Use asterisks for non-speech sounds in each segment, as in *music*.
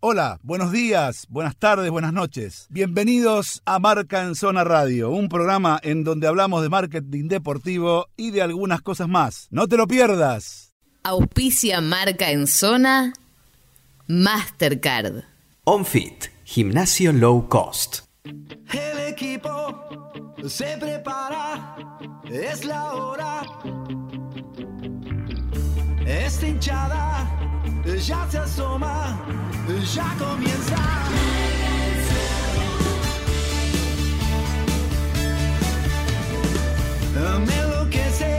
Hola, buenos días, buenas tardes, buenas noches. Bienvenidos a Marca en Zona Radio, un programa en donde hablamos de marketing deportivo y de algunas cosas más. No te lo pierdas. Auspicia Marca en Zona Mastercard. OnFit, gimnasio low cost. El equipo se prepara, es la hora. Esta hinchada ya se asoma, ya comienza. Me enloquece,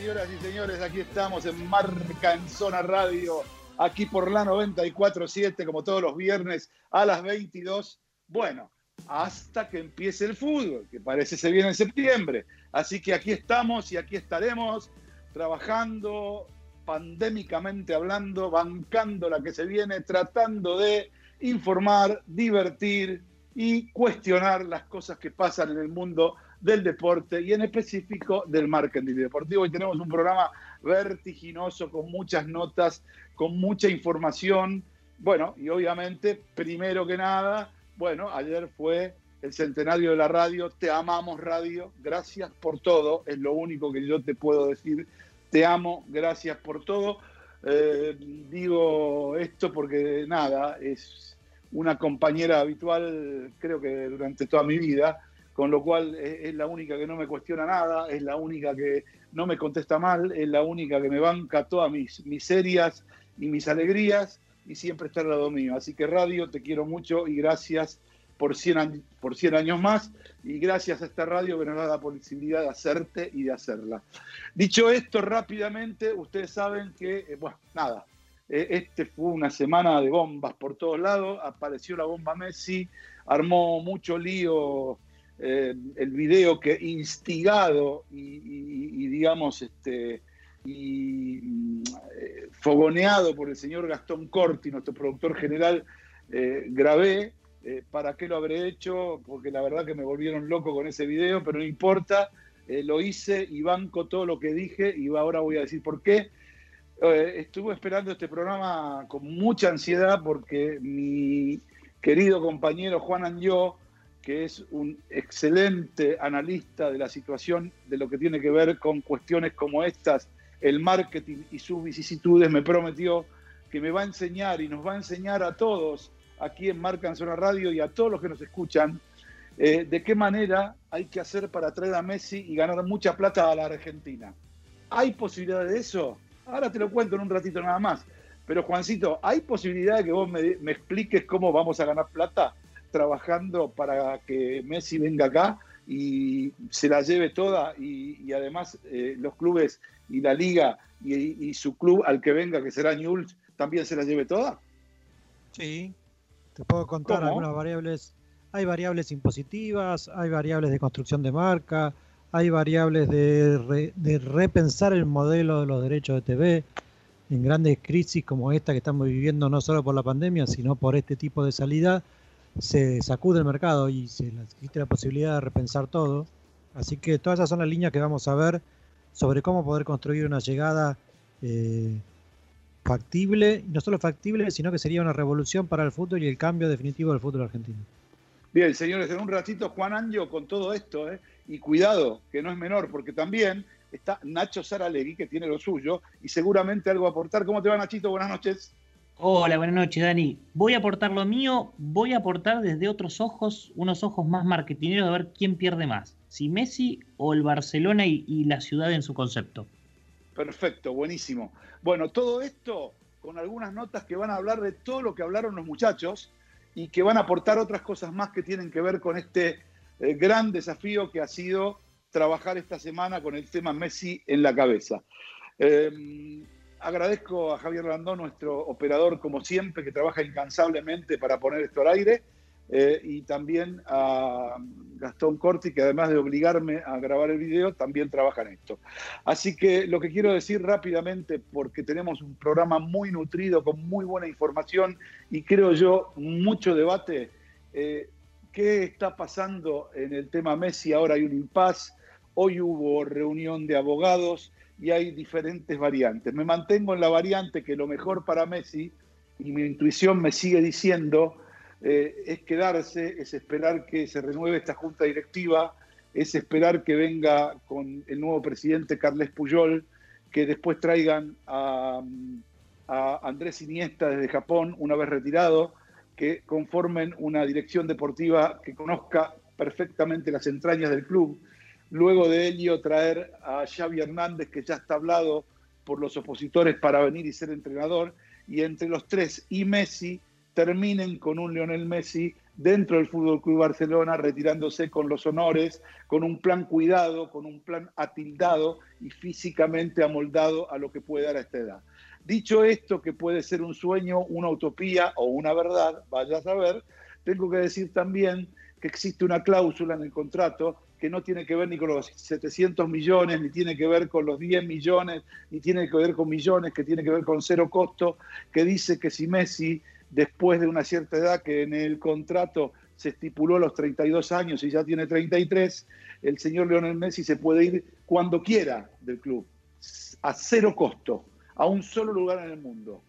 señoras y señores. Aquí estamos en Marca en Zona Radio, aquí por la 94.7, como todos los viernes a las 22. Bueno, hasta que empiece el fútbol, que parece se viene en septiembre. Así que aquí estamos y aquí estaremos trabajando pandémicamente hablando, bancando la que se viene, tratando de informar, divertir y cuestionar las cosas que pasan en el mundo del deporte y en específico del marketing deportivo. Hoy tenemos un programa vertiginoso con muchas notas, con mucha información. Bueno, y obviamente, primero que nada, bueno, ayer fue el centenario de la radio. Te amamos, radio. Gracias por todo. Es lo único que yo te puedo decir. Te amo. Gracias por todo. Eh, digo esto porque nada, es una compañera habitual, creo que durante toda mi vida, con lo cual es, es la única que no me cuestiona nada, es la única que no me contesta mal, es la única que me banca todas mis miserias y mis alegrías y siempre está al lado mío. Así que radio, te quiero mucho y gracias por 100, años, por 100 años más y gracias a esta radio que nos da la posibilidad de hacerte y de hacerla. Dicho esto rápidamente, ustedes saben que, eh, bueno, nada, eh, este fue una semana de bombas por todos lados, apareció la bomba Messi, armó mucho lío eh, el video que instigado y, digamos, este, y eh, fogoneado por el señor Gastón Corti, nuestro productor general, eh, grabé. ¿Para qué lo habré hecho? Porque la verdad que me volvieron loco con ese video, pero no importa, lo hice y banco todo lo que dije y ahora voy a decir por qué. Estuve esperando este programa con mucha ansiedad porque mi querido compañero Juan Angió, que es un excelente analista de la situación de lo que tiene que ver con cuestiones como estas, el marketing y sus vicisitudes, me prometió que me va a enseñar y nos va a enseñar a todos aquí en Marca en Zona Radio y a todos los que nos escuchan eh, de qué manera hay que hacer para traer a Messi y ganar mucha plata a la Argentina. ¿Hay posibilidad de eso? Ahora te lo cuento en un ratito nada más. Pero Juancito, ¿hay posibilidad de que vos me, me expliques cómo vamos a ganar plata trabajando para que Messi venga acá y se la lleve toda y, y además eh, los clubes y la liga y, y, su club al que venga, que será Newell's, también se la lleve toda? Sí, te puedo contar ¿Cómo? algunas variables. Hay variables impositivas, hay variables de construcción de marca, hay variables de, re- de repensar el modelo de los derechos de TV en grandes crisis como esta que estamos viviendo no solo por la pandemia, sino por este tipo de salida, se sacude el mercado y se existe la posibilidad de repensar todo. Así que todas esas son las líneas que vamos a ver sobre cómo poder construir una llegada eh, factible, no solo factible, sino que sería una revolución para el fútbol y el cambio definitivo del fútbol argentino. Bien, señores, en un ratito Juan Anjo con todo esto, ¿eh? y cuidado, que no es menor, porque también está Nacho Saralegui, que tiene lo suyo, y seguramente algo a aportar. ¿Cómo te va, Nachito? Buenas noches. Hola, buenas noches, Dani. Voy a aportar lo mío, voy a aportar desde otros ojos, unos ojos más marketineros, a ver quién pierde más, si Messi o el Barcelona y, la ciudad en su concepto. Perfecto, buenísimo. Bueno, todo esto con algunas notas que van a hablar de todo lo que hablaron los muchachos y que van a aportar otras cosas más que tienen que ver con este eh, gran desafío que ha sido trabajar esta semana con el tema Messi en la cabeza. Eh, agradezco a Javier Randón, nuestro operador, como siempre, que trabaja incansablemente para poner esto al aire, eh, y también a Gastón Corti, que además de obligarme a grabar el video, también trabaja en esto. Así que lo que quiero decir rápidamente, porque tenemos un programa muy nutrido, con muy buena información y creo yo mucho debate, eh, ¿qué está pasando en el tema Messi? Ahora hay un impas, hoy hubo reunión de abogados y hay diferentes variantes. Me mantengo en la variante que lo mejor para Messi, y mi intuición me sigue diciendo, eh, es quedarse, es esperar que se renueve esta junta directiva, es esperar que venga con el nuevo presidente Carles Puyol, que después traigan a, a Andrés Iniesta desde Japón, una vez retirado, que conformen una dirección deportiva que conozca perfectamente las entrañas del club. Luego de ello traer a Xavi Hernández, que ya está hablado por los opositores para venir y ser entrenador, y entre los tres y Messi terminen con un Lionel Messi dentro del Fútbol Club Barcelona, retirándose con los honores, con un plan cuidado, con un plan atildado y físicamente amoldado a lo que puede dar a esta edad. Dicho esto, que puede ser un sueño, una utopía o una verdad, vaya a saber, tengo que decir también que existe una cláusula en el contrato que no tiene que ver ni con los 700 millones, ni tiene que ver con los 10 millones, ni tiene que ver con millones, que tiene que ver con cero costo, que dice que si Messi después de una cierta edad que en el contrato se estipuló a los 32 años y ya tiene 33, el señor Leonel Messi se puede ir cuando quiera del club, a cero costo, a un solo lugar en el mundo,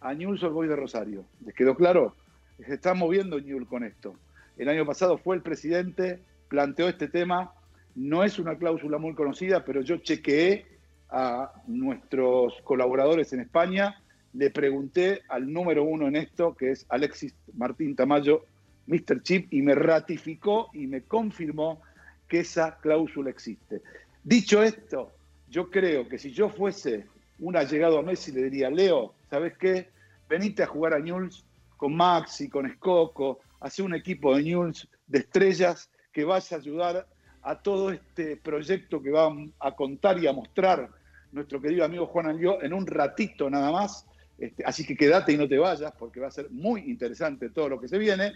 a Newell's Boys de Rosario. ¿Les quedó claro? Se está moviendo Newell con esto. El año pasado fue el presidente, planteó este tema, no es una cláusula muy conocida, pero yo chequeé a nuestros colaboradores en España le pregunté al número uno en esto, que es Alexis Martín Tamayo, Mr. Chip, y me ratificó y me confirmó que esa cláusula existe. Dicho esto, yo creo que si yo fuese un allegado a Messi, le diría, Leo, ¿sabes qué? Venite a jugar a Newell's con Maxi, con Escoco, hace un equipo de Newell's de estrellas que vaya a ayudar a todo este proyecto que va a contar y a mostrar nuestro querido amigo Juan Alió en un ratito nada más este, así que quédate y no te vayas, porque va a ser muy interesante todo lo que se viene.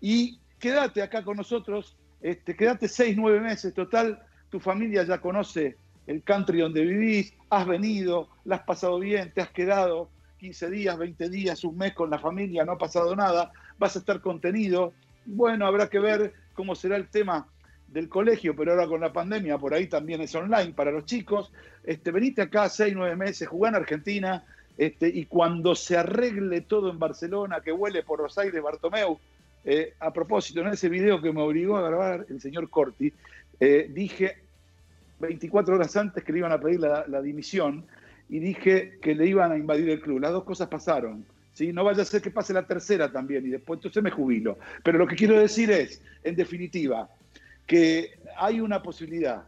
Y quédate acá con nosotros, este, quédate seis, nueve meses, total, tu familia ya conoce el country donde vivís, has venido, la has pasado bien, te has quedado 15 días, 20 días, un mes con la familia, no ha pasado nada, vas a estar contenido. Bueno, habrá que ver cómo será el tema del colegio, pero ahora con la pandemia por ahí también es online para los chicos. Este, venite acá seis, nueve meses, jugá en Argentina, este, y cuando se arregle todo en Barcelona, que huele por los aires Bartomeu, eh, a propósito, en ese video que me obligó a grabar el señor Corti, eh, dije 24 horas antes que le iban a pedir la, la, dimisión y dije que le iban a invadir el club. Las dos cosas pasaron. No vaya a ser que pase la tercera también y después entonces me jubilo. Pero lo que quiero decir es, en definitiva, que hay una posibilidad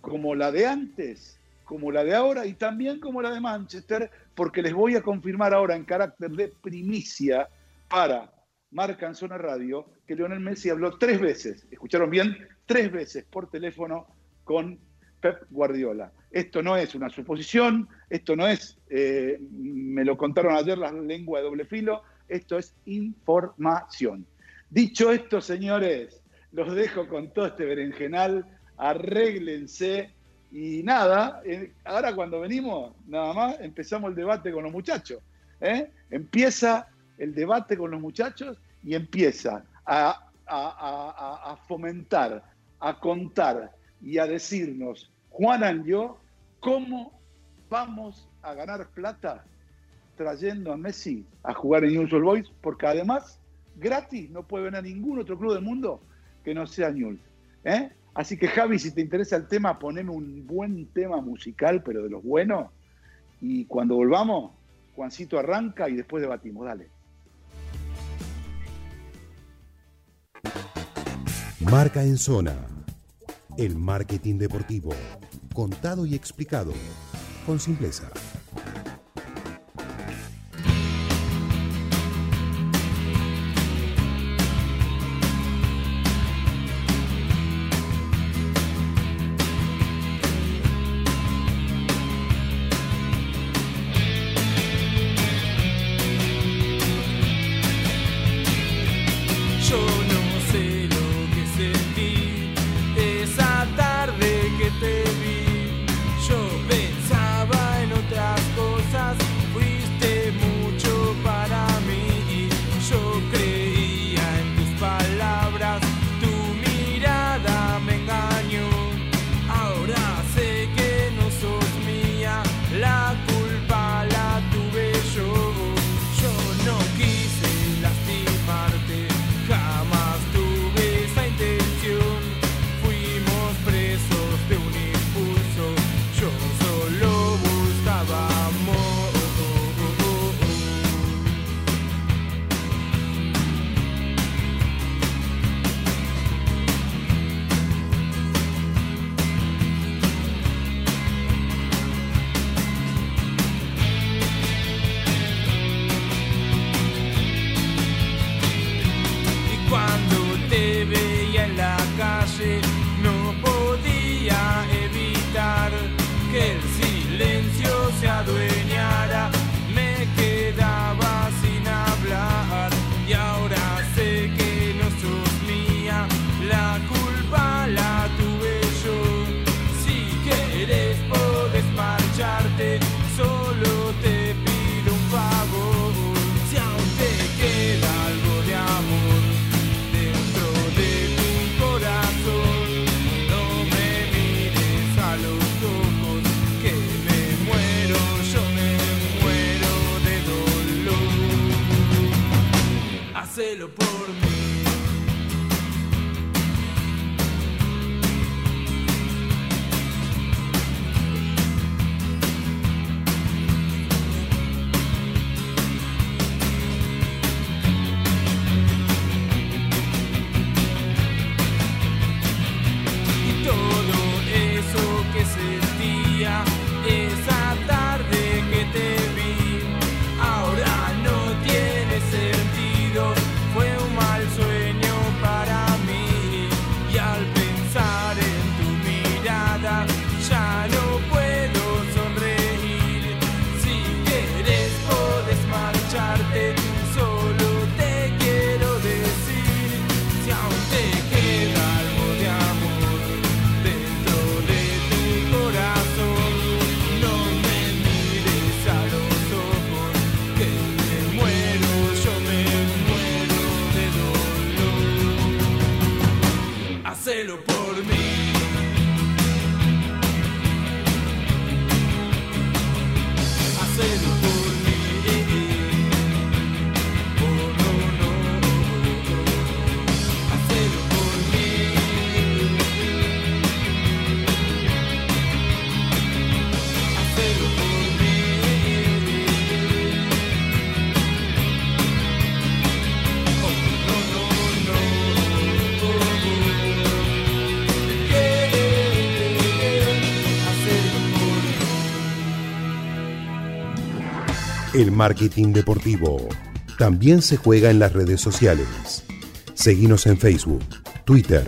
como la de antes como la de ahora y también como la de Manchester, porque les voy a confirmar ahora en carácter de primicia para Marca en Zona Radio que Leonel Messi habló tres veces, ¿escucharon bien? Tres veces por teléfono con Pep Guardiola. Esto no es una suposición, esto no es, eh, me lo contaron ayer las lenguas de doble filo, esto es información. Dicho esto, señores, los dejo con todo este berenjenal, arréglense y nada, eh, ahora cuando venimos, nada más, empezamos el debate con los muchachos. ¿eh? Empieza el debate con los muchachos y empieza a, fomentar, a contar y a decirnos, Juan y yo, cómo vamos a ganar plata trayendo a Messi a jugar en Newell's Boys, porque además, gratis, no puede venir a ningún otro club del mundo que no sea Newell's. ¿eh? Así que Javi, si te interesa el tema, poneme un buen tema musical, pero de los buenos. Y cuando volvamos, Juancito arranca y después debatimos. Dale. Marca en zona. El marketing deportivo. Contado y explicado. Con simpleza. No podía evitar que el silencio se adueñara. Marketing deportivo también se juega en las redes sociales. Seguimos en Facebook, Twitter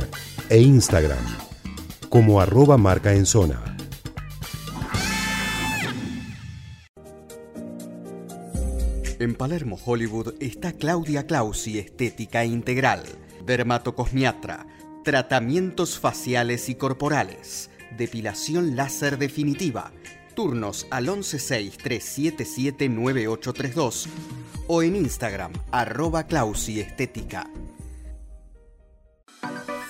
e Instagram como arroba marca en zona. En Palermo, Hollywood, está Claudia Clausi Estética Integral, dermatocosmiatra, tratamientos faciales y corporales, depilación láser definitiva, Turnos al 116-377-9832 o en Instagram arroba clausiestética.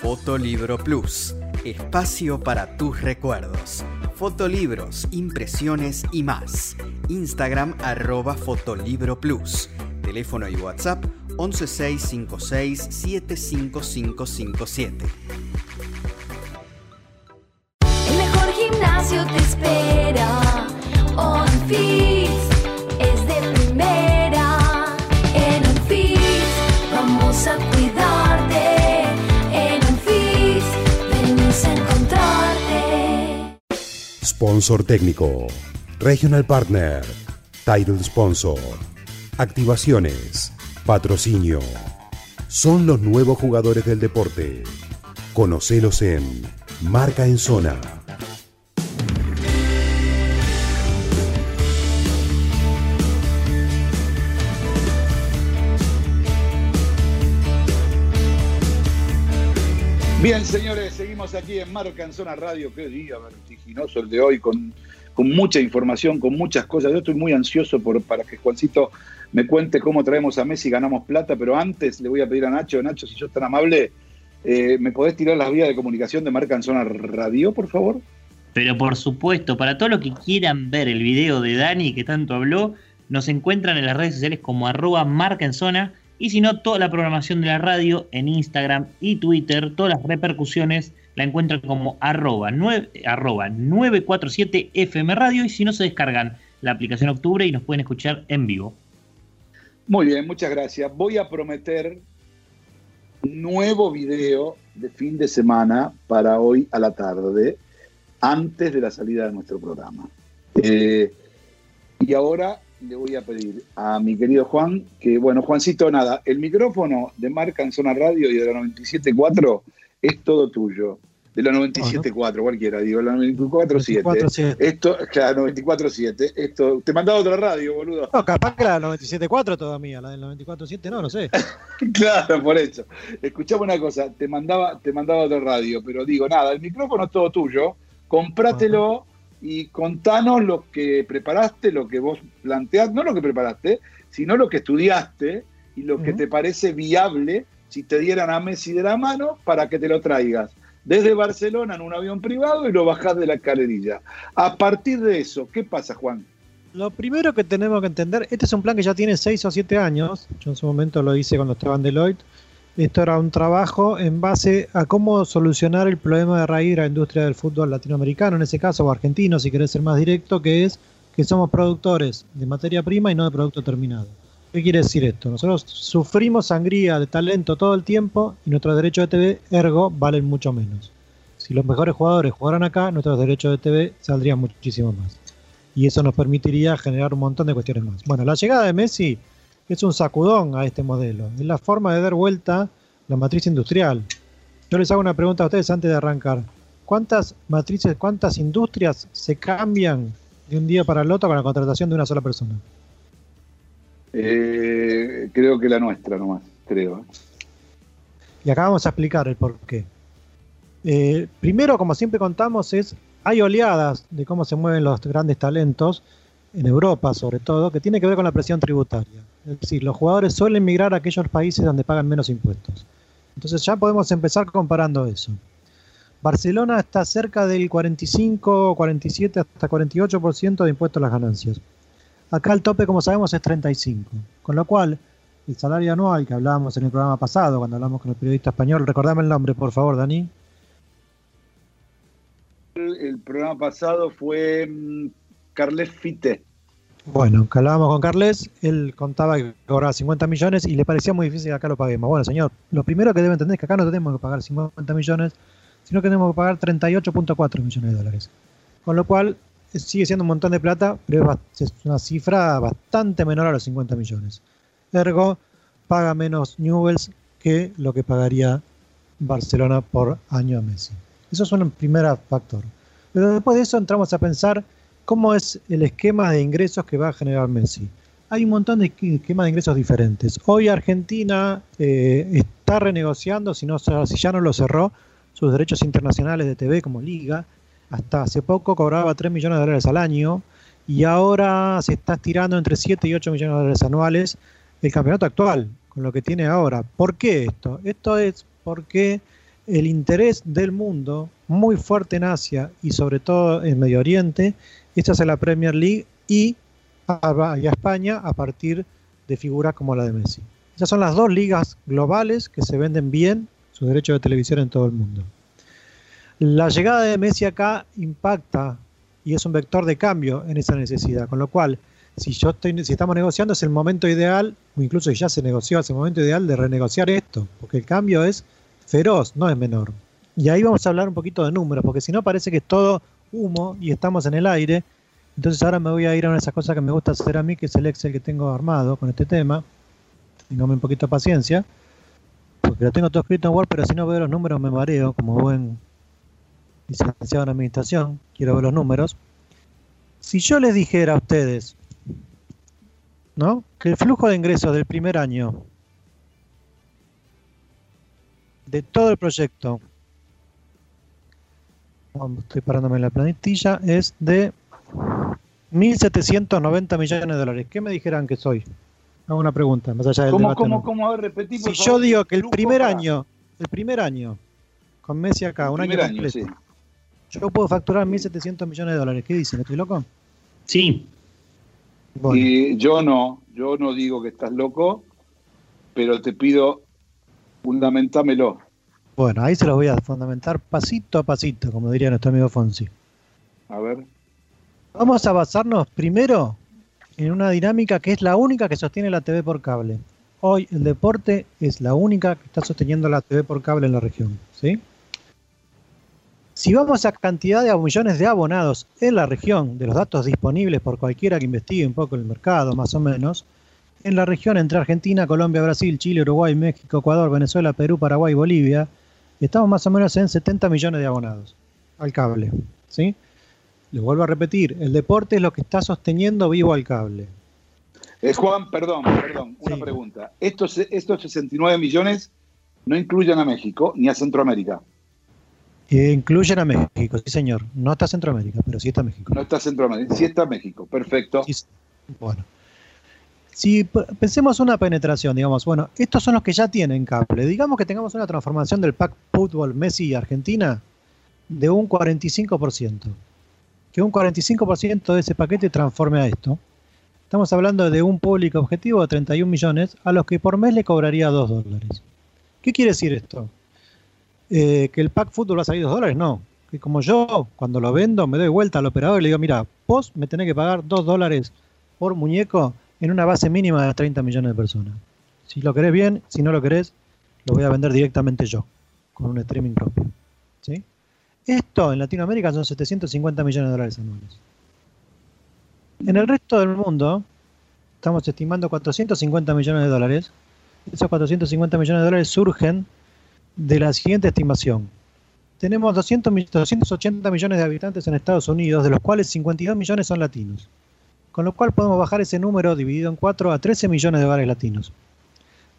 Fotolibro Plus. Espacio para tus recuerdos. Fotolibros, impresiones y más. Instagram arroba Fotolibro Plus. Teléfono y WhatsApp 11656 75557. espacio te espera. On es de primera. En On Fits vamos a cuidarte. En On Fits venimos a encontrarte. Sponsor técnico. Regional Partner. Title Sponsor. Activaciones. Patrocinio. Son los nuevos jugadores del deporte. Conocelos en Marca en Zona. Bien, señores, seguimos aquí en Marca en Zona Radio. Qué día vertiginoso el de hoy, con, con mucha información, con muchas cosas. Yo estoy muy ansioso por, para que Juancito me cuente cómo traemos a Messi y ganamos plata, pero antes le voy a pedir a Nacho, Nacho, si sos tan amable, eh, ¿me podés tirar las vías de comunicación de Marca en Zona Radio, por favor? Pero por supuesto, para todos los que quieran ver el video de Dani que tanto habló, nos encuentran en las redes sociales como arroba marca en zona y si no, toda la programación de la radio en Instagram y Twitter, todas las repercusiones la encuentran como arroba, 9, arroba 947 FM Radio y si no se descargan la aplicación Octubre y nos pueden escuchar en vivo. Muy bien, muchas gracias. Voy a prometer nuevo video de fin de semana para hoy a la tarde, antes de la salida de nuestro programa. Eh, y ahora le voy a pedir a mi querido Juan que, bueno, Juancito, nada, el micrófono de Marca en Zona Radio y de la 97.4 es todo tuyo. De la 97.4, cualquiera, digo, la 94.7. 94.7. Esto, claro, 94.7. Esto, te mandaba otra radio, boludo. No, capaz que la del 97.4 todavía, la del 94.7 no, no sé. *laughs* Claro, por eso. Escuchame una cosa, te mandaba, te mandaba otra radio, pero digo, nada, el micrófono es todo tuyo, comprátelo y contanos lo que preparaste, lo que vos planteaste, no lo que preparaste, sino lo que estudiaste y lo que te parece viable si te dieran a Messi de la mano para que te lo traigas desde Barcelona en un avión privado y lo bajás de la escalerilla. A partir de eso, ¿qué pasa, Juan? Lo primero que tenemos que entender, este es un plan que ya tiene 6 o 7 años, yo en su momento lo hice cuando estaba en Deloitte, esto era un trabajo en base a cómo solucionar el problema de raíz de la industria del fútbol latinoamericano, en ese caso, o argentino, si querés ser más directo, que es que somos productores de materia prima y no de producto terminado. ¿Qué quiere decir esto? Nosotros sufrimos sangría de talento todo el tiempo y nuestros derechos de TV, ergo, valen mucho menos. Si los mejores jugadores jugaran acá, nuestros derechos de TV saldrían muchísimo más y eso nos permitiría generar un montón de cuestiones más. Bueno, la llegada de Messi es un sacudón a este modelo, es la forma de dar vuelta la matriz industrial. Yo les hago una pregunta a ustedes antes de arrancar. ¿Cuántas matrices, cuántas industrias se cambian de un día para el otro con la contratación de una sola persona? Eh, creo que la nuestra nomás, creo. Y acá vamos a explicar el por qué. Eh, primero, como siempre contamos, es hay oleadas de cómo se mueven los grandes talentos en Europa, sobre todo, que tiene que ver con la presión tributaria. Es decir, los jugadores suelen migrar a aquellos países donde pagan menos impuestos. Entonces ya podemos empezar comparando eso. Barcelona está cerca del 45, 47, hasta 48% de impuestos a las ganancias. Acá el tope, como sabemos, es 35. Con lo cual, el salario anual que hablábamos en el programa pasado, cuando hablamos con el periodista español, recordame el nombre, por favor, Dani. El, programa pasado fue mm, Carles Fite. Bueno, que hablábamos con Carles, él contaba que cobraba 50 millones y le parecía muy difícil que acá lo paguemos. Bueno, señor, lo primero que debe entender es que acá no tenemos que pagar 50 millones, sino que tenemos que pagar 38.4 millones de dólares. Con lo cual, sigue siendo un montón de plata, pero es una cifra bastante menor a los 50 millones. Ergo, paga menos Newells que lo que pagaría Barcelona por año a Messi. Eso es un primer factor. Pero después de eso entramos a pensar cómo es el esquema de ingresos que va a generar Messi. Hay un montón de esquemas de ingresos diferentes. Hoy Argentina eh, está renegociando, si, no, si ya no lo cerró, sus derechos internacionales de TV como liga. Hasta hace poco cobraba 3 millones de dólares al año y ahora se está estirando entre 7 y 8 millones de dólares anuales el campeonato actual, con lo que tiene ahora. ¿Por qué esto? Esto es porque el interés del mundo, muy fuerte en Asia y sobre todo en Medio Oriente, es hacia la Premier League y a, a España a partir de figuras como la de Messi. Esas son las dos ligas globales que se venden bien sus derechos de televisión en todo el mundo. La llegada de Messi acá impacta y es un vector de cambio en esa necesidad, con lo cual si yo estoy, si estamos negociando es el momento ideal, o incluso ya se negoció, es el momento ideal de renegociar esto, porque el cambio es feroz, no es menor. Y ahí vamos a hablar un poquito de números, porque si no parece que es todo humo y estamos en el aire. Entonces ahora me voy a ir a una de esas cosas que me gusta hacer a mí, que es el Excel que tengo armado con este tema. Téngame un poquito de paciencia, porque lo tengo todo escrito en Word, pero si no veo los números me mareo, como buen licenciado en administración, quiero ver los números. Si yo les dijera a ustedes, ¿no? Que el flujo de ingresos del primer año de todo el proyecto, estoy parándome en la planilla, es de 1.790 millones de dólares. ¿Qué me dijeran que soy? Hago una pregunta, más allá del ¿Cómo, debate, cómo, ¿no? cómo? A ver, repetí, por Si favor. yo digo que el primer para- año, el primer año, con Messi acá, un año año, completo, sí. yo puedo facturar 1.700 millones de dólares. ¿Qué dicen? ¿Estoy loco? Sí, Bueno. Y yo no, yo no digo que estás loco, pero te pido, fundamentámelo. Bueno, ahí se los voy a fundamentar pasito a pasito, como diría nuestro amigo Fonsi. A ver. Vamos a basarnos primero en una dinámica que es la única que sostiene la TV por cable. Hoy el deporte es la única que está sosteniendo la TV por cable en la región. ¿sí? Si vamos a cantidad de millones de abonados en la región, de los datos disponibles por cualquiera que investigue un poco el mercado, más o menos, en la región entre Argentina, Colombia, Brasil, Chile, Uruguay, México, Ecuador, Venezuela, Perú, Paraguay y Bolivia, estamos más o menos en 70 millones de abonados al cable. ¿sí? Les vuelvo a repetir, el deporte es lo que está sosteniendo vivo al cable. Eh, Juan, perdón, perdón, una Sí. pregunta. Estos, estos 69 millones no incluyen a México ni a Centroamérica. Eh, incluyen a México, sí señor. No está Centroamérica, pero sí está México. No está Centroamérica, sí está México. Perfecto. Sí, Bueno. Si pensemos una penetración, digamos, bueno, estos son los que ya tienen cable. Digamos que tengamos una transformación del pack fútbol Messi Argentina de un 45%. Que un 45% de ese paquete transforme a esto. Estamos hablando de un público objetivo de 31 millones a los que por mes le cobraría 2 dólares. ¿Qué quiere decir esto? Eh, ¿Que el pack fútbol va a salir 2 dólares? No. Que como yo, cuando lo vendo, me doy vuelta al operador y le digo, mira, vos me tenés que pagar 2 dólares por muñeco en una base mínima de 30 millones de personas. Si lo querés bien, si no lo querés, lo voy a vender directamente yo, con un streaming propio. ¿sí? Esto en Latinoamérica son 750 millones de dólares anuales. En el resto del mundo, estamos estimando 450 millones de dólares. Esos 450 millones de dólares surgen de la siguiente estimación. Tenemos 200, mi- 280 millones de habitantes en Estados Unidos, de los cuales 52 millones son latinos. Con lo cual podemos bajar ese número dividido en 4 a 13 millones de hogares latinos.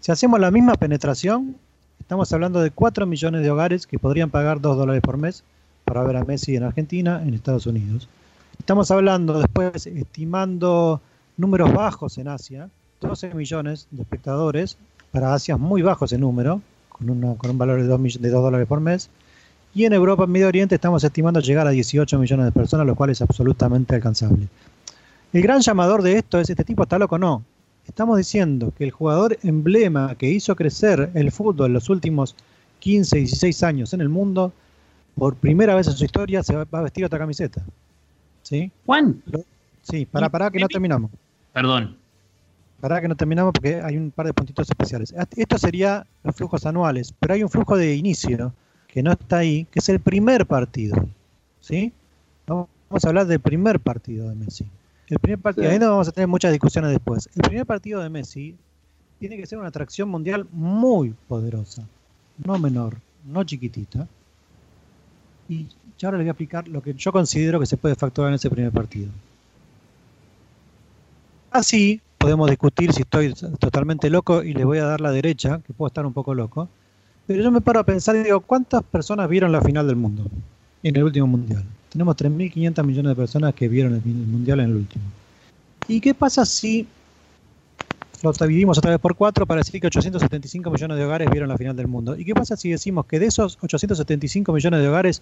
Si hacemos la misma penetración, estamos hablando de 4 millones de hogares que podrían pagar 2 dólares por mes para ver a Messi en Argentina, en Estados Unidos. Estamos hablando después, estimando números bajos en Asia, 12 millones de espectadores, para Asia es muy bajo ese número, con, un valor de 2, de 2 dólares por mes. Y en Europa, en Medio Oriente, estamos estimando llegar a 18 millones de personas, lo cual es absolutamente alcanzable. El gran llamador de esto es, ¿este tipo está loco? No. Estamos diciendo que el jugador emblema que hizo crecer el fútbol en los últimos 15, 16 años en el mundo, por primera vez en su historia se va a vestir otra camiseta. ¿Sí? Juan, Sí, para, para que no terminamos. perdón. Para que no terminamos porque hay un par de puntitos especiales. Esto sería los flujos anuales, pero hay un flujo de inicio que no está ahí, que es el primer partido. ¿Sí? Vamos a hablar del primer partido de Messi. El primer partido, Sí. ahí no vamos a tener muchas discusiones después. El primer partido de Messi tiene que ser una atracción mundial muy poderosa, no menor, no chiquitita. Y yo ahora les voy a explicar lo que yo considero que se puede facturar en ese primer partido. Así podemos discutir si estoy totalmente loco y les voy a dar la derecha, que puedo estar un poco loco. Pero yo me paro a pensar y digo, ¿cuántas personas vieron la final del mundo en el último mundial? Tenemos 3.500 millones de personas que vieron el, mundial en el último. ¿Y qué pasa si lo dividimos otra vez por cuatro para decir que 875 millones de hogares vieron la final del mundo? ¿Y qué pasa si decimos que de esos 875 millones de hogares,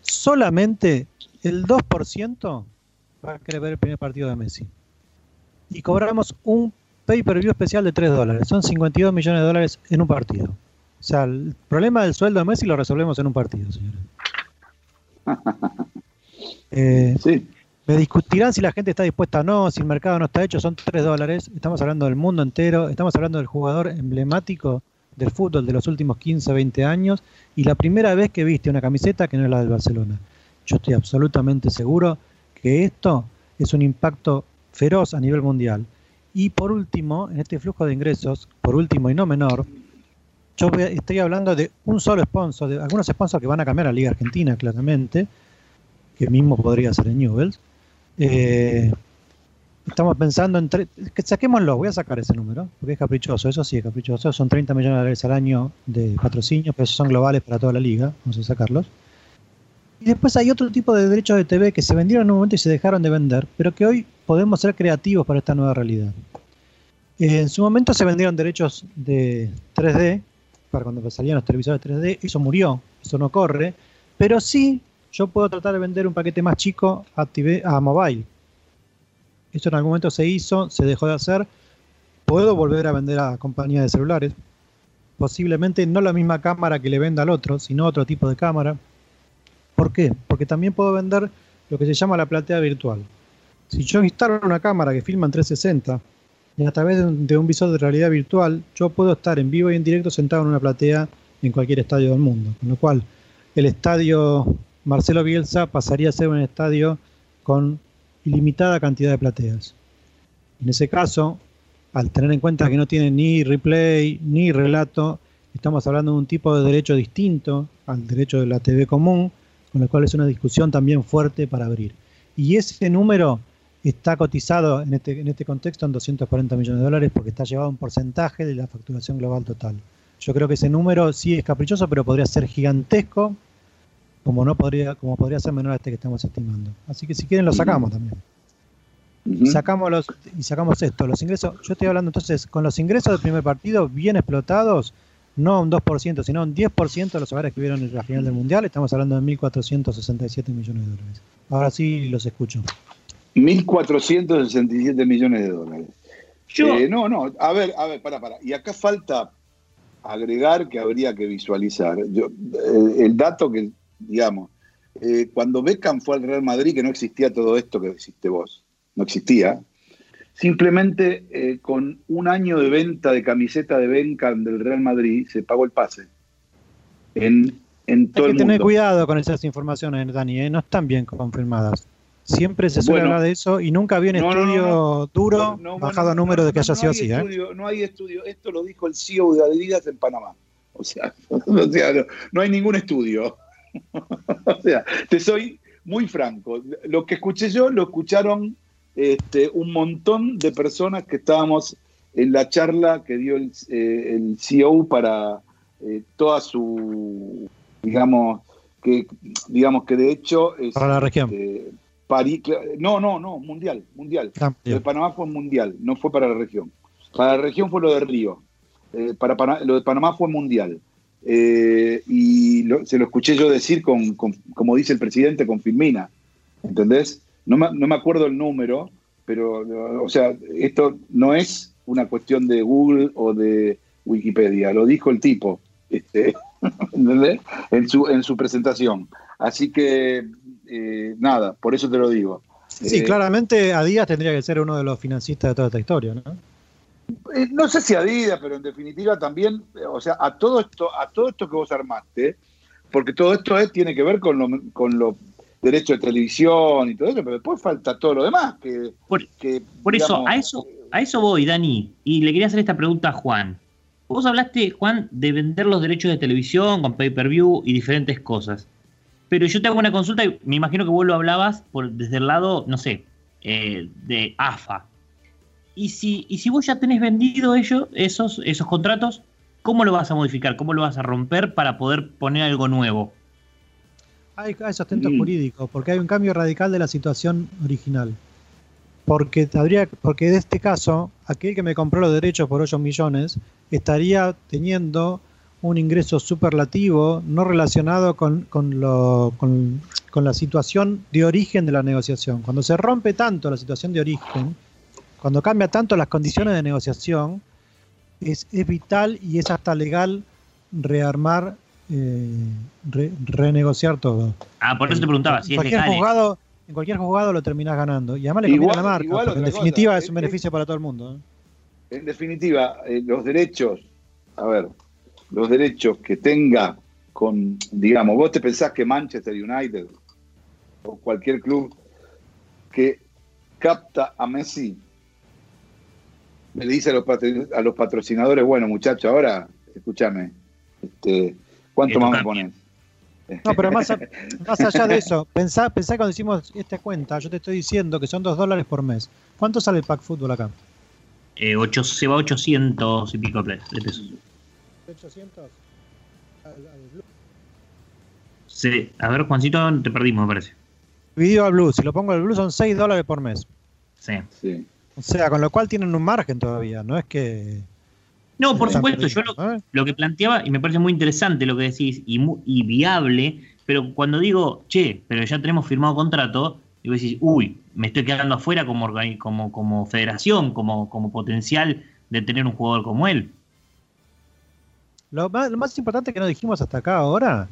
solamente el 2% va a querer ver el primer partido de Messi? y cobramos un pay-per-view especial de 3 dólares. Son 52 millones de dólares en un partido. O sea, el problema del sueldo de Messi lo resolvemos en un partido, señores. *laughs* Eh, Sí. me discutirán si la gente está dispuesta o no, si el mercado no está hecho, son 3 dólares. Estamos hablando del mundo entero, estamos hablando del jugador emblemático del fútbol de los últimos 15, 20 años y la primera vez que viste una camiseta que no es la del Barcelona. Yo estoy absolutamente seguro que esto es un impacto feroz a nivel mundial. Y por último, en este flujo de ingresos, por último y no menor, yo estoy hablando de un solo sponsor, de algunos sponsors que van a cambiar a Liga Argentina, claramente, que mismo podría ser en Newells. Eh, estamos pensando en... que saquémoslo, voy a sacar ese número, porque es caprichoso, eso sí es caprichoso, son 30 millones de dólares al año de patrocinio, pero esos son globales para toda la liga, vamos a sacarlos. Y después hay otro tipo de derechos de TV que se vendieron en un momento y se dejaron de vender, pero que hoy podemos ser creativos para esta nueva realidad. Eh, en su momento se vendieron derechos de 3D, para cuando salían los televisores 3D, eso murió, eso no corre, pero sí yo puedo tratar de vender un paquete más chico a, TV mobile. Eso en algún momento se hizo, se dejó de hacer. Puedo volver a vender a compañías de celulares. Posiblemente no la misma cámara que le venda al otro, sino otro tipo de cámara. ¿Por qué? Porque también puedo vender lo que se llama la platea virtual. Si yo instalo una cámara que filma en 360 y a través de un visor de realidad virtual, yo puedo estar en vivo y en directo sentado en una platea en cualquier estadio del mundo. Con lo cual, el estadio Marcelo Bielsa pasaría a ser un estadio con ilimitada cantidad de plateas. En ese caso, al tener en cuenta que no tiene ni replay ni relato, Estamos hablando de un tipo de derecho distinto al derecho de la TV común, con lo cual es una discusión también fuerte para abrir. Y ese número está cotizado en este, en este contexto en 240 millones de dólares porque está llevado a un porcentaje de la facturación global total. Yo creo que ese número sí es caprichoso, pero podría ser gigantesco, como no podría, como podría ser menor a este que estamos estimando. Así que si quieren lo sacamos también. Y sacamos los, y sacamos esto, los ingresos, yo estoy hablando entonces, con los ingresos del primer partido bien explotados, no un 2%, sino un 10% de los hogares que vieron en la final del Mundial, estamos hablando de 1.467 millones de dólares. Ahora sí los escucho. 1.467 millones de dólares. Yo- Eh, no, no, a ver, a ver, para, para. Y acá falta agregar que habría que visualizar. Yo, eh, el dato que, digamos, eh, cuando Beckham fue al Real Madrid, que no existía todo esto que existe vos, no existía, simplemente eh, con un año de venta de camiseta de Beckham del Real Madrid se pagó el pase. En, en todo Hay el que tener mundo. cuidado con esas informaciones, Dani, ¿eh? no están bien confirmadas. Siempre se suele Bueno. hablar de eso y nunca había un No, no, no, estudio no. duro bajado a número de que haya sido así. estudio, No hay estudio. Esto lo dijo el CEO de Adidas en Panamá. O sea, *laughs* o sea no hay ningún estudio. *laughs* o sea, te soy muy franco. Lo que escuché yo lo escucharon este, un montón de personas que estábamos en la charla que dio el, eh, el CEO para eh, toda su, digamos, que digamos que de hecho es, Para la región. este, París, no, no, no, mundial, mundial. Ah, Lo de bien. Panamá fue mundial, no fue para la región. Para la región fue lo de Río. Eh, para Pana- lo de Panamá fue mundial. Eh, y lo- se lo escuché yo decir, con, con- como dice el presidente, con Filmina. ¿Entendés? No me, no me acuerdo el número, pero, o sea, esto no es una cuestión de Google o de Wikipedia, lo dijo el tipo. Este, *laughs* ¿entendés? En su, en su presentación. Así que, eh, nada, por eso te lo digo. Sí, Eh, claramente Adidas tendría que ser uno de los financistas de toda esta historia, ¿no? Eh, no sé si Adidas, pero en definitiva también, eh, o sea, a todo esto, a todo esto que vos armaste, porque todo esto es- tiene que ver con, lo- con los derechos de televisión y todo eso, pero después falta todo lo demás. Que, Por- que, Por eso, a eso, a eso voy, Dani. Y le quería hacer esta pregunta a Juan. Vos hablaste, Juan, de vender los derechos de televisión con pay-per-view y diferentes cosas. Pero yo te hago una consulta y me imagino que vos lo hablabas por, desde el lado, no sé, eh, de AFA. Y si, y si vos ya tenés vendido ello, esos, esos contratos, ¿cómo lo vas a modificar? ¿Cómo lo vas a romper para poder poner algo nuevo? Hay, hay sustento Mm. jurídico, porque hay un cambio radical de la situación original. Porque, habría, porque de este caso, aquel que me compró los derechos por 8 millones estaría teniendo un ingreso superlativo no relacionado con, con, lo- con- con la situación de origen de la negociación. Cuando se rompe tanto la situación de origen, cuando cambia tanto las condiciones de negociación, es, es vital y es hasta legal rearmar, eh, re- renegociar todo. Ah, por eso te preguntaba, si en es cualquier legal. juzgado, en cualquier juzgado lo terminás ganando. Y además le conviene Igual- a la marca, igual porque en cosa, definitiva es es- un beneficio para todo el mundo. ¿eh? En definitiva, eh, los derechos, a ver, los derechos que tenga con, digamos, vos te pensás que Manchester United o cualquier club que capta a Messi le dice a los, patro- a los patrocinadores, bueno muchachos, ahora escúchame, este, ¿cuánto más me pones? No, pero más, a- *laughs* más allá de eso, pensá, pensá cuando hicimos esta cuenta, yo te estoy diciendo que son 2 dólares por mes. ¿Cuánto sale el pack fútbol acá? Eh, ocho- se va a 800 y pico de pesos. 800. Sí, a ver, Juancito, te perdimos, me parece. Dividido al blue, si lo pongo al blue son 6 dólares por mes. Sí. Sí. O sea, con lo cual tienen un margen todavía, no es que... No, por supuesto, yo lo, que planteaba, y me parece muy interesante lo que decís, y, mu- y viable, pero cuando digo, che, pero ya tenemos firmado contrato, y vos decís, uy, me estoy quedando afuera como, como, como federación, como, como potencial de tener un jugador como él. Lo más, lo más importante que no dijimos hasta acá ahora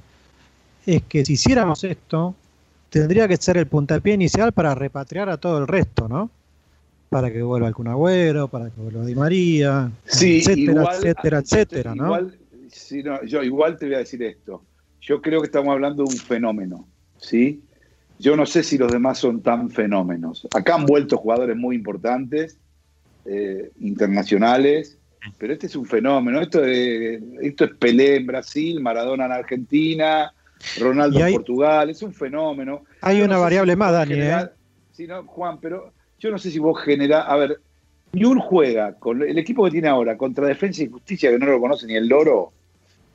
es que si hiciéramos esto, tendría que ser el puntapié inicial para repatriar a todo el resto, ¿no? Para que vuelva el Kun Agüero, para que vuelva Di María, Sí, etcétera, igual, etcétera, etcétera, ¿no? Igual, sí, no, yo igual te voy a decir esto. Yo creo que estamos hablando de un fenómeno, ¿sí? Yo no sé si los demás son tan fenómenos. Acá han vuelto jugadores muy importantes, eh, internacionales, pero este es un fenómeno. Esto es, esto es Pelé en Brasil, Maradona en Argentina, Ronaldo hay- en Portugal. Es un fenómeno. Hay Yo una no variable si más, Dani, ¿eh? No, Juan, pero yo no sé si vos generás. A ver, Ñul juega con el equipo que tiene ahora contra Defensa y Justicia, que no lo conoce ni el loro,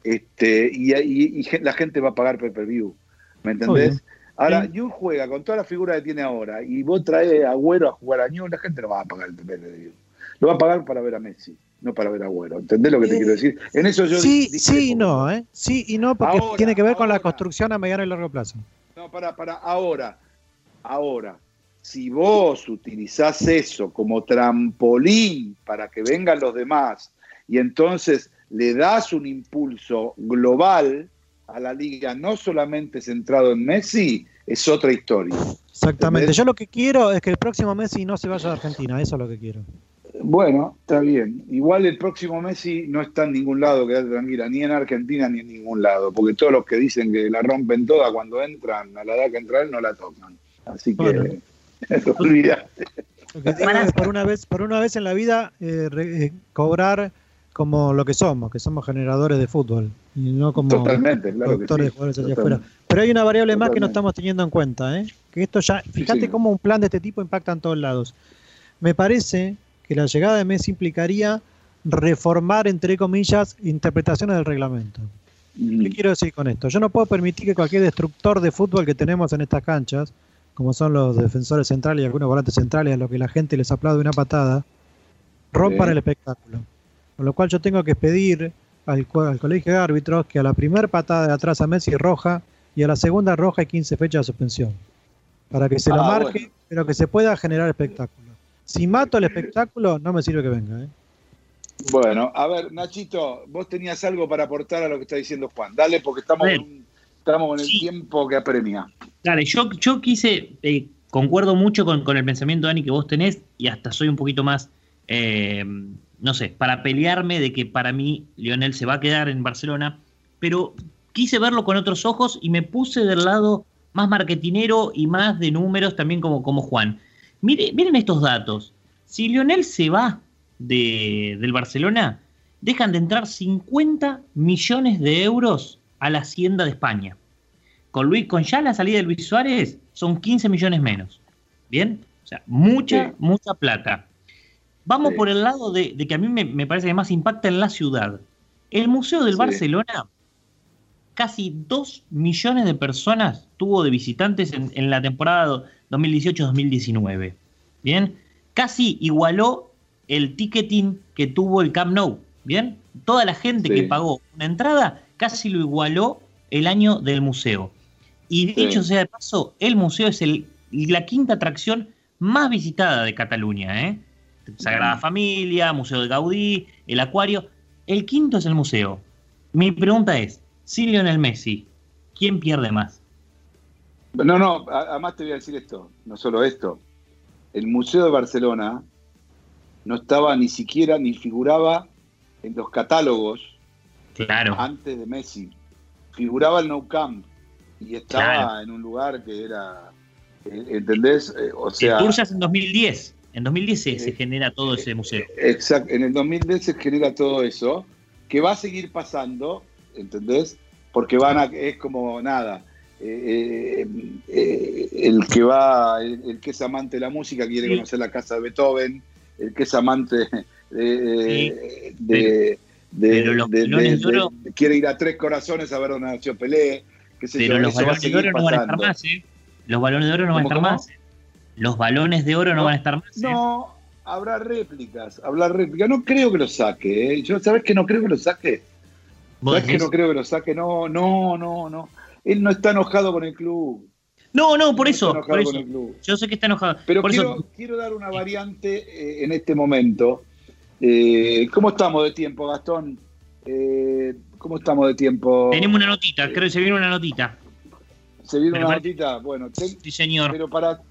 este, y, y- la gente va a pagar pay per view. ¿Me entendés? Obvio. Ahora, Sí. Ñul juega con toda la figura que tiene ahora y vos traes a Agüero a jugar a Ñul, la gente no va a pagar el pay per view. Lo va a pagar para ver a Messi, no para ver a Agüero. ¿Entendés lo que te Eh, quiero decir? En eso yo Sí, sí y no, ¿eh? Sí y no, porque Ahora, tiene que ver con la construcción a mediano y largo plazo. No, para, para, ahora, ahora, si vos utilizás eso como trampolín para que vengan los demás y entonces le das un impulso global a la liga, no solamente centrado en Messi, es otra historia. Exactamente. ¿Entendés? Yo lo que quiero es que el próximo Messi no se vaya a Argentina, eso es lo que quiero. Bueno, está bien. Igual el próximo Messi no está en ningún lado, quédate tranquila, ni en Argentina ni en ningún lado, porque todos los que dicen que la rompen toda cuando entran, a la edad que entra él, no la tocan. Así que, Bueno. Olvídate. Lo que digo Pará. es por una vez, por una vez en la vida eh, re- eh, cobrar como lo que somos, que somos generadores de fútbol y no como Totalmente, claro que productores sí. de jugadores hacia Totalmente. afuera. Pero hay una variable más que no estamos teniendo en cuenta, ¿eh? que esto ya, fíjate sí. cómo un plan de este tipo impacta en todos lados. Me parece que la llegada de Messi implicaría reformar, entre comillas, interpretaciones del reglamento. Mm. ¿Qué quiero decir con esto? Yo no puedo permitir que cualquier destructor de fútbol que tenemos en estas canchas, como son los defensores centrales y algunos volantes centrales, a los que la gente les aplaude una patada, rompan Sí. el espectáculo. Con lo cual yo tengo que pedir al, co- al colegio de árbitros que a la primera patada de atrás a Messi roja y a la segunda roja y 15 fechas de suspensión. Para que se lo Ah, marque, bueno. pero que se pueda generar espectáculo. Si mato el espectáculo, no me sirve que venga. ¿eh? Bueno, a ver, Nachito, vos tenías algo para aportar a lo que está diciendo Juan. Dale, porque estamos, en, un- estamos en el Sí. tiempo que apremia. Dale, yo, yo quise, eh, concuerdo mucho con, con el pensamiento, Dani, que vos tenés, y hasta soy un poquito más, eh, no sé, para pelearme de que para mí Lionel se va a quedar en Barcelona, pero quise verlo con otros ojos y me puse del lado más marketinero y más de números también como, como Juan. Mire, miren estos datos. Si Lionel se va de, del Barcelona, dejan de entrar 50 millones de euros a la hacienda de España. Con, Luis, con ya la salida de Luis Suárez son 15 millones menos. ¿Bien? O sea, mucha, Sí. mucha plata. Vamos Sí. por el lado de, de que a mí me, me parece que más impacta en la ciudad. El Museo del Sí. Barcelona, casi 2 millones de personas tuvo de visitantes en, en la temporada 2018-2019. ¿Bien? Casi igualó el ticketing que tuvo el Camp Nou. ¿Bien? Toda la gente que pagó una entrada casi lo igualó el año del museo. Y Sí. dicho sea de paso, el museo es el, la quinta atracción más visitada de Cataluña. ¿eh? Sagrada Familia, Museo de Gaudí, el Acuario. El quinto es el museo. Mi pregunta es, si Lionel Messi, ¿quién pierde más? No, no, además te voy a decir esto, no solo esto. El Museo de Barcelona no estaba ni siquiera, ni figuraba en los catálogos Claro. antes de Messi. Figuraba el Nou Camp y estaba Claro. en un lugar que era, eh, ¿entendés? Eh, o el sea, hace en 2010. En 2010 se, se Eh, genera todo ese museo. Exacto, en el 2010 se genera todo eso, que va a seguir pasando, ¿entendés? Porque van a, es como nada, eh, eh, eh, el que va, el, el que es amante de la música quiere Sí. conocer la casa de Beethoven, el que es amante de, Sí, de, de- pero los de- Balones de- de Oro- de- quiere ir a Tres Corazones a ver dónde nació Pelé, qué sé Pero yo, los balones de oro no van a estar más, ¿eh? Los balones de oro no van a ¿Cómo, estar cómo? más. ¿eh? Los balones de oro no, No, van a estar más. ¿eh? No, habrá réplicas, habrá réplicas. No creo que lo saque, ¿eh? Yo, ¿sabes que no creo que lo saque? ¿Vos ¿Sabes que no creo que lo saque? No, no, no, no. Él no está enojado con el club. No, no, por No eso, por. Yo sé que está enojado. Pero por quiero, eso, quiero dar una variante eh, en este momento. Eh, ¿Cómo estamos de tiempo, Gastón? Eh, ¿Cómo estamos de tiempo? tenemos una notita, creo que se viene una notita. ¿Se viene pero una notita? Bueno, Sí, señor. pero para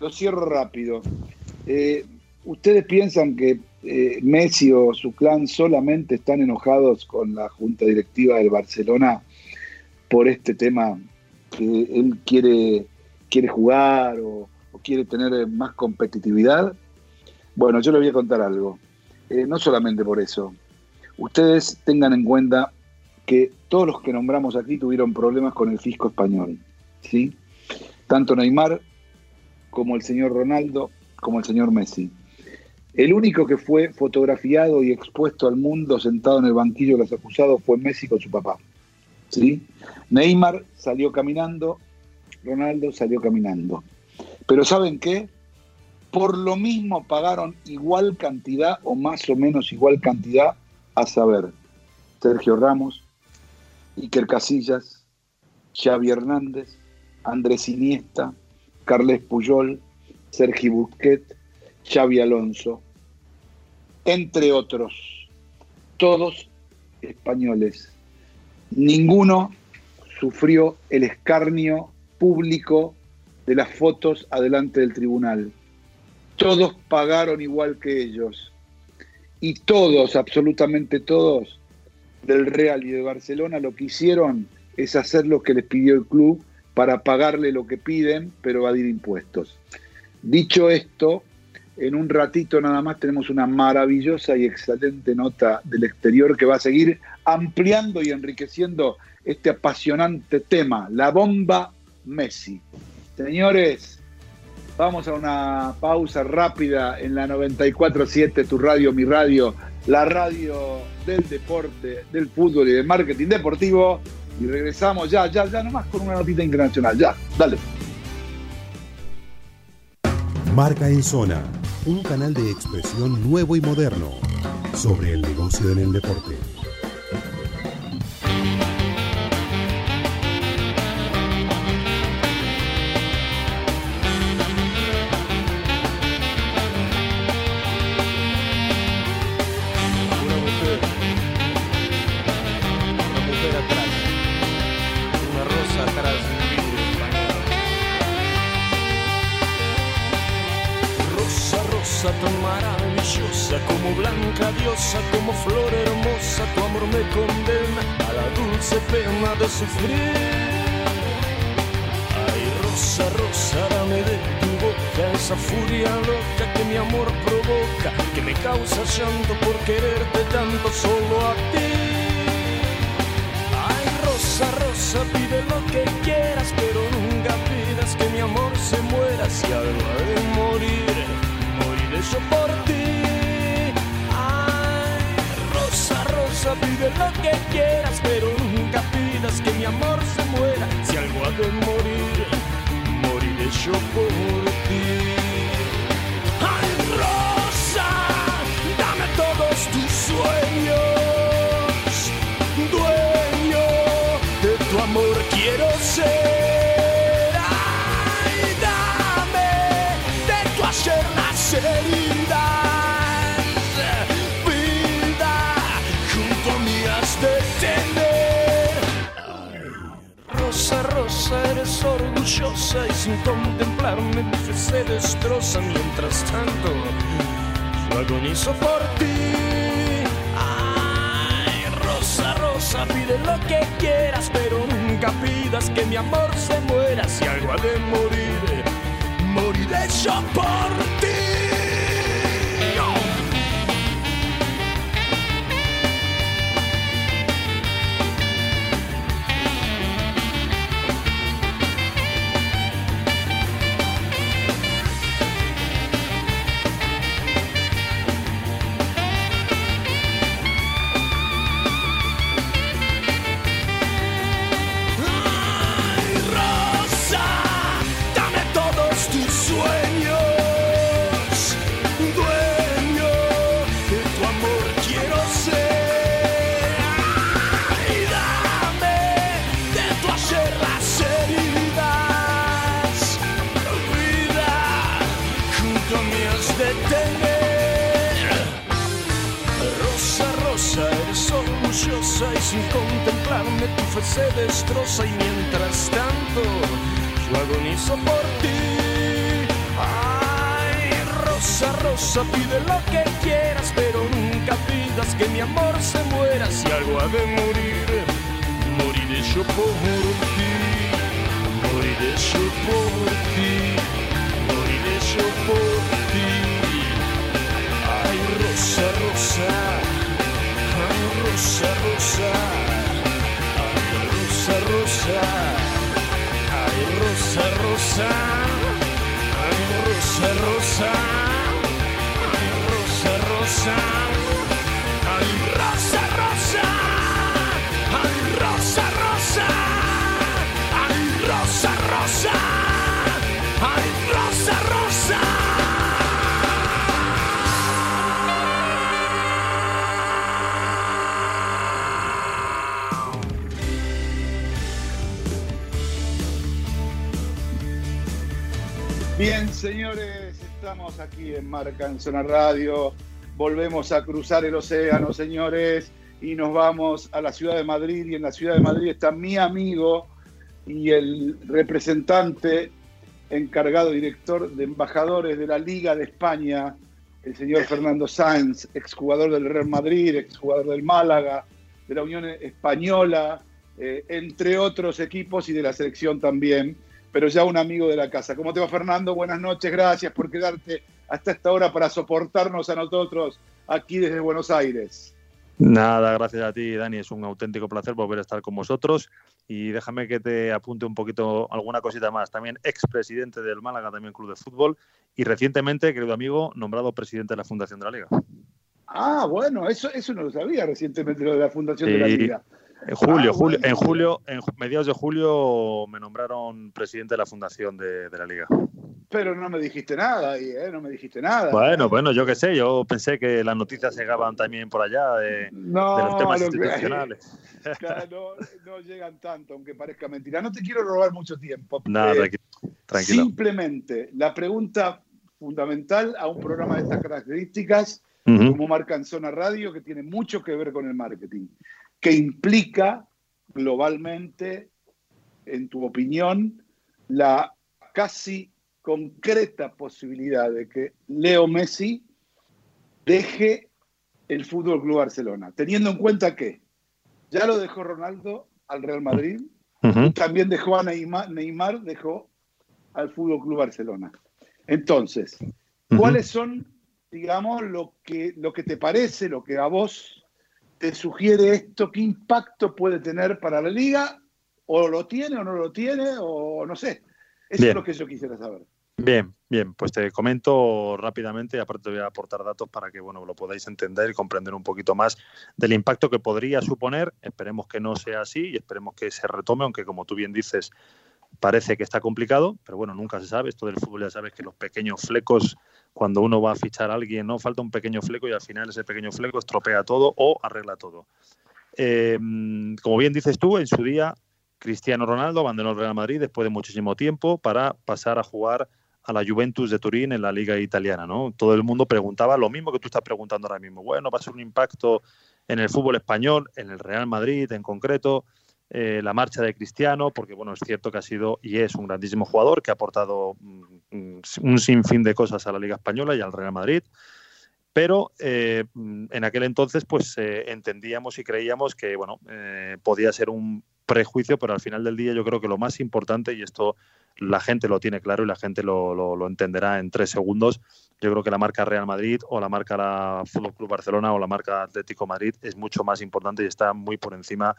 lo cierro rápido. Eh, ¿Ustedes piensan que eh, Messi o su clan solamente están enojados con la junta directiva del Barcelona por este tema que él quiere, quiere jugar o, o quiere tener más competitividad? Bueno, yo le voy a contar algo. Eh, no solamente por eso. ustedes tengan en cuenta que todos los que nombramos aquí tuvieron problemas con el fisco español. ¿sí? Tanto Neymar como el señor Ronaldo, como el señor Messi. El único que fue fotografiado y expuesto al mundo sentado en el banquillo de los acusados fue Messi con su papá. ¿sí? Neymar salió caminando, Ronaldo salió caminando. Pero ¿saben qué? Por lo mismo pagaron igual cantidad o más o menos igual cantidad, a saber, Sergio Ramos, Iker Casillas, Xavi Hernández, Andrés Iniesta, Carles Puyol, Sergi Busquets, Xavi Alonso, entre otros, todos españoles. Ninguno sufrió el escarnio público de las fotos adelante del tribunal. Todos pagaron igual que ellos. Y todos, absolutamente todos, del Real y de Barcelona lo que hicieron es hacer lo que les pidió el club para pagarle lo que piden, pero evadir impuestos. Dicho esto, en un ratito nada más tenemos una maravillosa y excelente nota del exterior que va a seguir ampliando y enriqueciendo este apasionante tema, la bomba Messi. Señores, vamos a una pausa rápida en la 94.7, tu radio, mi radio, la radio del deporte, del fútbol y del marketing deportivo. Y regresamos ya, ya, ya nomás con una notita internacional. Ya, dale. Marca en Zona, un canal de expresión nuevo y moderno sobre el negocio en el deporte. Ay, rosa, rosa, dame de tu boca esa furia loca que mi amor provoca, que me causa llanto por quererte tanto moriré yo y sin contemplarme se destroza. Mientras tanto, yo agonizo por ti. Ay, rosa, rosa, pide lo que quieras, pero nunca pidas que mi amor se muera. Si algo ha de morir, moriré yo por ti. pide lo que quieras, pero nunca pidas que mi amor se muera. Si algo ha de morir, moriré yo por ti, moriré yo por ti, moriré yo por ti. Ay, rosa, rosa, ay, rosa, rosa, ay, rosa, rosa, ay, rosa, rosa, ay, rosa, rosa rosa, rosa, rosa, ay, rosa, rosa, ay, rosa, rosa, ay, rosa, rosa. Bien, señores, estamos aquí en Marca en Zona Radio. Volvemos a cruzar el océano, señores, y nos vamos a la ciudad de Madrid. Y en la ciudad de Madrid está mi amigo y el representante encargado director de embajadores de la Liga de España, el señor Fernando Sáenz, exjugador del Real Madrid, exjugador del Málaga, de la Unión Española, eh, entre otros equipos y de la selección también, pero ya un amigo de la casa. ¿Cómo te va Fernando? Buenas noches, gracias por quedarte hasta esta hora para soportarnos a nosotros aquí desde Buenos Aires. Nada, gracias a ti, Dani. Es un auténtico placer volver a estar con vosotros. Y déjame que te apunte un poquito alguna cosita más. También expresidente del Málaga, también club de fútbol. Y recientemente, querido amigo, nombrado presidente de la Fundación de la Liga. Ah, bueno, eso, eso no lo sabía recientemente, lo de la Fundación de la. Liga. En julio, julio, en julio, en mediados de julio me nombraron presidente de la fundación de, de la liga. Pero no me dijiste nada ahí, ¿eh? No me dijiste nada. Bueno, bueno, yo qué sé, yo pensé que las noticias llegaban también por allá de, no, de los temas lo que- institucionales. *laughs* Claro, no, no llegan tanto, aunque parezca mentira. No te quiero robar mucho tiempo. Nada, Eh, tranqui- tranquilo. Simplemente, la pregunta fundamental a un programa de estas características, como marca en Zona Radio, que tiene mucho que ver con el marketing, que implica globalmente, en tu opinión, la casi concreta posibilidad de que Leo Messi deje el Fútbol Club Barcelona, teniendo en cuenta que ya lo dejó Ronaldo al Real Madrid, también dejó a Neymar, Neymar dejó al Fútbol Club Barcelona. Entonces, ¿cuáles son, digamos, lo que, lo que te parece, lo que a vos te sugiere esto? ¿Qué impacto puede tener para la liga? ¿O lo tiene o no lo tiene? O no sé. Eso Bien. es lo que yo quisiera saber. Bien, bien, pues te comento rápidamente y aparte te voy a aportar datos para que bueno, lo podáis entender y comprender un poquito más del impacto que podría suponer. Esperemos que no sea así y esperemos que se retome, aunque como tú bien dices, parece que está complicado, pero bueno, nunca se sabe. Esto del fútbol ya sabes que los pequeños flecos, cuando uno va a fichar a alguien, no falta un pequeño fleco y al final ese pequeño fleco estropea todo o arregla todo. Eh, como bien dices tú, en su día Cristiano Ronaldo abandonó el Real Madrid después de muchísimo tiempo para pasar a jugar a la Juventus de Turín en la liga italiana, ¿no? Todo el mundo preguntaba lo mismo que tú estás preguntando ahora mismo. Bueno, va a ser un impacto en el fútbol español, en el Real Madrid en concreto, eh, la marcha de Cristiano, porque bueno, es cierto que ha sido y es un grandísimo jugador que ha aportado mm, un sinfín de cosas a la Liga Española y al Real Madrid. Pero eh, en aquel entonces, pues eh, entendíamos y creíamos que bueno, eh, podía ser un prejuicio, pero al final del día yo creo que lo más importante, y esto la gente lo tiene claro y la gente lo, entenderá en tres segundos, yo creo que la marca Real Madrid o la marca la Fútbol Club Barcelona o la marca Atlético Madrid es mucho más importante y está muy por encima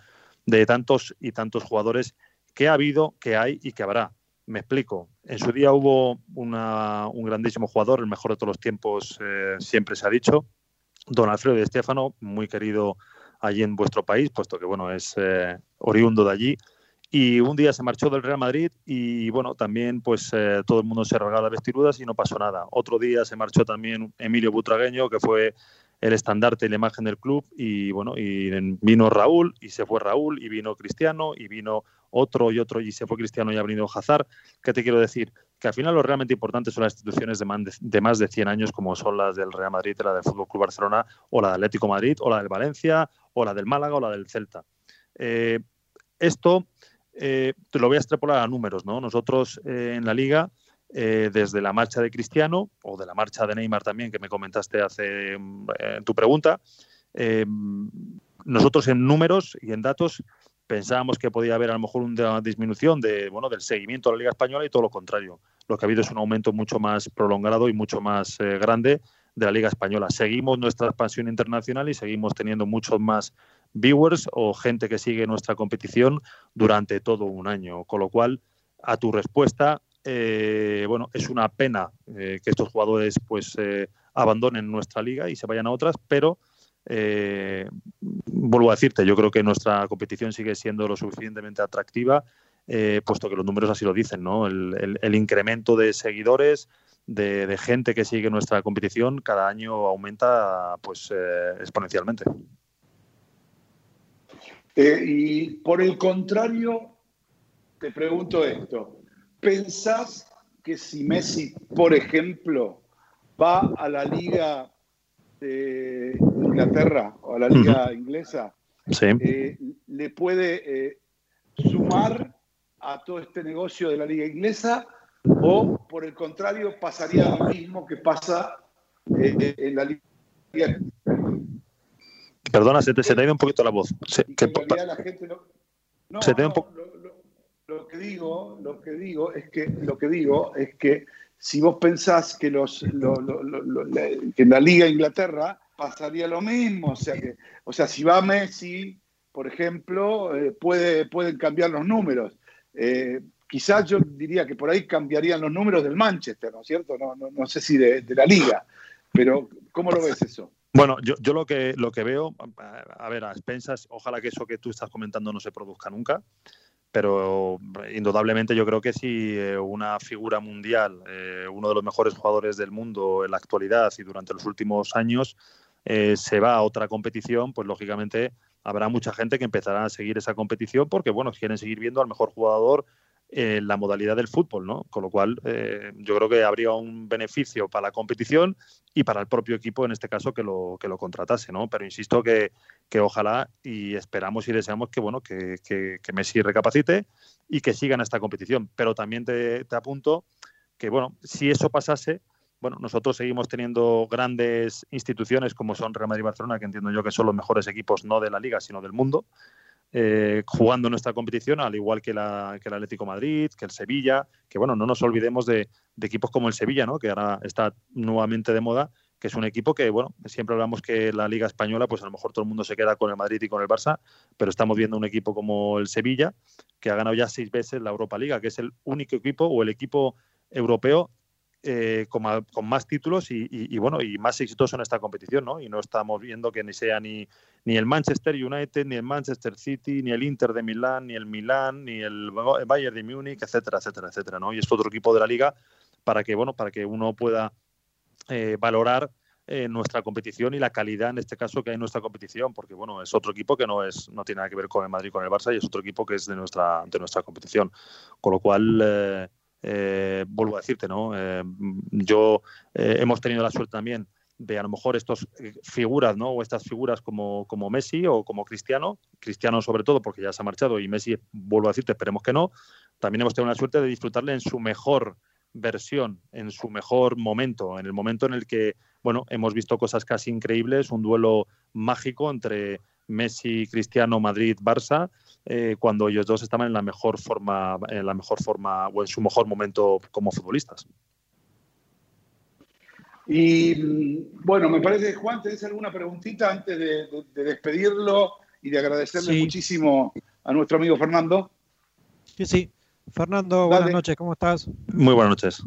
tantos y tantos jugadores que ha habido, que hay y que habrá. Me explico. En su día hubo una, un grandísimo jugador, el mejor de todos los tiempos, eh, siempre se ha dicho, don Alfredo de Estefano, muy querido allí en vuestro país, puesto que bueno es eh, oriundo de allí. Y un día se marchó del Real Madrid y bueno, también pues eh, todo el mundo se regala vestiduras y no pasó nada. Otro día se marchó también Emilio Butragueño, que fue el estandarte y la imagen del club y bueno, y vino Raúl y se fue Raúl y vino Cristiano y vino otro y otro y se fue Cristiano y ha venido Hazard. ¿Qué te quiero decir? Que al final lo realmente importante son las instituciones de, más de 100 años como son las del Real Madrid, la del Fútbol Club Barcelona o la del Atlético Madrid o la del Valencia o la del Málaga o la del Celta. Eh, esto eh, te lo voy a extrapolar a números, ¿no? Nosotros eh, en la liga eh, desde la marcha de Cristiano o de la marcha de Neymar también, que me comentaste hace en tu pregunta, eh, nosotros en números y en datos pensábamos que podía haber a lo mejor una disminución de, bueno, del seguimiento a la Liga Española y todo lo contrario. Lo que ha habido es un aumento mucho más prolongado y mucho más eh, grande de la Liga Española. Seguimos nuestra expansión internacional y seguimos teniendo muchos más viewers o gente que sigue nuestra competición durante todo un año. Con lo cual, a tu respuesta, eh, bueno, es una pena eh, que estos jugadores pues eh, abandonen nuestra liga y se vayan a otras, pero vuelvo a decirte, yo creo que nuestra competición sigue siendo lo suficientemente atractiva, puesto que los números así lo dicen, ¿no? El, incremento de seguidores, de, gente que sigue nuestra competición, cada año aumenta pues exponencialmente. Y por el contrario, te pregunto esto. ¿Pensás que si Messi, por ejemplo, va a la liga de Inglaterra o a la liga inglesa, Sí. eh, le puede eh, sumar a todo este negocio de la liga inglesa o por el contrario pasaría lo mismo que pasa eh, en la liga Perdona, se te, se te ha ido un poquito la voz. Se- y que que en realidad la gente no, no, Se te un poco- lo que digo, lo que digo es que lo que digo es que si vos pensás que los lo- lo- lo- la- que en la Liga de Inglaterra pasaría lo mismo, o sea que, o sea, si va Messi, por ejemplo, eh, puede, pueden cambiar los números. Eh, quizás yo diría que por ahí cambiarían los números del Manchester, ¿no es cierto? No, no, no sé si de, de la liga, pero ¿cómo lo ves eso? Bueno, yo, yo lo que lo que veo, a ver, a expensas, ojalá que eso que tú estás comentando no se produzca nunca, pero indudablemente yo creo que si eh, una figura mundial, eh, uno de los mejores jugadores del mundo en la actualidad y durante los últimos años, eh, se va a otra competición, pues lógicamente habrá mucha gente que empezará a seguir esa competición porque, bueno, quieren seguir viendo al mejor jugador en la modalidad del fútbol, ¿no? Con lo cual, eh, yo creo que habría un beneficio para la competición y para el propio equipo, en este caso, que lo, que lo contratase, ¿no? Pero insisto que, que ojalá y esperamos y deseamos que, bueno, que, que, que Messi recapacite y que siga en esta competición. Pero también te, te apunto que, bueno, si eso pasase, bueno, nosotros seguimos teniendo grandes instituciones como son Real Madrid y Barcelona, que entiendo yo que son los mejores equipos no de la liga, sino del mundo, eh, jugando nuestra competición, al igual que, la, que el Atlético Madrid, que el Sevilla, que bueno, no nos olvidemos de, de equipos como el Sevilla, ¿no? que ahora está nuevamente de moda, que es un equipo que, bueno, siempre hablamos que la Liga Española, pues a lo mejor todo el mundo se queda con el Madrid y con el Barça, pero estamos viendo un equipo como el Sevilla, que ha ganado ya seis veces la Europa Liga, que es el único equipo o el equipo europeo eh, con, más títulos y, y- bueno y más exitoso en esta competición, ¿no? Y no estamos viendo que ni sea ni, ni el Manchester United, ni el Manchester City, ni el Inter de Milán, ni el Milán, ni el Ba- Bayern de Múnich, etcétera, etcétera, etcétera, ¿no? Y es otro equipo de la liga para que bueno para que uno pueda eh, valorar eh, nuestra competición y la calidad en este caso que hay en nuestra competición, porque bueno, es otro equipo que no es no tiene nada que ver con el Madrid con el Barça y es otro equipo que es de nuestra de nuestra competición. Con lo cual eh, eh, vuelvo a decirte, ¿no? Eh, yo eh, hemos tenido la suerte también de a lo mejor estas figuras, ¿no? O estas figuras como, como Messi o como Cristiano, Cristiano sobre todo porque ya se ha marchado y Messi, vuelvo a decirte, esperemos que no. También hemos tenido la suerte de disfrutarle en su mejor versión, en su mejor momento, en el momento en el que, bueno, hemos visto cosas casi increíbles, un duelo mágico entre Messi, Cristiano, Madrid, Barça, eh, cuando ellos dos estaban en la mejor forma, en la mejor forma o en su mejor momento como futbolistas. Y mm, bueno, me parece, Juan, ¿tenés alguna preguntita antes de, de- de despedirlo y de agradecerle Sí. muchísimo a nuestro amigo Fernando? Sí, sí. Fernando, buenas noches, ¿cómo estás? Muy buenas noches.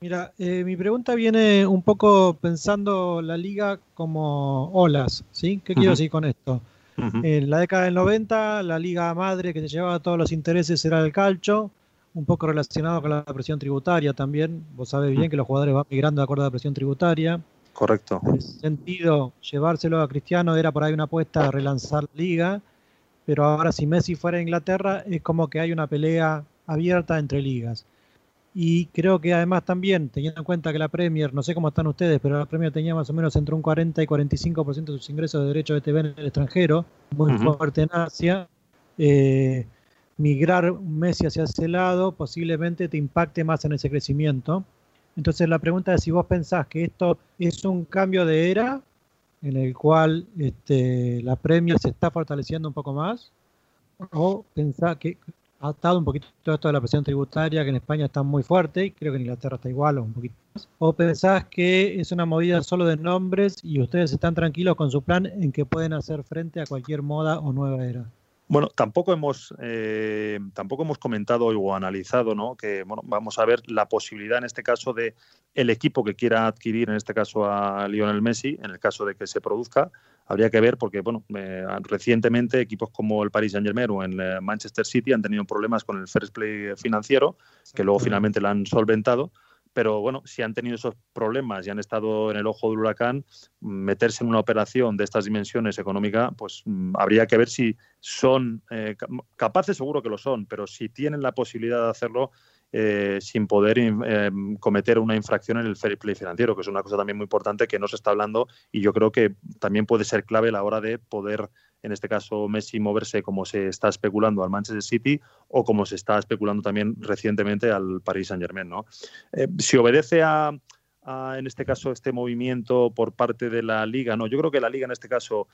Mira, eh, mi pregunta viene un poco pensando la liga como olas, ¿sí? ¿Qué quiero decir con esto? En la década del 90, la liga madre que se llevaba todos los intereses era el calcio, un poco relacionado con la presión tributaria también. Vos sabés bien que los jugadores van migrando de acuerdo a la presión tributaria. Correcto. En ese sentido, llevárselo a Cristiano era por ahí una apuesta a relanzar la liga, pero ahora si Messi fuera a Inglaterra es como que hay una pelea abierta entre ligas. Y creo que además también, teniendo en cuenta que la Premier, no sé cómo están ustedes, pero la Premier tenía más o menos entre un 40 y 45% de sus ingresos de derechos de TV en el extranjero, muy fuerte en Asia. eh, migrar un Messi hacia ese lado posiblemente te impacte más en ese crecimiento. Entonces la pregunta es si vos pensás que esto es un cambio de era en el cual este, la Premier se está fortaleciendo un poco más, o pensás que ha atado un poquito todo esto de la presión tributaria, que en España está muy fuerte, y creo que en Inglaterra está igual o un poquito más, o pensás que es una movida solo de nombres y ustedes están tranquilos con su plan en que pueden hacer frente a cualquier moda o nueva era. Bueno, tampoco hemos, eh, tampoco hemos comentado o analizado, ¿no? Que bueno, vamos a ver la posibilidad en este caso de el equipo que quiera adquirir, en este caso a Lionel Messi, en el caso de que se produzca, habría que ver porque bueno, eh, recientemente equipos como el Paris Saint Germain o el eh, Manchester City han tenido problemas con el first play financiero, que luego finalmente lo han solventado pero bueno, si han tenido esos problemas y han estado en el ojo del huracán, meterse en una operación de estas dimensiones económicas, pues mm, habría que ver si son eh, capaces, seguro que lo son, pero si tienen la posibilidad de hacerlo eh, sin poder eh, cometer una infracción en el fair play financiero, que es una cosa también muy importante que no se está hablando y yo creo que también puede ser clave a la hora de poder en este caso Messi moverse como se está especulando al Manchester City o como se está especulando también recientemente al Paris Saint Germain. ¿no? Eh, si obedece a, a, en este caso, este movimiento por parte de la liga, no, yo creo que la liga en este caso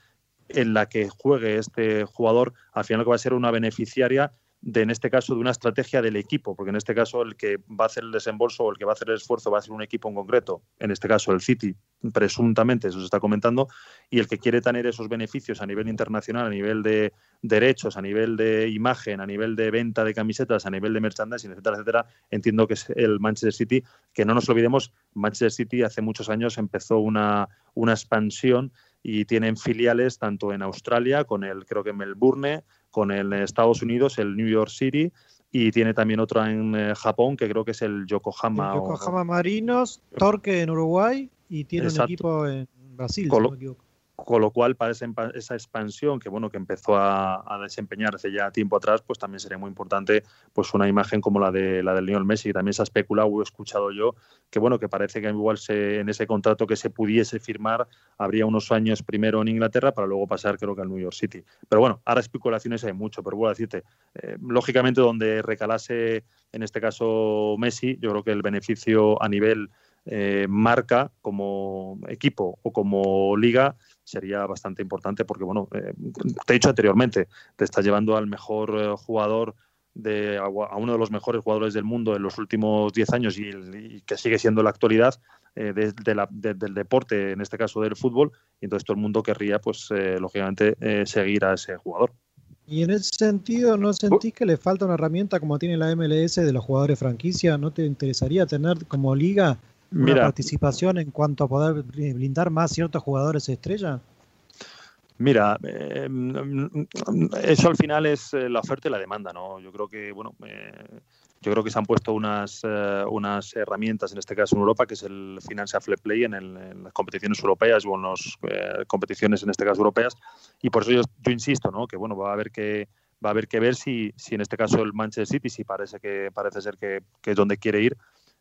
en la que juegue este jugador, al final que va a ser una beneficiaria de, en este caso, de una estrategia del equipo, porque en este caso el que va a hacer el desembolso o el que va a hacer el esfuerzo va a ser un equipo en concreto, en este caso el City, presuntamente, eso se está comentando, y el que quiere tener esos beneficios a nivel internacional, a nivel de derechos, a nivel de imagen, a nivel de venta de camisetas, a nivel de merchandising, etcétera, etcétera, entiendo que es el Manchester City, que no nos olvidemos, Manchester City hace muchos años empezó una, una expansión y tienen filiales tanto en Australia, con el creo que Melbourne, con el Estados Unidos, el New York City, y tiene también otra en eh, Japón, que creo que es el Yokohama. El Yokohama o... Marinos, Torque en Uruguay y tiene Exacto. un equipo en Brasil, con, si no me equivoco. Con lo cual, para esa, expansión que bueno que empezó a, a, desempeñar hace ya tiempo atrás, pues también sería muy importante pues una imagen como la de la del Lionel Messi, que también se ha especulado he escuchado yo, que bueno, que parece que igual se, en ese contrato que se pudiese firmar habría unos años primero en Inglaterra para luego pasar creo que al New York City. Pero bueno, ahora especulaciones hay mucho, pero bueno, decirte, eh, lógicamente donde recalase en este caso Messi, yo creo que el beneficio a nivel eh, marca como equipo o como liga sería bastante importante porque, bueno, eh, te he dicho anteriormente, te estás llevando al mejor eh, jugador, de, a, uno de los mejores jugadores del mundo en los últimos 10 años y, y, que sigue siendo la actualidad eh, de, de la, del deporte, en este caso del fútbol, y entonces todo el mundo querría, pues, eh, lógicamente, seguir a ese jugador. Y en ese sentido, ¿no sentís que le falta una herramienta como tiene la MLS de los jugadores franquicia? ¿No te interesaría tener como liga una Mira, participación en cuanto a poder blindar más ciertos jugadores estrella? Mira, eh, eso al final es eh, la oferta y la demanda, ¿no? Yo creo que, bueno, eh, yo creo que se han puesto unas, eh, unas herramientas, en este caso en Europa, que es el Financial Fair Play en, el, en las competiciones europeas o en las competiciones, en este caso europeas, y por eso yo, yo, insisto, ¿no? Que, bueno, va a haber que va a haber que ver si, si en este caso el Manchester City, si parece que parece ser que, que es donde quiere ir,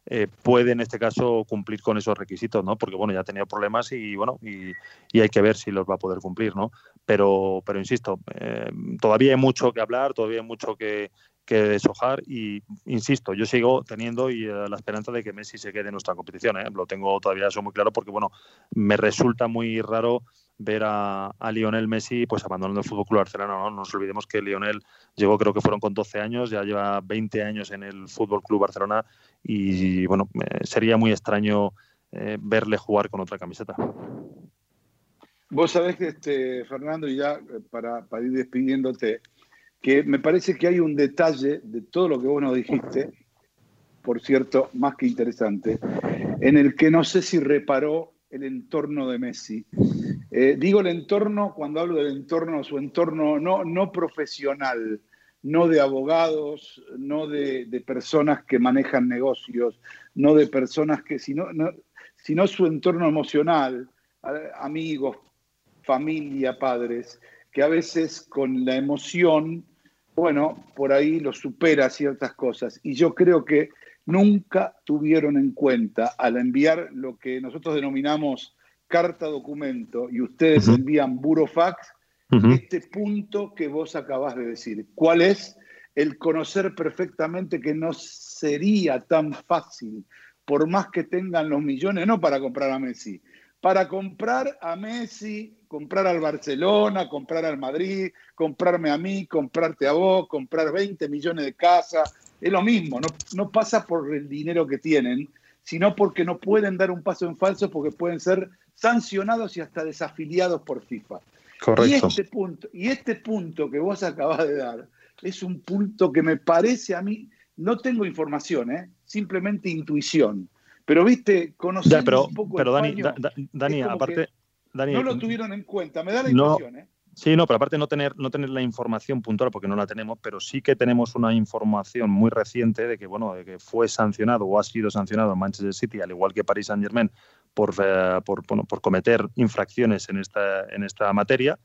eh, puede en este caso cumplir con esos requisitos, ¿no? Porque bueno, ya ha tenido problemas y bueno, y, y, hay que ver si los va a poder cumplir, ¿no? Pero, pero insisto, eh, todavía hay mucho que hablar, todavía hay mucho que, que deshojar y insisto, yo sigo teniendo y, uh, la esperanza de que Messi se quede en nuestra competición, ¿eh? lo tengo todavía eso muy claro porque bueno, me resulta muy raro ver a, Lionel Messi pues abandonando el Fútbol Club Barcelona. ¿no? no nos olvidemos que Lionel llegó, creo que fueron con 12 años, ya lleva 20 años en el Fútbol Club Barcelona y bueno, eh, sería muy extraño eh, verle jugar con otra camiseta. Vos sabés que, este, Fernando, y ya eh, para, para, ir despidiéndote, que me parece que hay un detalle de todo lo que vos nos dijiste, por cierto, más que interesante, en el que no sé si reparó el entorno de Messi. Eh, digo el entorno cuando hablo del entorno, su entorno no, no profesional, no de abogados, no de, de, personas que manejan negocios, no de personas que, sino, no, sino su entorno emocional, amigos, familia, padres, que a veces con la emoción, bueno, por ahí lo supera ciertas cosas. Y yo creo que nunca tuvieron en cuenta al enviar lo que nosotros denominamos carta documento y ustedes uh -huh. envían burofax, uh -huh. este punto que vos acabas de decir. ¿Cuál es? El conocer perfectamente que no sería tan fácil, por más que tengan los millones, no para comprar a Messi, para comprar a Messi, comprar al Barcelona, comprar al Madrid, comprarme a mí, comprarte a vos, comprar 20 millones de casas, es lo mismo, no, no pasa por el dinero que tienen, sino porque no pueden dar un paso en falso porque pueden ser sancionados y hasta desafiliados por FIFA. Y Correcto. este punto, y este punto que vos acabas de dar es un punto que me parece a mí, no tengo información, ¿eh? simplemente intuición. Pero viste, conociendo Ya, pero, un poco pero Dani, Da- Da- aparte, Dani, no lo tuvieron en cuenta. Me da la No. impresión, ¿eh? Sí, no, pero aparte no tener, no tener la información puntual, porque no la tenemos, pero sí que tenemos una información muy reciente de que, bueno, de que fue sancionado o ha sido sancionado Manchester City, al igual que Paris Saint Germain, por, eh, por, bueno, por cometer infracciones en esta, en esta materia,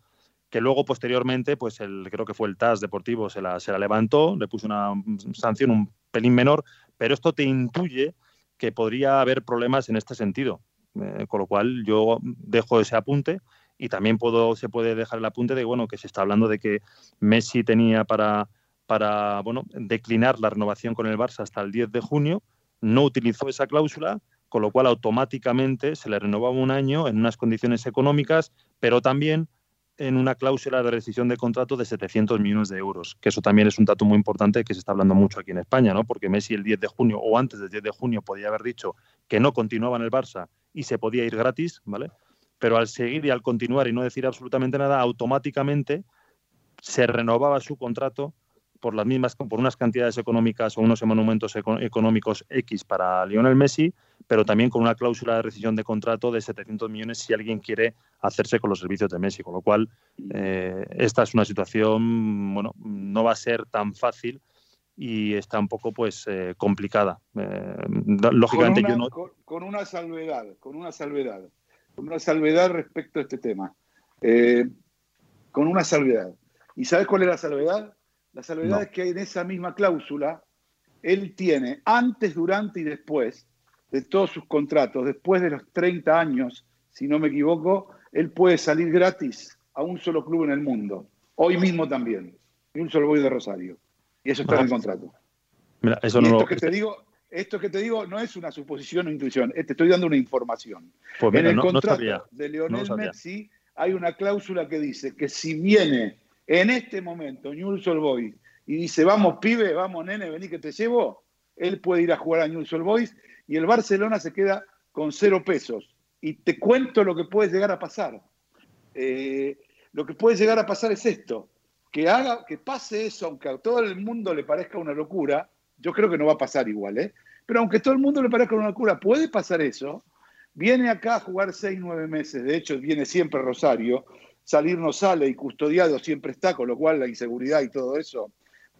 que luego posteriormente, pues el, creo que fue el TAS deportivo, se la, se la levantó, le puso una sanción un pelín menor, pero esto te intuye que podría haber problemas en este sentido. Eh, con lo cual yo dejo ese apunte y también puedo, se puede dejar el apunte de bueno que se está hablando de que Messi tenía para, para bueno, declinar la renovación con el Barça hasta el 10 de junio, no utilizó esa cláusula, con lo cual automáticamente se le renovaba un año en unas condiciones económicas, pero también en una cláusula de rescisión de contrato de 700 millones de euros, que eso también es un dato muy importante que se está hablando mucho aquí en España, ¿no? Porque Messi el 10 de junio o antes del 10 de junio podía haber dicho que no continuaba en el Barça y se podía ir gratis, ¿vale? Pero al seguir y al continuar y no decir absolutamente nada, automáticamente se renovaba su contrato por las mismas por unas cantidades económicas o unos monumentos eco- económicos X para Lionel Messi, pero también con una cláusula de rescisión de contrato de 700 millones si alguien quiere hacerse con los servicios de Messi, con lo cual eh, esta es una situación, bueno, no va a ser tan fácil y está un poco pues eh, complicada. Eh, lógicamente con una, yo no con, con una salvedad, con una salvedad, con una salvedad respecto a este tema. Con una salvedad. ¿Y sabes cuál es la salvedad? La salvedad No. es que en esa misma cláusula él tiene antes, durante y después de todos sus contratos, después de los 30 años, si no me equivoco, él puede salir gratis a un solo club en el mundo. Hoy mismo también. Y un solo voy de Rosario. Y eso está en el contrato. Mira, eso Y no esto lo- que te digo, esto que te digo no es una suposición o intuición, eh, te estoy dando una información. Pues mira, en el no- contrato de Leonel. Messi hay una cláusula que dice que si viene en este momento Newell's Old Boys y dice vamos pibe, vamos nene, vení que te llevo, él puede ir a jugar a Newell's Old Boys y el Barcelona se queda con cero pesos. Y te cuento lo que puede llegar a pasar. Eh, lo que puede llegar a pasar es esto, que haga, que pase eso, aunque a todo el mundo le parezca una locura, yo creo que no va a pasar igual, ¿eh? Pero aunque a todo el mundo le parezca una locura, puede pasar eso. Viene acá a jugar seis, nueve meses, de hecho viene siempre Rosario, salir no sale y custodiado siempre está, con lo cual la inseguridad y todo eso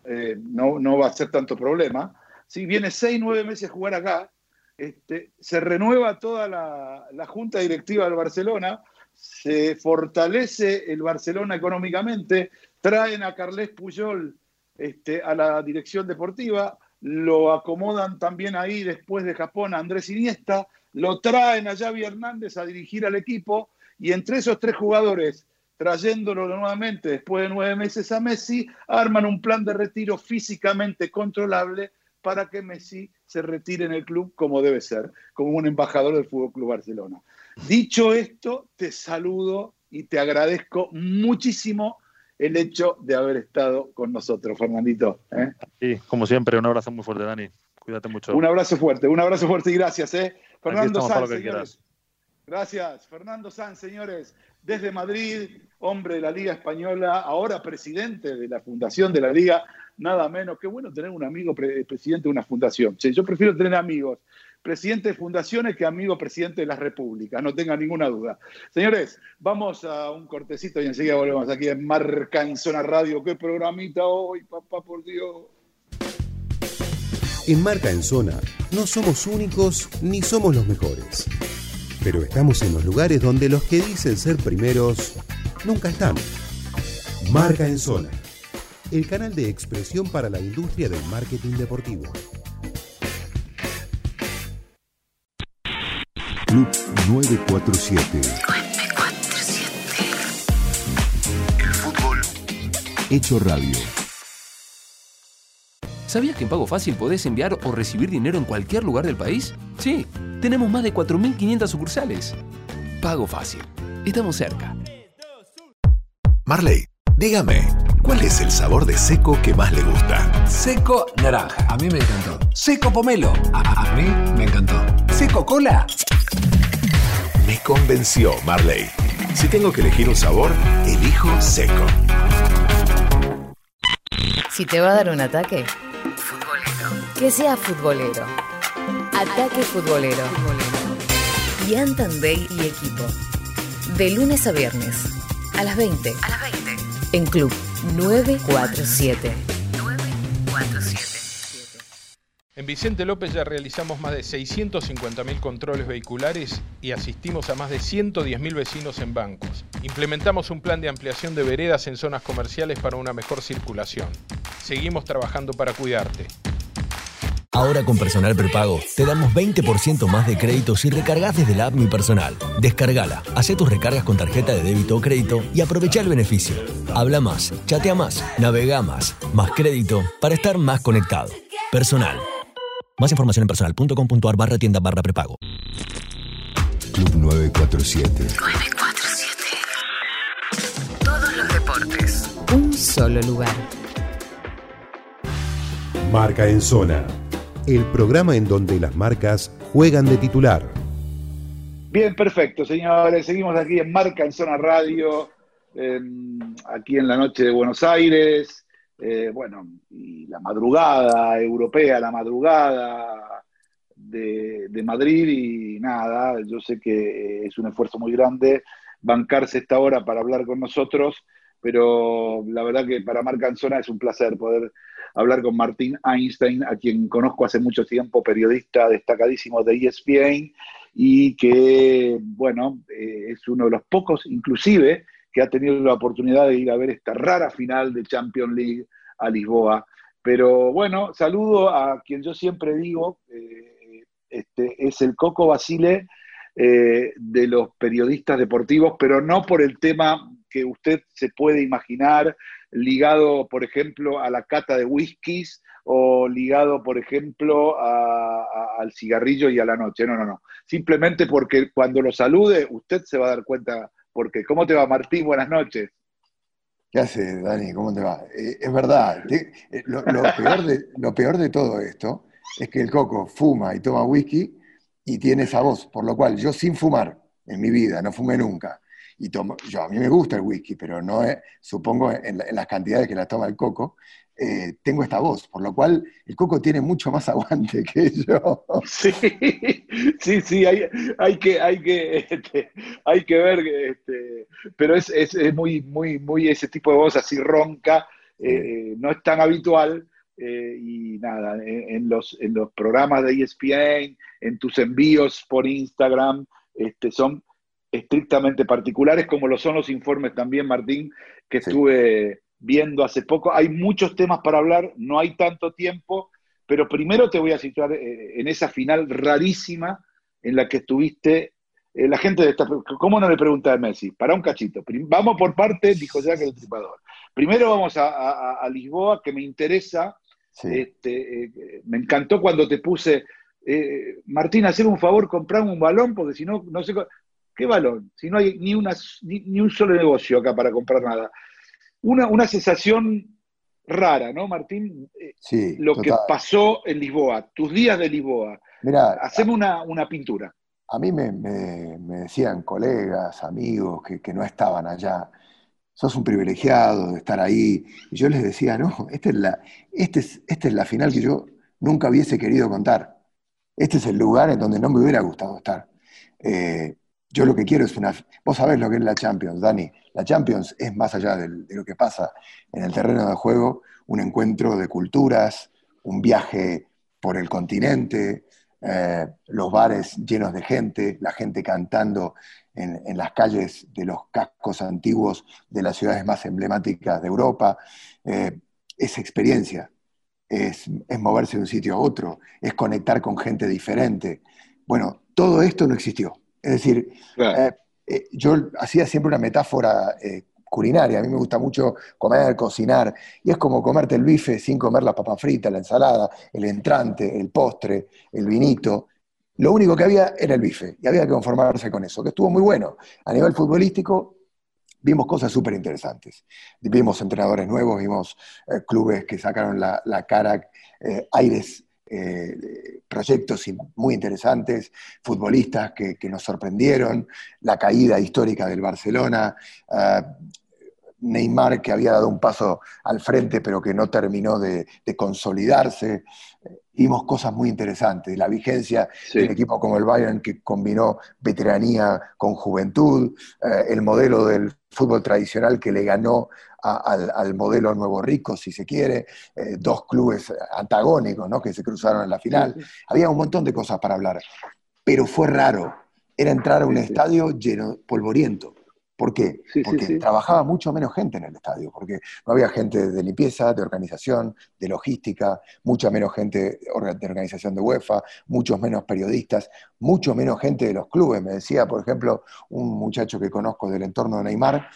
eh, no, no va a ser tanto problema. Si viene seis, nueve meses a jugar acá, este, se renueva toda la, la junta directiva del Barcelona, se fortalece el Barcelona económicamente, traen a Carles Puyol este, a la dirección deportiva, lo acomodan también ahí después de Japón a Andrés Iniesta, lo traen a Xavi Hernández a dirigir al equipo y entre esos tres jugadores, trayéndolo nuevamente después de nueve meses a Messi, arman un plan de retiro físicamente controlable para que Messi se retire en el club como debe ser, como un embajador del Fútbol Club Barcelona. Dicho esto, te saludo y te agradezco muchísimo el hecho de haber estado con nosotros, Fernandito. ¿eh? Sí, como siempre, un abrazo muy fuerte, Dani. Cuídate mucho. Un abrazo fuerte, un abrazo fuerte y gracias. ¿eh? Fernando Sanz, señores. Gracias, Fernando Sanz, señores, desde Madrid, hombre de la Liga Española, ahora presidente de la Fundación de la Liga, nada menos. Qué bueno tener un amigo pre- presidente de una fundación. Che, yo prefiero tener amigos, presidente de fundaciones que amigo presidente de las repúblicas, no tenga ninguna duda. Señores, vamos a un cortecito y enseguida volvemos aquí en Marca en Zona Radio. Qué programita hoy, papá, por Dios. En Marca en Zona no somos únicos ni somos los mejores. Pero estamos en los lugares donde los que dicen ser primeros nunca están. Marca en Zona, el canal de expresión para la industria del marketing deportivo. Club 947. El fútbol hecho radio. ¿Sabías que en Pago Fácil podés enviar o recibir dinero en cualquier lugar del país? Sí, tenemos más de 4.500 sucursales. Pago Fácil. Estamos cerca. Marley, dígame, ¿cuál es el sabor de seco que más le gusta? Seco naranja. A mí me encantó. Seco pomelo. A, a mí me encantó. Seco cola. Me convenció, Marley. Si tengo que elegir un sabor, elijo seco. Si te va a dar un ataque. Que sea futbolero. Ataque futbolero. Yantan Day y equipo. De lunes a viernes. A las 20. A las 20. En Club 947. 947. En Vicente López ya realizamos más de 650.000 controles vehiculares y asistimos a más de 110.000 vecinos en bancos. Implementamos un plan de ampliación de veredas en zonas comerciales para una mejor circulación. Seguimos trabajando para cuidarte. Ahora con Personal Prepago te damos 20% más de crédito si recargas desde la app Mi Personal. Descargala, hace tus recargas con tarjeta de débito o crédito y aprovecha el beneficio. Habla más, chatea más, navega más, más crédito para estar más conectado. Personal. Más información en personal.com.ar barra tienda barra prepago. Club 947. 947. Todos los deportes. Un solo lugar. Marca en Zona, el programa en donde las marcas juegan de titular. Bien, perfecto, señores. Seguimos aquí en Marca en Zona Radio, eh, aquí en la noche de Buenos Aires. Eh, bueno, y la madrugada europea, la madrugada de, de Madrid y nada, yo sé que es un esfuerzo muy grande bancarse esta hora para hablar con nosotros, pero la verdad que para Marca en Zona es un placer poder hablar con Martín Einstein, a quien conozco hace mucho tiempo, periodista destacadísimo de ESPN y que, bueno, eh, es uno de los pocos, inclusive, que ha tenido la oportunidad de ir a ver esta rara final de Champions League a Lisboa. Pero bueno, saludo a quien yo siempre digo, eh, este, es el Coco Basile eh, de los periodistas deportivos, pero no por el tema que usted se puede imaginar, ligado, por ejemplo, a la cata de whiskies o ligado, por ejemplo, a- al cigarrillo y a la noche. No, no, no. Simplemente porque cuando lo salude, usted se va a dar cuenta. Porque, ¿cómo te va, Martín? Buenas noches. ¿Qué hace, Dani? ¿Cómo te va? Eh, es verdad, eh, lo, lo peor de, lo peor de todo esto es que el coco fuma y toma whisky y tiene esa voz, por lo cual yo sin fumar en mi vida, no fumé nunca, y yo, a mí me gusta el whisky, pero no es, supongo en, la- en las cantidades que la toma el coco, eh, tengo esta voz, por lo cual el coco tiene mucho más *laughs* aguante que yo. Sí, sí, sí, hay, hay que, hay que, este, hay que ver, este, pero es, es, es muy, muy, muy ese tipo de voz así ronca, eh, no es tan habitual, eh, y nada, en, en los, en los programas de ESPN, en tus envíos por Instagram, este, son estrictamente particulares, como lo son los informes también, Martín, que estuve viendo hace poco. Hay muchos temas para hablar, no hay tanto tiempo, pero primero te voy a situar eh, en esa final rarísima en la que estuviste. eh, la gente de esta, ¿cómo no le pregunta a Messi? Para un cachito. Vamos por parte, dijo Jack el tripador. Primero vamos a, a- a Lisboa, que me interesa. Este, eh, me encantó cuando te puse, eh, Martín, hacer un favor, comprame un balón, porque si no, no sé. ¿Qué balón? Si no hay ni, una, ni, ni un solo negocio acá para comprar nada. Una, una sensación rara, ¿no, Martín? Eh, Sí, Lo que pasó en Lisboa, tus días de Lisboa. Mira, Haceme una, una pintura. A mí me, me- me decían colegas, amigos que, que no estaban allá, sos un privilegiado de estar ahí. Y yo les decía, no, esta es la, este es, esta es la final que yo nunca hubiese querido contar. Este es el lugar en donde no me hubiera gustado estar. Eh, yo lo que quiero es una... Vos sabés lo que es la Champions, Dani. La Champions es más allá de lo que pasa en el terreno de juego, un encuentro de culturas, un viaje por el continente, eh, los bares llenos de gente, la gente cantando en, las calles de los cascos antiguos de las ciudades más emblemáticas de Europa. Eh, esa experiencia es, es moverse de un sitio a otro, es conectar con gente diferente. Bueno, todo esto no existió. Es decir, eh, eh, yo hacía siempre una metáfora eh, culinaria. A mí me gusta mucho comer, cocinar, y es como comerte el bife sin comer la papa frita, la ensalada, el entrante, el postre, el vinito. Lo único que había era el bife, y había que conformarse con eso, que estuvo muy bueno. A nivel futbolístico, vimos cosas súper interesantes. Vimos entrenadores nuevos, vimos eh, clubes que sacaron la, la cara, eh, aires eh, proyectos muy interesantes, futbolistas que, que nos sorprendieron, la caída histórica del Barcelona, eh, Neymar que había dado un paso al frente pero que no terminó de, de consolidarse. Eh, Vimos cosas muy interesantes, la vigencia Sí. de un equipo como el Bayern que combinó veteranía con juventud, eh, el modelo del fútbol tradicional que le ganó a- al, al modelo nuevo rico, si se quiere, eh, dos clubes antagónicos ¿no? que se cruzaron en la final. Había un montón de cosas para hablar, pero fue raro. Era entrar a un estadio lleno, polvoriento. ¿Por qué? Sí, porque sí. trabajaba mucho menos gente en el estadio, porque no había gente de limpieza, de organización, de logística, mucha menos gente de organización de UEFA, muchos menos periodistas, mucho menos gente de los clubes. Me decía, por ejemplo, un muchacho que conozco del entorno de Neymar,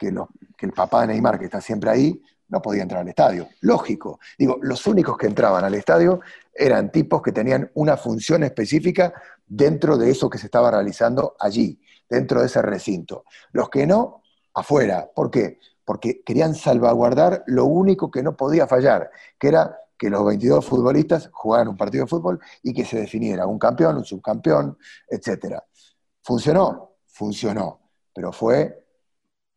que, el papá de Neymar, que está siempre ahí, no podía entrar al estadio. Lógico. Digo, los únicos que entraban al estadio eran tipos que tenían una función específica dentro de eso que se estaba realizando allí, dentro de ese recinto. Los que no, afuera. ¿Por qué? Porque querían salvaguardar lo único que no podía fallar, que era que los 22 futbolistas jugaran un partido de fútbol y que se definiera un campeón, un subcampeón, etcétera. ¿Funcionó? Funcionó, pero fue,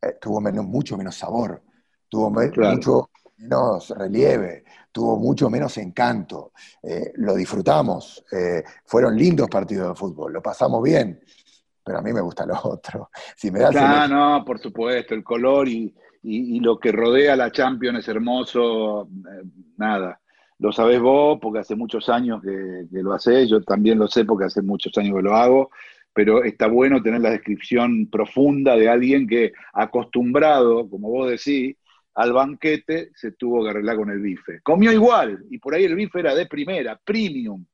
eh, tuvo menos, mucho menos sabor, tuvo me- Claro. mucho menos relieve, tuvo mucho menos encanto. Eh, lo disfrutamos, eh, fueron lindos partidos de fútbol, lo pasamos bien, pero a mí me gusta lo *laughs* otro. Si me das Claro, el- no, por supuesto, el color y, y- y lo que rodea a la Champions es hermoso, nada. Lo sabés vos porque hace muchos años que, que lo hacés, yo también lo sé porque hace muchos años que lo hago, pero está bueno tener la descripción profunda de alguien que acostumbrado, como vos decís, al banquete se tuvo que arreglar con el bife. Comió igual, y por ahí el bife era de primera, premium,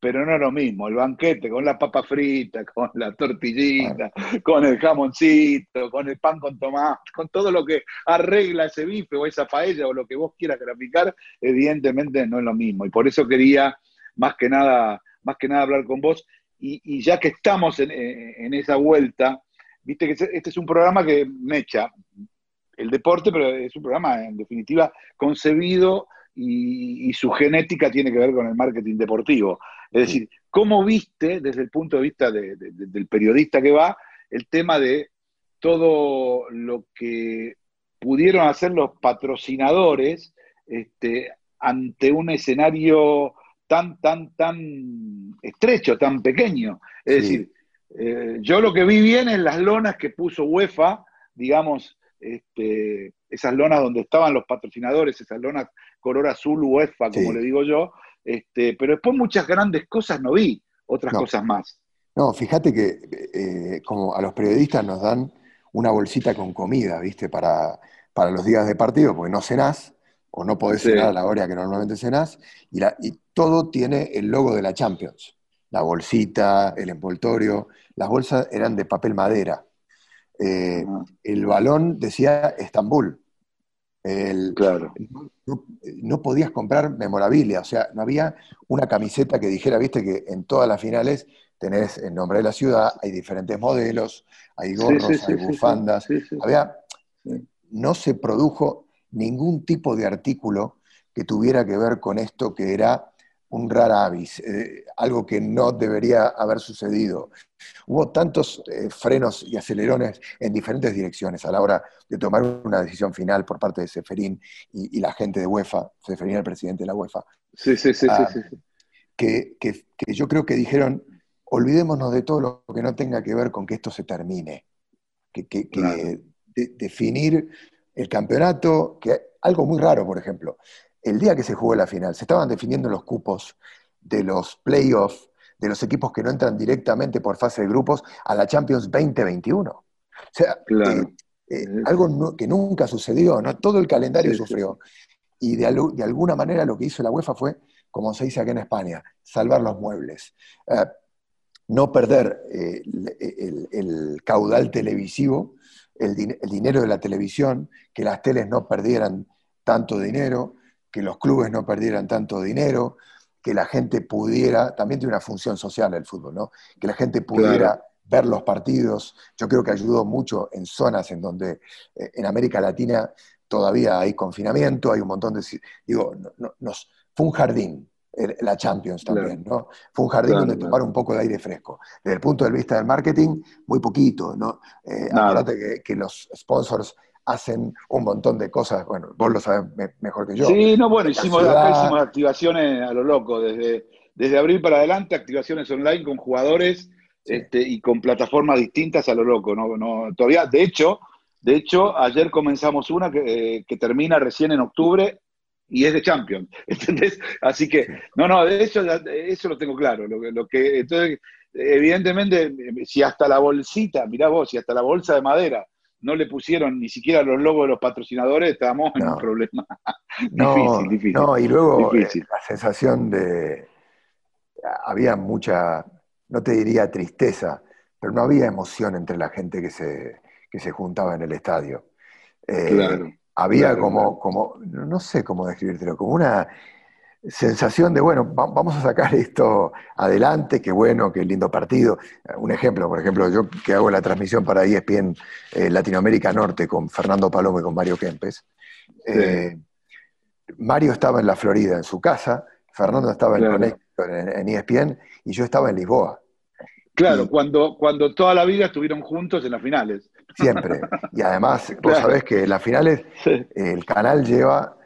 pero no es lo mismo. El banquete con la papa frita, *laughs* con la tortillita, con el jamoncito, con el pan con tomate, con todo lo que arregla ese bife o esa paella o lo que vos quieras graficar, evidentemente no es lo mismo. Y por eso quería más que nada, más que nada hablar con vos. Y, ya que estamos en, en esa vuelta, viste que este este es un programa que mecha el deporte, pero es un programa en definitiva concebido y, su genética tiene que ver con el marketing deportivo. Es decir, ¿cómo viste desde el punto de vista de- de- de- del periodista que va el tema de todo lo que pudieron hacer los patrocinadores este, ante un escenario tan, tan, tan estrecho, tan pequeño? Es Sí. decir, eh, yo lo que vi bien es las lonas que puso UEFA, digamos, este, esas lonas donde estaban los patrocinadores, esas lonas color azul UEFA, como Sí. le digo yo, este, pero después muchas grandes cosas no vi, otras No. cosas más. No, fíjate que eh, como a los periodistas nos dan una bolsita con comida, ¿viste? Para, para los días de partido, porque no cenás o no podés Sí. cenar a la hora que normalmente cenás, y, la- y todo tiene el logo de la Champions. La bolsita, el envoltorio, las bolsas eran de papel madera. Eh, el balón decía Estambul. El- no, no podías comprar memorabilia, o sea, no había una camiseta que dijera, viste que en todas las finales tenés el nombre de la ciudad, hay diferentes modelos, hay gorros, sí, sí, hay sí, bufandas. Había, no se produjo ningún tipo de artículo que tuviera que ver con esto que era un rara avis, eh, algo que no debería haber sucedido. Hubo tantos eh, frenos y acelerones en diferentes direcciones a la hora de tomar una decisión final por parte de Seferín y, y la gente de UEFA, Seferín el presidente de la UEFA, Sí, sí, sí, Ah, sí, sí, sí. que, que- que yo creo que dijeron, olvidémonos de todo lo que no tenga que ver con que esto se termine, que, que- que de- definir el campeonato, que algo muy raro, por ejemplo, el día que se jugó la final, se estaban definiendo los cupos de los playoffs, de los equipos que no entran directamente por fase de grupos a la Champions 2021. O sea, Claro. eh, eh, algo que nunca sucedió, ¿no? Todo el calendario Sí, sufrió. Y de, alguna manera lo que hizo la UEFA fue, como se dice acá en España, salvar los muebles. Eh, no perder el, el- el caudal televisivo, el, din- el dinero de la televisión, que las teles no perdieran tanto dinero, que los clubes no perdieran tanto dinero, que la gente pudiera, también tiene una función social el fútbol, ¿no? Que la gente pudiera Claro. ver los partidos. Yo creo que ayudó mucho en zonas en donde eh, en América Latina todavía hay confinamiento, hay un montón de... Digo, no- no- nos, fue un jardín. el- la Champions Claro. también, ¿no? Fue un jardín Claro, donde tomar un poco de aire fresco. Desde el punto de vista del marketing, muy poquito, ¿no? Eh, que los sponsors hacen un montón de cosas, bueno, vos lo sabés me- mejor que yo. Sí, no, bueno, hicimos, acá hicimos activaciones a lo loco, desde, desde abril para adelante, activaciones online con jugadores este, y con plataformas distintas a lo loco. No, no, todavía, de hecho, de hecho, ayer comenzamos una que, eh, que termina recién en octubre y es de Champions, *laughs* ¿entendés? Así que, no, no, de eso, ya- eso lo tengo claro. Lo, que- lo que, entonces, evidentemente, si hasta la bolsita, mirá vos, si hasta la bolsa de madera no le pusieron ni siquiera los logos de los patrocinadores, estábamos en un problema. *laughs* No, difícil, difícil. no, y luego eh, la sensación de. Había mucha, no te diría tristeza, pero no había emoción entre la gente que se, que se juntaba en el estadio. Eh, Claro, había claro, como, como, no no sé cómo describírtelo, como una sensación de, bueno, va- vamos a sacar *laughs* esto adelante, qué bueno, qué lindo partido. Un ejemplo, por ejemplo, yo que hago la transmisión para ESPN eh, Latinoamérica Norte con Fernando Palomo y con Mario Kempes. eh, Mario estaba en la Florida, en su casa, Fernando estaba en Claro. En, en E ESPN, y yo estaba en Lisboa, Claro, cuando, cuando toda la vida estuvieron juntos en las finales. siempre. Y además, vos *laughs* Claro. sabés que en las finales el canal lleva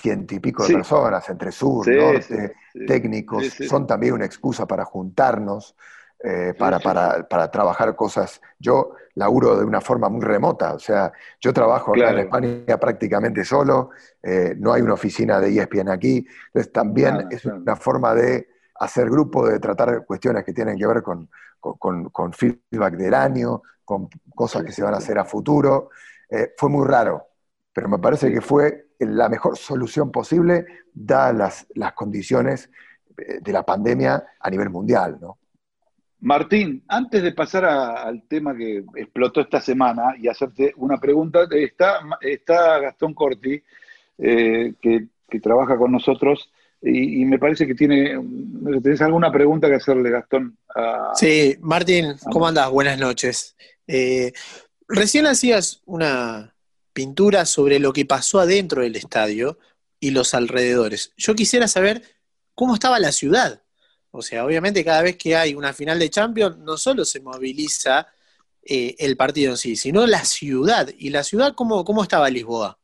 ciento y pico de Sí. personas, entre sur, Sí, norte, sí, técnicos, son también una excusa para juntarnos, eh, para, para, para trabajar cosas. Yo laburo de una forma muy remota, o sea, yo trabajo acá Claro. en España prácticamente solo, eh, no hay una oficina de ESPN aquí, entonces también Nada, es claro. una forma de hacer grupo, de tratar cuestiones que tienen que ver con, con- con- con feedback del año, con cosas que se van a hacer a futuro. Eh, fue muy raro, pero me parece que fue la mejor solución posible dadas las, las condiciones eh, de la pandemia a nivel mundial, ¿no? Martín, antes de pasar a- al tema que explotó esta semana y hacerte una pregunta, está, está Gastón Corti, eh, que, que trabaja con nosotros, y, y me parece que tiene, ¿tenés alguna pregunta que hacerle, Gastón? a- Sí, Martín, ¿cómo andas? Buenas noches. Eh, recién hacías una pintura sobre lo que pasó adentro del estadio y los alrededores. Yo quisiera saber cómo estaba la ciudad. O sea, obviamente cada vez que hay una final de Champions, no solo se moviliza eh, el partido en sí, sino la ciudad. ¿Y la ciudad cómo, cómo estaba Lisboa?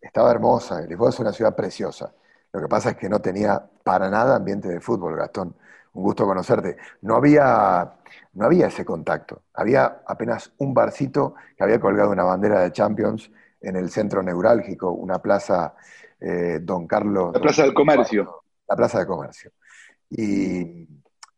Estaba hermosa, Lisboa es una ciudad preciosa. Lo que pasa es que no tenía para nada ambiente de fútbol, Gastón. Un gusto conocerte. No había, no había ese contacto. Había apenas un barcito que había colgado una bandera de Champions en el centro neurálgico, una plaza eh, Don Carlos. La Plaza del Comercio. La Plaza de Comercio. Y,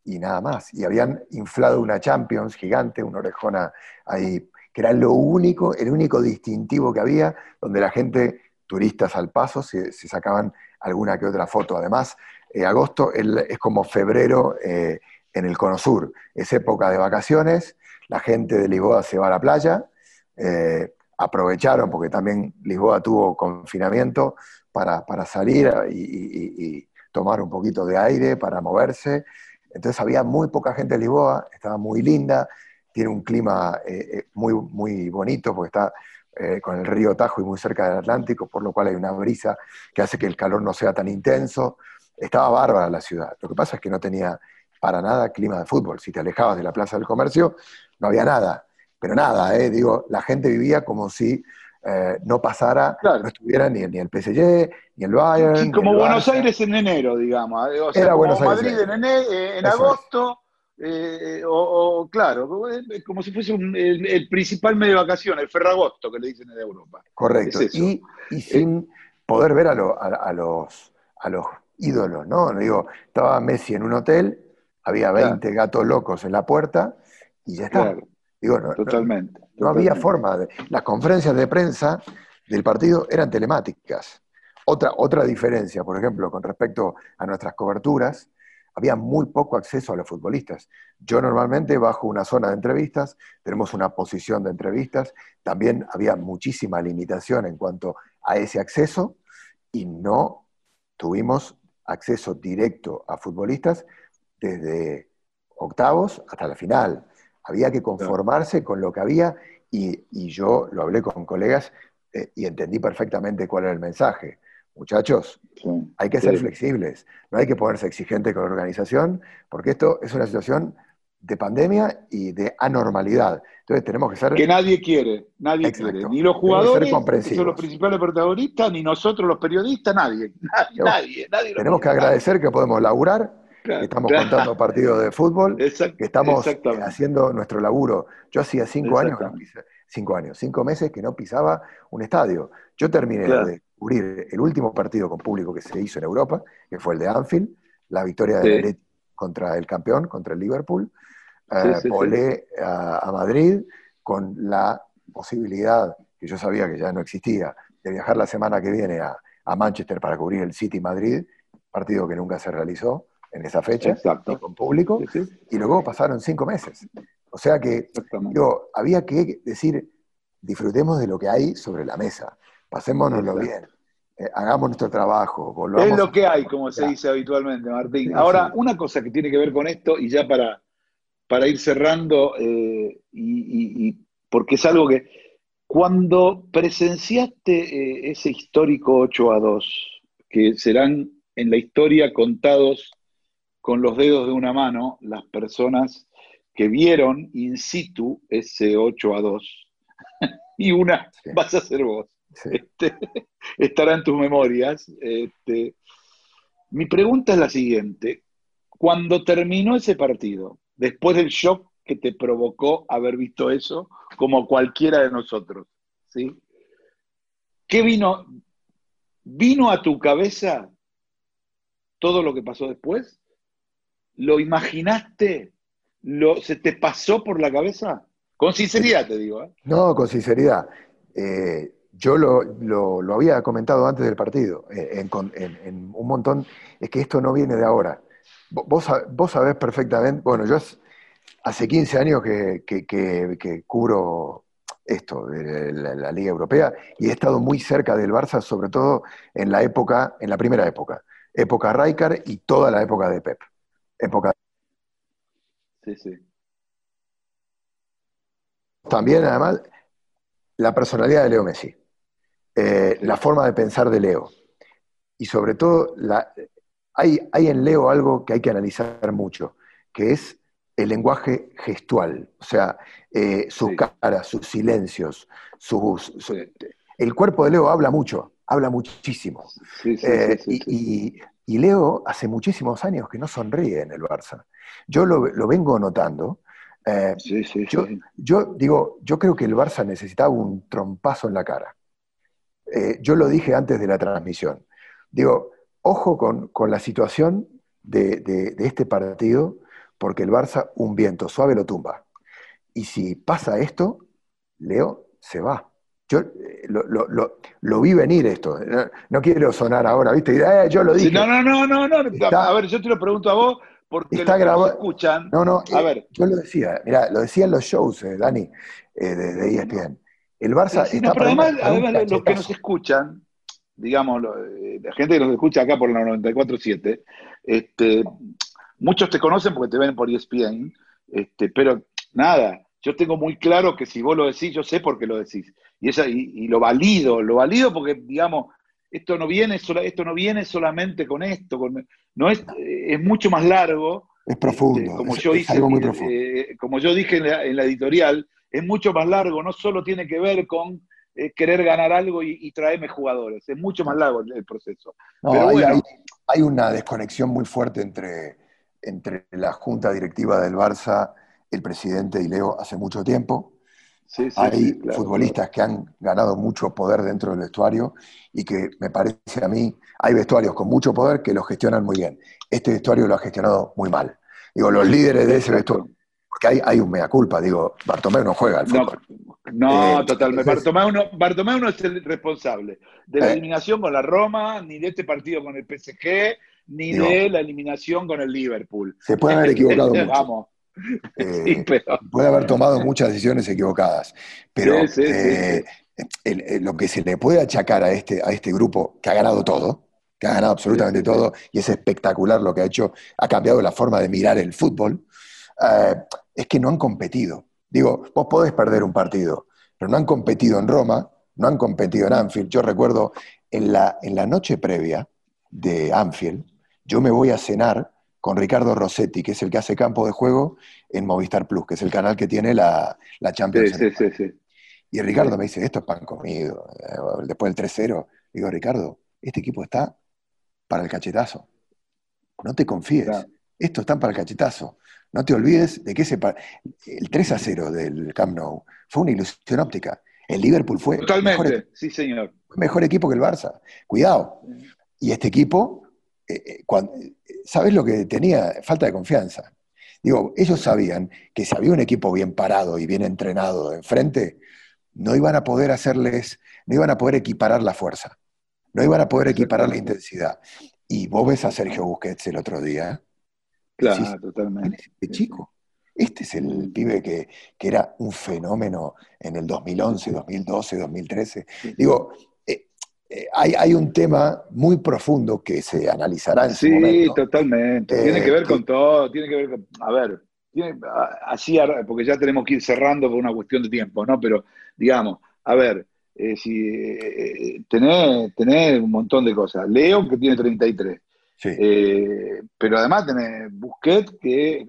y nada más. Y habían inflado una Champions gigante, una orejona ahí, que era lo único, el único distintivo que había, donde la gente, turistas al paso, se, se sacaban alguna que otra foto. Además, eh, agosto el- es como febrero eh, en el Cono Sur, es época de vacaciones, la gente de Lisboa se va a la playa, eh, aprovecharon porque también Lisboa tuvo confinamiento para, para salir y, tomar un poquito de aire, para moverse. Entonces había muy poca gente en Lisboa, estaba muy linda, tiene un clima eh, eh, muy, muy bonito porque está eh, con el río Tajo y muy cerca del Atlántico, por lo cual hay una brisa que hace que el calor no sea tan intenso. Estaba bárbara la ciudad. Lo que pasa es que no tenía para nada clima de fútbol. Si te alejabas de la Plaza del Comercio, no había nada. Pero nada, eh, digo, la gente vivía como si eh, no pasara, no estuviera ni, ni el PSG, ni el Bayern. Sí, como el Buenos. Aires en enero, digamos. eh, O sea, Era como Buenos Aires Madrid en en, ene- eh, en agosto, eh, o, o, claro, como, si fuese un- el, el principal medio de vacaciones, el Ferragosto, que le dicen en Europa. Correcto. Es. Y, y sin poder ver a, lo- a- a los, a los ídolos, ¿no? Digo, estaba Messi en un hotel, había 20 gatos locos en la puerta y ya está. Claro. Digo, no, no- Totalmente. no había totalmente. forma. De, las conferencias de prensa del partido eran telemáticas. Otra, otra diferencia, por ejemplo, con respecto a nuestras coberturas, había muy poco acceso a los futbolistas. Yo normalmente bajo una zona de entrevistas, tenemos una posición de entrevistas, también había muchísima limitación en cuanto a ese acceso y no tuvimos acceso directo a futbolistas desde octavos hasta la final. Había que conformarse con lo que había y, y yo lo hablé con colegas eh, y entendí perfectamente cuál era el mensaje. muchachos, hay que ser sí. flexibles, no hay que ponerse exigente con la organización, porque esto es una situación de pandemia y de anormalidad. Entonces tenemos que ser... Que nadie quiere, nadie Exacto. quiere. Ni los jugadores, que son los principales protagonistas, ni nosotros los periodistas, nadie. Nadie, *laughs* Yo- nadie, Tenemos que agradecer que podemos laburar, Claro, estamos claro. contando partidos de fútbol, *laughs* Exact- que estamos exactamente. haciendo nuestro laburo. Yo hacía cinco años, cinco años, cinco meses que no pisaba un estadio. Yo terminé Claro. de cubrir el último partido con público que se hizo en Europa, que fue el de Anfield, la victoria Sí. Atleti contra el campeón, contra el Liverpool. Eh, sí, volé a, a Madrid con la posibilidad, que yo sabía que ya no existía, de viajar la semana que viene a, a Manchester para cubrir el City Madrid, partido que nunca se realizó en esa fecha, Exacto. ni con público, Sí, sí, y luego pasaron cinco meses. O sea que digo, había que decir, disfrutemos de lo que hay sobre la mesa, pasémonoslo bien, eh, hagamos nuestro volvamos Es lo que hay, como se dice habitualmente, Martín. Sí, Ahora, una cosa que tiene que ver con esto, y ya para, para ir cerrando, eh, y, y- y- porque es algo que cuando presenciaste eh, ese histórico 8 a 2, que serán en la historia contados con los dedos de una mano las personas que vieron in situ ese 8 a 2, *laughs* y una vas a ser vos. Este, *laughs* estará en tus memorias. Este, mi pregunta es la siguiente. Cuando terminó ese partido, después del shock que te provocó haber visto eso, como cualquiera de nosotros, ¿sí? ¿Qué vino? ¿Vino a tu cabeza todo lo que pasó después? ¿Lo imaginaste? ¿Lo, ¿Se te pasó por la cabeza? Con sinceridad te digo, ¿eh? No, con sinceridad. Eh, yo lo, lo- había comentado antes del partido, eh, en, un montón, es que esto no viene de ahora. Vo- Vos, sab- vos sabés perfectamente, bueno, yo hace- hace 15 años que, que- cubro esto, de la, la Liga Europea, y he estado muy cerca del Barça, sobre todo en la época, en la primera época, época Rijkaard y toda la época de Pep. Época Sí, sí. También, además, la personalidad de Leo Messi, eh, la forma de pensar de Leo. Y sobre todo, la- hay, hay en Leo algo que hay que analizar mucho, que es el lenguaje gestual. O sea, eh, sus caras, sus silencios, sus, su- el cuerpo de Leo habla mucho, habla muchísimo. Sí, sí, Eh, sí, y Leo hace muchísimos años que no sonríe en el Barça. Yo lo, lo vengo notando. Eh, yo, yo digo, yo creo que el Barça necesitaba un trompazo en la cara. Eh, yo lo dije antes de la transmisión. Digo, ojo con, con la situación de, de- de este partido, porque el Barça un viento suave lo tumba. Y si pasa esto, Leo se va. Yo eh, lo, lo- lo- lo vi venir esto. No, no quiero sonar ahora, ¿viste? Eh, yo lo Sí, dije. no, no, no, no, no. Está- a ver, yo te lo pregunto a vos porque Está grabado- escuchan. No, no, A eh, ver. yo lo decía, mira, lo decía en los shows, eh, Dani, de, de ESPN. El Barça Sí, está no, pero además, además los que nos escuchan, digamos, la gente que nos escucha acá por la 94.7, este, muchos te conocen porque te ven por ESPN, este, pero nada, yo tengo muy claro que si vos lo decís, yo sé por qué lo decís. Y, esa, y, y lo valido, lo valido porque, digamos, esto no viene, sola- esto no viene solamente con esto, con- no es, es mucho más largo. Es profundo, como es, yo es hice, algo muy eh, profundo. eh, como yo dije en la, en la editorial, es mucho más largo, no solo tiene que ver con eh, querer ganar algo y, y traerme jugadores, es mucho más largo el, el proceso. No, Pero hay, bueno, hay- hay una desconexión muy fuerte entre, entre la junta directiva del Barça, el presidente y Leo hace mucho tiempo. sí, sí, hay sí, claro, futbolistas que han ganado mucho poder dentro del vestuario y que me parece a mí, hay vestuarios con mucho poder que lo gestionan muy bien. Este vestuario lo ha gestionado muy mal. Digo, los líderes de ese vestuario, porque hay, hay un mea culpa, digo, Bartomeu no juega al No, fútbol. No, Eh, totalmente. Bartomeu no, Bartomeu no es el responsable de la Eh. eliminación con la Roma, ni de este partido con el PSG, ni Digo- de la eliminación con el Liverpool. Se puede *laughs* haber equivocado mucho. Vamos. *laughs* Eh, Sí, pero- puede haber tomado muchas decisiones equivocadas, pero Sí, sí, sí, eh, el- el- lo que se le puede achacar a este, a este grupo que ha ganado todo, que ha ganado absolutamente todo, y es espectacular lo que ha hecho, ha cambiado la forma de mirar el fútbol, eh, es que no han competido. Digo, vos podés perder un partido, pero no han competido en Roma, no han competido en Anfield. Yo recuerdo en la, en la noche previa de Anfield, yo me voy a cenar con Ricardo Rossetti, que es el que hace campo de juego en Movistar Plus, que es el canal que tiene la, la Champions. Sí, sí, sí, sí. Y Ricardo me dice, esto es pan comido. Eh, Después del 3-0, digo, Ricardo, este equipo está para el cachetazo. No te confíes. Estos están para el cachetazo. No te olvides de que ese el 3 a 0 del Camp Nou fue una ilusión óptica. El Liverpool fue Totalmente, mejor, sí, señor. mejor equipo que el Barça. Cuidado. Y este equipo, eh, eh, ¿sabes lo que tenía? Falta de confianza. Digo, ellos sabían que si había un equipo bien parado y bien entrenado enfrente, no iban a poder hacerles, no iban a poder equiparar la fuerza, no iban a poder equiparar la intensidad. Y vos ves a Sergio Busquets el otro día, Claro, totalmente. este chico, este es el pibe que, que era un fenómeno en el 2011, 2012, 2013. Digo, hay, hay un tema muy profundo que se analizará en su Sí, momento. totalmente. Tiene Eh, que ver con todo, tiene que ver con, a ver, tiene- así, porque ya tenemos que ir cerrando por una cuestión de tiempo, ¿no? Pero, digamos, a ver, eh, si eh, tenés, tenés un montón de cosas. Leo, que tiene 33. Eh, pero además tenés Busquets, que eh,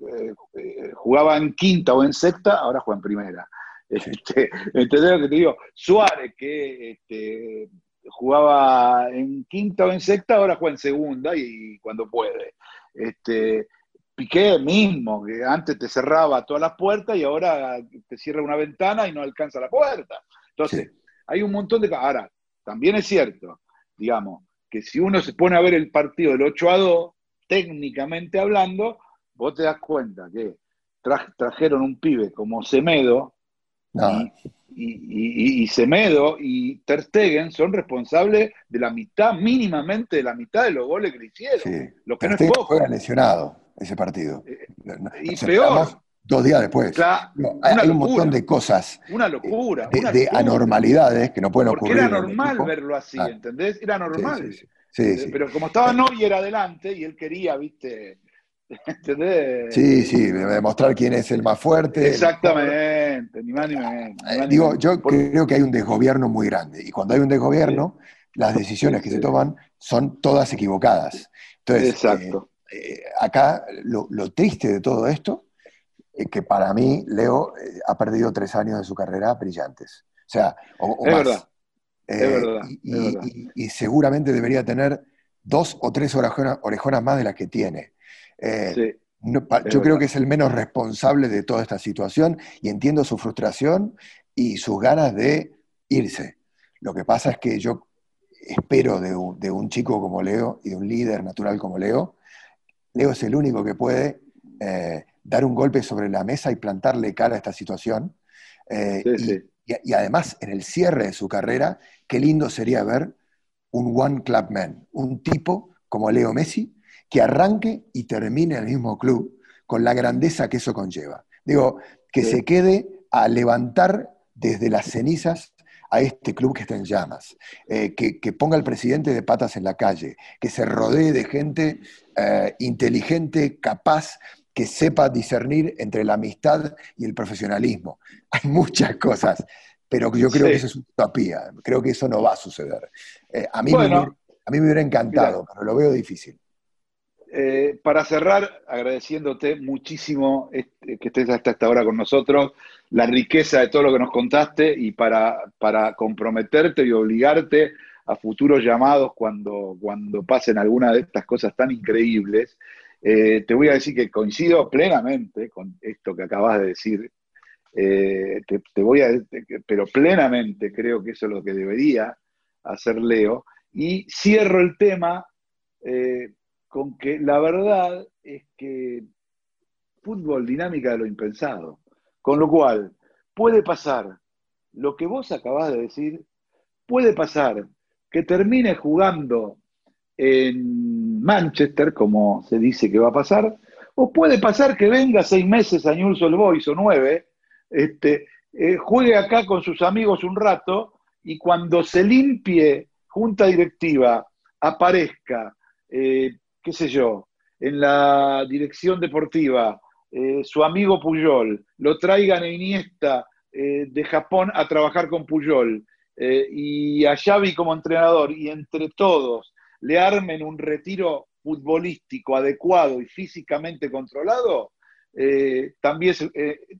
eh, jugaba en quinta o en sexta, ahora juega en primera. Este, *laughs* ¿Entendés lo que te digo? Suárez, que este, jugaba en quinta o en sexta, ahora juega en segunda y cuando puede. Este, Piqué mismo, que antes te cerraba todas las puertas y ahora te cierra una ventana y no alcanza la puerta. Entonces, hay un montón de... Ahora, también es cierto, digamos, que si uno se pone a ver el partido del 8 a 2, técnicamente hablando, vos te das cuenta que tra- trajeron un pibe como Semedo, No, y, y- y- y Semedo y Ter Stegen son responsables de la mitad, mínimamente de la mitad de los goles que le hicieron. sí. Lo que Ter no es juega lesionado ese partido. No- y peor. Dos días después. No, hay, un montón de cosas, Una locura. de, una de locura. anormalidades que no pueden Porque ocurrir. era normal verlo así, Ah, ¿entendés? Era normal. sí, sí, sí. Pero como estaba Neuer adelante y él quería, viste, ¿entendés? Sí, sí, de- demostrar quién es el más fuerte. Exactamente, ni más ni menos. Eh, Digo, yo creo que hay un desgobierno muy grande y cuando hay un desgobierno, las decisiones que se toman son todas equivocadas. Entonces, Exacto. eh, eh, acá lo, lo triste de todo esto es que para mí Leo ha perdido tres años de su carrera brillantes. O sea, o, o Es más. verdad. Es verdad, y, es y- verdad. y- y seguramente debería tener dos o tres orejonas, orejonas más de las que tiene. Eh, Sí. no, yo creo verdad. que es el menos responsable de toda esta situación y entiendo su frustración y sus ganas de irse. Lo que pasa es que yo espero de un, de un chico como Leo y de un líder natural como Leo, Leo es el único que puede eh, dar un golpe sobre la mesa y plantarle cara a esta situación. Eh, Sí, y, sí. y- y además, en el cierre de su carrera, qué lindo sería ver un One Club Man, un tipo como Leo Messi, que arranque y termine en el mismo club con la grandeza que eso conlleva. Digo, que Sí. se quede a levantar desde las cenizas a este club que está en llamas, eh, que, que ponga al presidente de patas en la calle, que se rodee de gente eh, inteligente, capaz, que sepa discernir entre la amistad y el profesionalismo. *laughs* Hay muchas cosas, pero yo creo Sí. que eso es utopía, creo que eso no va a suceder. Eh, a, mí Bueno. me, a mí me hubiera encantado, pero lo veo difícil. Eh, para cerrar, agradeciéndote muchísimo que estés hasta esta hora con nosotros, la riqueza de todo lo que nos contaste y para, comprometerte y obligarte a futuros llamados cuando, cuando pasen alguna de estas cosas tan increíbles. Eh, te voy a decir que coincido plenamente con esto que acabas de decir. Eh, te, voy a pero plenamente creo que eso es lo que debería hacer Leo. Y cierro el tema con que la verdad es que fútbol dinámica de lo impensado. Con lo cual, puede pasar lo que vos acabás de decir, puede pasar que termine jugando en Manchester, como se dice que va a pasar, o puede pasar que venga seis meses a Newell's Old Boys o nueve, este, eh, juegue acá con sus amigos un rato y cuando se limpie junta directiva, aparezca, eh, qué sé yo, en la dirección deportiva, eh, su amigo Puyol, lo traigan a Iniesta eh, de Japón a trabajar con Puyol eh, y a Xavi como entrenador y entre todos le armen un retiro futbolístico adecuado y físicamente controlado, también,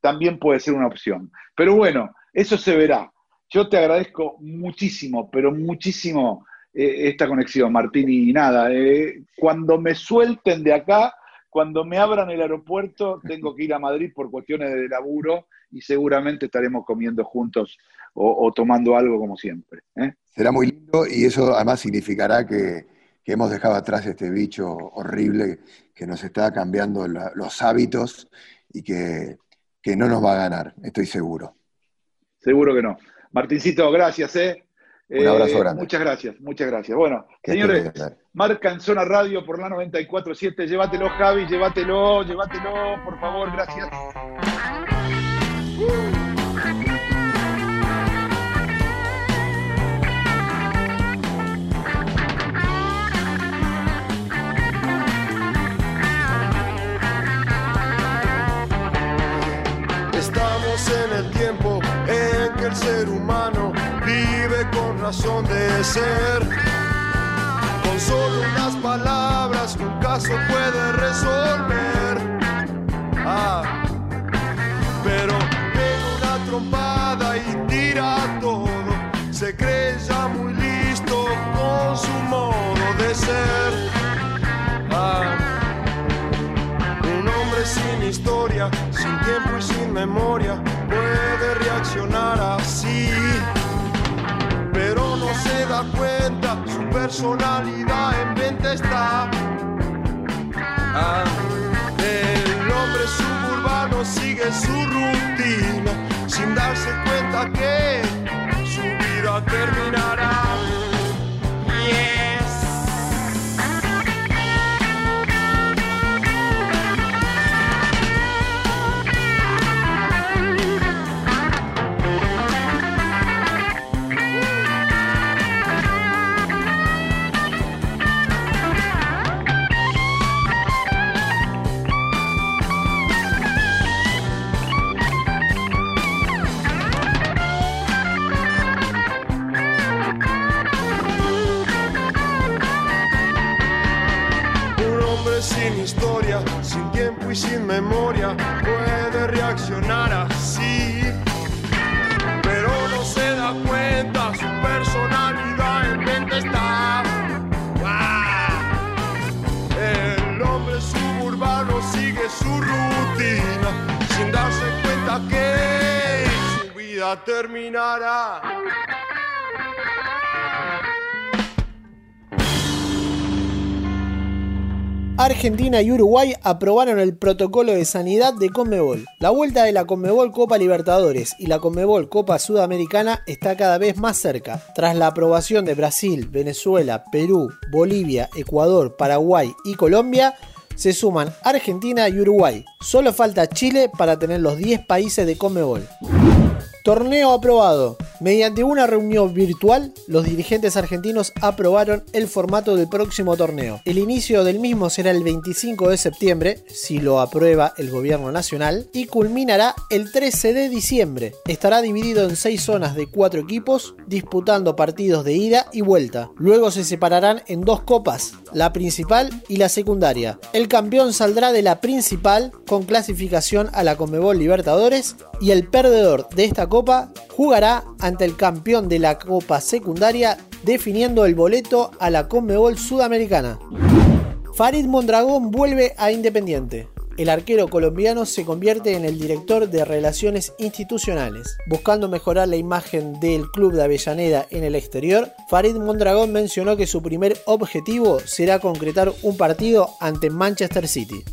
también puede ser una opción. Pero bueno, eso se verá. Yo te agradezco muchísimo, pero muchísimo eh, esta conexión, Martín, y nada, eh, cuando me suelten de acá, cuando me abran el aeropuerto, tengo que ir a Madrid por cuestiones de laburo y seguramente estaremos comiendo juntos o, o tomando algo como siempre. ¿eh? Será muy lindo y eso además significará que, que hemos dejado atrás este bicho horrible que nos está cambiando la- los hábitos y que, que no nos va a ganar, estoy seguro. Seguro que no. Martincito, gracias, ¿eh? Un abrazo Eh, grande. Muchas gracias, muchas gracias. Bueno, señores, marca en zona radio por la 94.7. Llévatelo, Javi, llévatelo, llévatelo, por favor, gracias. Estamos en el tiempo en que el ser humano vive con razón de ser. Con solo unas palabras un caso puede resolver. Ah, pero pega una trompada y tira todo. Se cree ya muy listo con su modo de ser. Ah, un hombre sin historia, sin tiempo y sin memoria, puede reaccionar así. Se da cuenta, su personalidad en venta está. Ah, el hombre suburbano sigue su rutina, sin darse cuenta que su vida terminará. Y sin memoria puede reaccionar así. Pero no se da cuenta, su personalidad en mente está. El hombre suburbano sigue su rutina sin darse cuenta que su vida terminará. Argentina y Uruguay aprobaron el protocolo de sanidad de Conmebol. La vuelta de la Conmebol Copa Libertadores y la Conmebol Copa Sudamericana está cada vez más cerca. Tras la aprobación de Brasil, Venezuela, Perú, Bolivia, Ecuador, Paraguay y Colombia, se suman Argentina y Uruguay. Solo falta Chile para tener los 10 países de Conmebol. Torneo aprobado. Mediante una reunión virtual, los dirigentes argentinos aprobaron el formato del próximo torneo. El inicio del mismo será el 25 de septiembre, si lo aprueba el gobierno nacional, y culminará el 13 de diciembre. Estará dividido en seis zonas de cuatro equipos, disputando partidos de ida y vuelta. Luego se separarán en dos copas, la principal y la secundaria. El campeón saldrá de la principal con clasificación a la Conmebol Libertadores y el perdedor de esta copa jugará ante el campeón de la copa secundaria definiendo el boleto a la Conmebol Sudamericana. Farid Mondragón vuelve a Independiente. El arquero colombiano se convierte en el director de relaciones institucionales. Buscando mejorar la imagen del club de Avellaneda en el exterior, Farid Mondragón mencionó que su primer objetivo será concretar un partido ante Manchester City.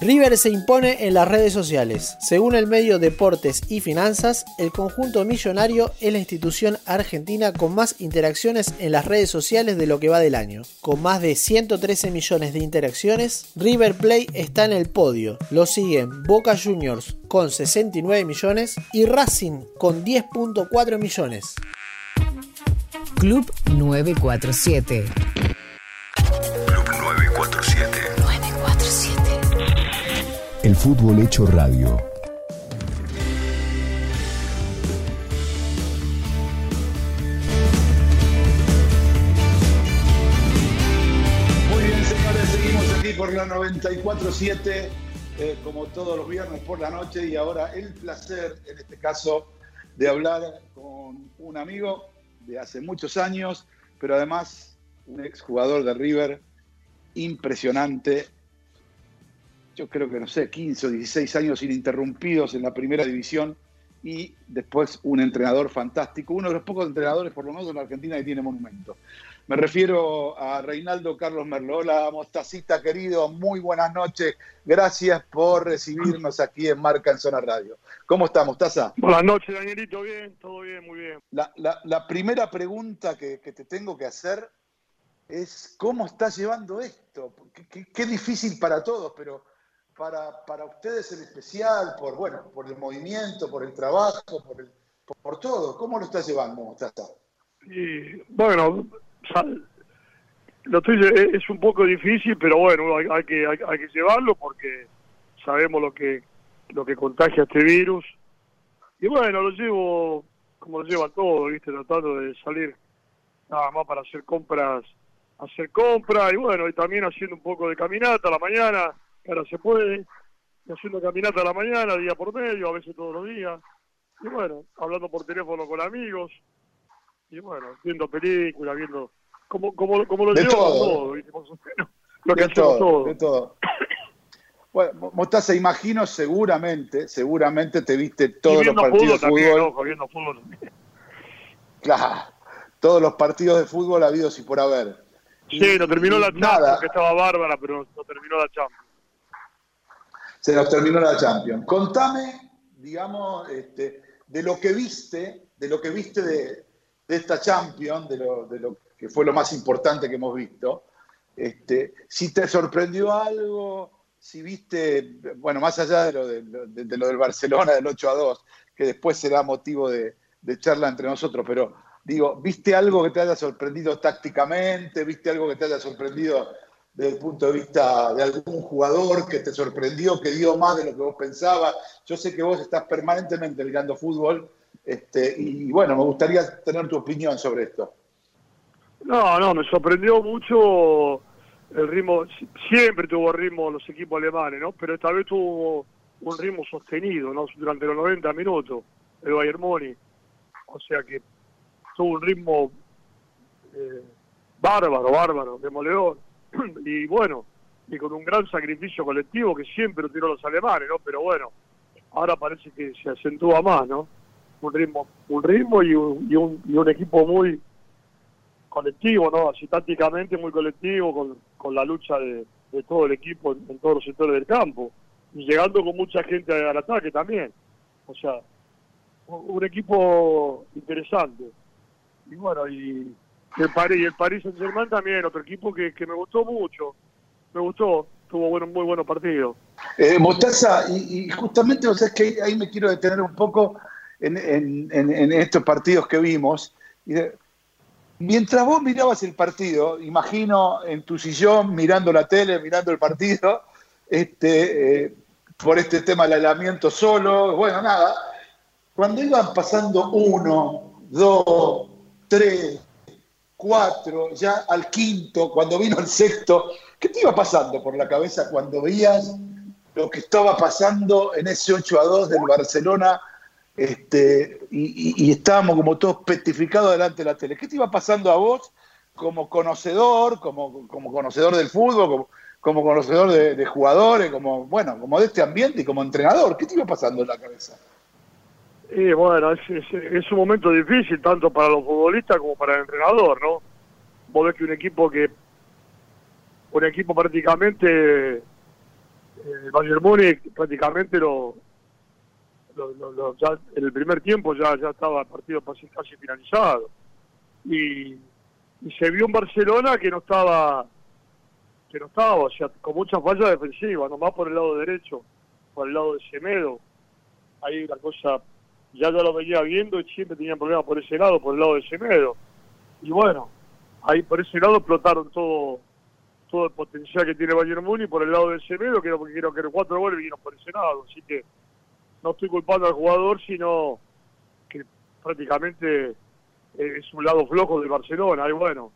River se impone en las redes sociales. Según el medio Deportes y Finanzas, el conjunto millonario es la institución argentina con más interacciones en las redes sociales de lo que va del año. Con más de 113 millones de interacciones, River Play está en el podio. Lo siguen Boca Juniors con 69 millones y Racing con 10.4 millones. Club 947. Club 947. 947. El fútbol hecho radio. La 94.7, eh, como todos los viernes por la noche, y ahora el placer, en este caso, de hablar con un amigo de hace muchos años, pero además un exjugador de River impresionante. Yo creo que, no sé, 15 o 16 años ininterrumpidos en la primera división y después un entrenador fantástico, uno de los pocos entrenadores, por lo menos en la Argentina, que tiene monumento. Me refiero a Reinaldo Carlos Merlo. Hola, Mostacita querido, muy buenas noches. Gracias por recibirnos aquí en Marca en Zona Radio. ¿Cómo estás, Mostaza? Buenas noches, Danielito. Bien, todo bien, muy bien. La, la- la primera pregunta que, que te tengo que hacer es cómo estás llevando esto. Qué, qué- qué difícil para todos, pero para, para ustedes en especial, por, bueno, por el movimiento, por el trabajo, por, el- por, por todo. ¿Cómo lo estás llevando, Mostaza? Y bueno, sa- lo estoy, es es un poco difícil, pero bueno, hay, hay que hay, que llevarlo porque sabemos lo que lo que contagia este virus. Y bueno, lo llevo como lo llevan todos, ¿viste? Tratando de salir nada más para hacer compras, hacer compras y bueno, y también haciendo un poco de caminata a la mañana, ahora se puede, y haciendo caminata a la mañana, día por medio, a veces todos los días. Y bueno, hablando por teléfono con amigos, y bueno, viendo películas, viendo como, como, como lo De llevamos todo. todos, ¿viste? Más o menos, *laughs* lo que de hacemos todo, todos. de todo. *coughs* Bueno, Mo- Mostaza, imagino seguramente, seguramente te viste todos los partidos fútbol de también, fútbol. ojo, viendo fútbol también. *laughs* Claro, todos los partidos de fútbol habidos y por haber. Sí, no terminó la nada. Champions, que estaba bárbara, pero no, no terminó la Champions. Se nos terminó la Champions. Contame, digamos, este, de lo que viste, de lo que viste de, de esta Champions, de lo, de lo que fue lo más importante que hemos visto. Este, si te sorprendió algo, si viste, bueno, más allá de lo, de, de- lo del Barcelona del 8 a 2, que después será motivo de, charla entre nosotros, pero digo, ¿viste algo que te haya sorprendido tácticamente? ¿Viste algo que te haya sorprendido desde el punto de vista de algún jugador que te sorprendió, que dio más de lo que vos pensabas? Yo sé que vos estás permanentemente mirando fútbol este, y bueno, me gustaría tener tu opinión sobre esto. No, no, me sorprendió mucho el ritmo, si- siempre tuvo ritmo los equipos alemanes, ¿no? Pero esta vez tuvo un ritmo sostenido, ¿no? Durante los 90 minutos, el Bayern Múnich. O sea que tuvo un ritmo eh, bárbaro, bárbaro, demoledor. *clears throat* y bueno, y con un gran sacrificio colectivo que siempre lo tiró los alemanes, ¿no? Pero bueno, ahora parece que se acentúa más, ¿no? Un ritmo, un ritmo y un, y un, y un equipo muy colectivo, ¿no? Así tácticamente muy colectivo, con, con la lucha de, todo el equipo en, todos los sectores del campo. Y llegando con mucha gente al ataque también. O sea, un, equipo interesante. Y bueno, y el París, y el París Saint Germain también, otro equipo que, me gustó mucho. Me gustó, tuvo bueno, muy buenos partidos. Eh, Mostaza, y, y justamente, o sea, es que ahí me quiero detener un poco en, estos partidos que vimos. Mientras vos mirabas el partido, imagino en tu sillón, mirando la tele, mirando el partido, este, eh, por este tema del aislamiento solo, bueno, nada, cuando iban pasando uno, dos, tres, cuatro, ya al quinto, cuando vino el sexto, ¿qué te iba pasando por la cabeza cuando veías lo que estaba pasando en ese 8 a 2 del Barcelona este, y, y- estábamos como todos petrificados delante de la tele? ¿Qué te iba pasando a vos como conocedor, como, como conocedor del fútbol, como, como conocedor de, jugadores, como, bueno, como de este ambiente y como entrenador? ¿Qué te iba pasando en la cabeza? Y bueno, es un momento difícil tanto para los futbolistas como para el entrenador, ¿no? Vos ves que un equipo que, un equipo prácticamente, eh, el Bayern Múnich prácticamente lo, lo- lo- ya en el primer tiempo ya, ya estaba el partido casi, casi finalizado. Y, y se vio un Barcelona que no estaba, que no estaba, o sea, con muchas fallas defensivas, nomás por el lado derecho, por el lado de Semedo. Ahí la cosa ya yo lo venía viendo y siempre tenían problemas por ese lado, por el lado de Semedo. Y bueno, ahí por ese lado explotaron todo todo el potencial que tiene Bayern Múnich por el lado de Semedo, que creo que cuatro goles vinieron por ese lado, así que no estoy culpando al jugador, sino que prácticamente eh, es un lado flojo de Barcelona. Y bueno,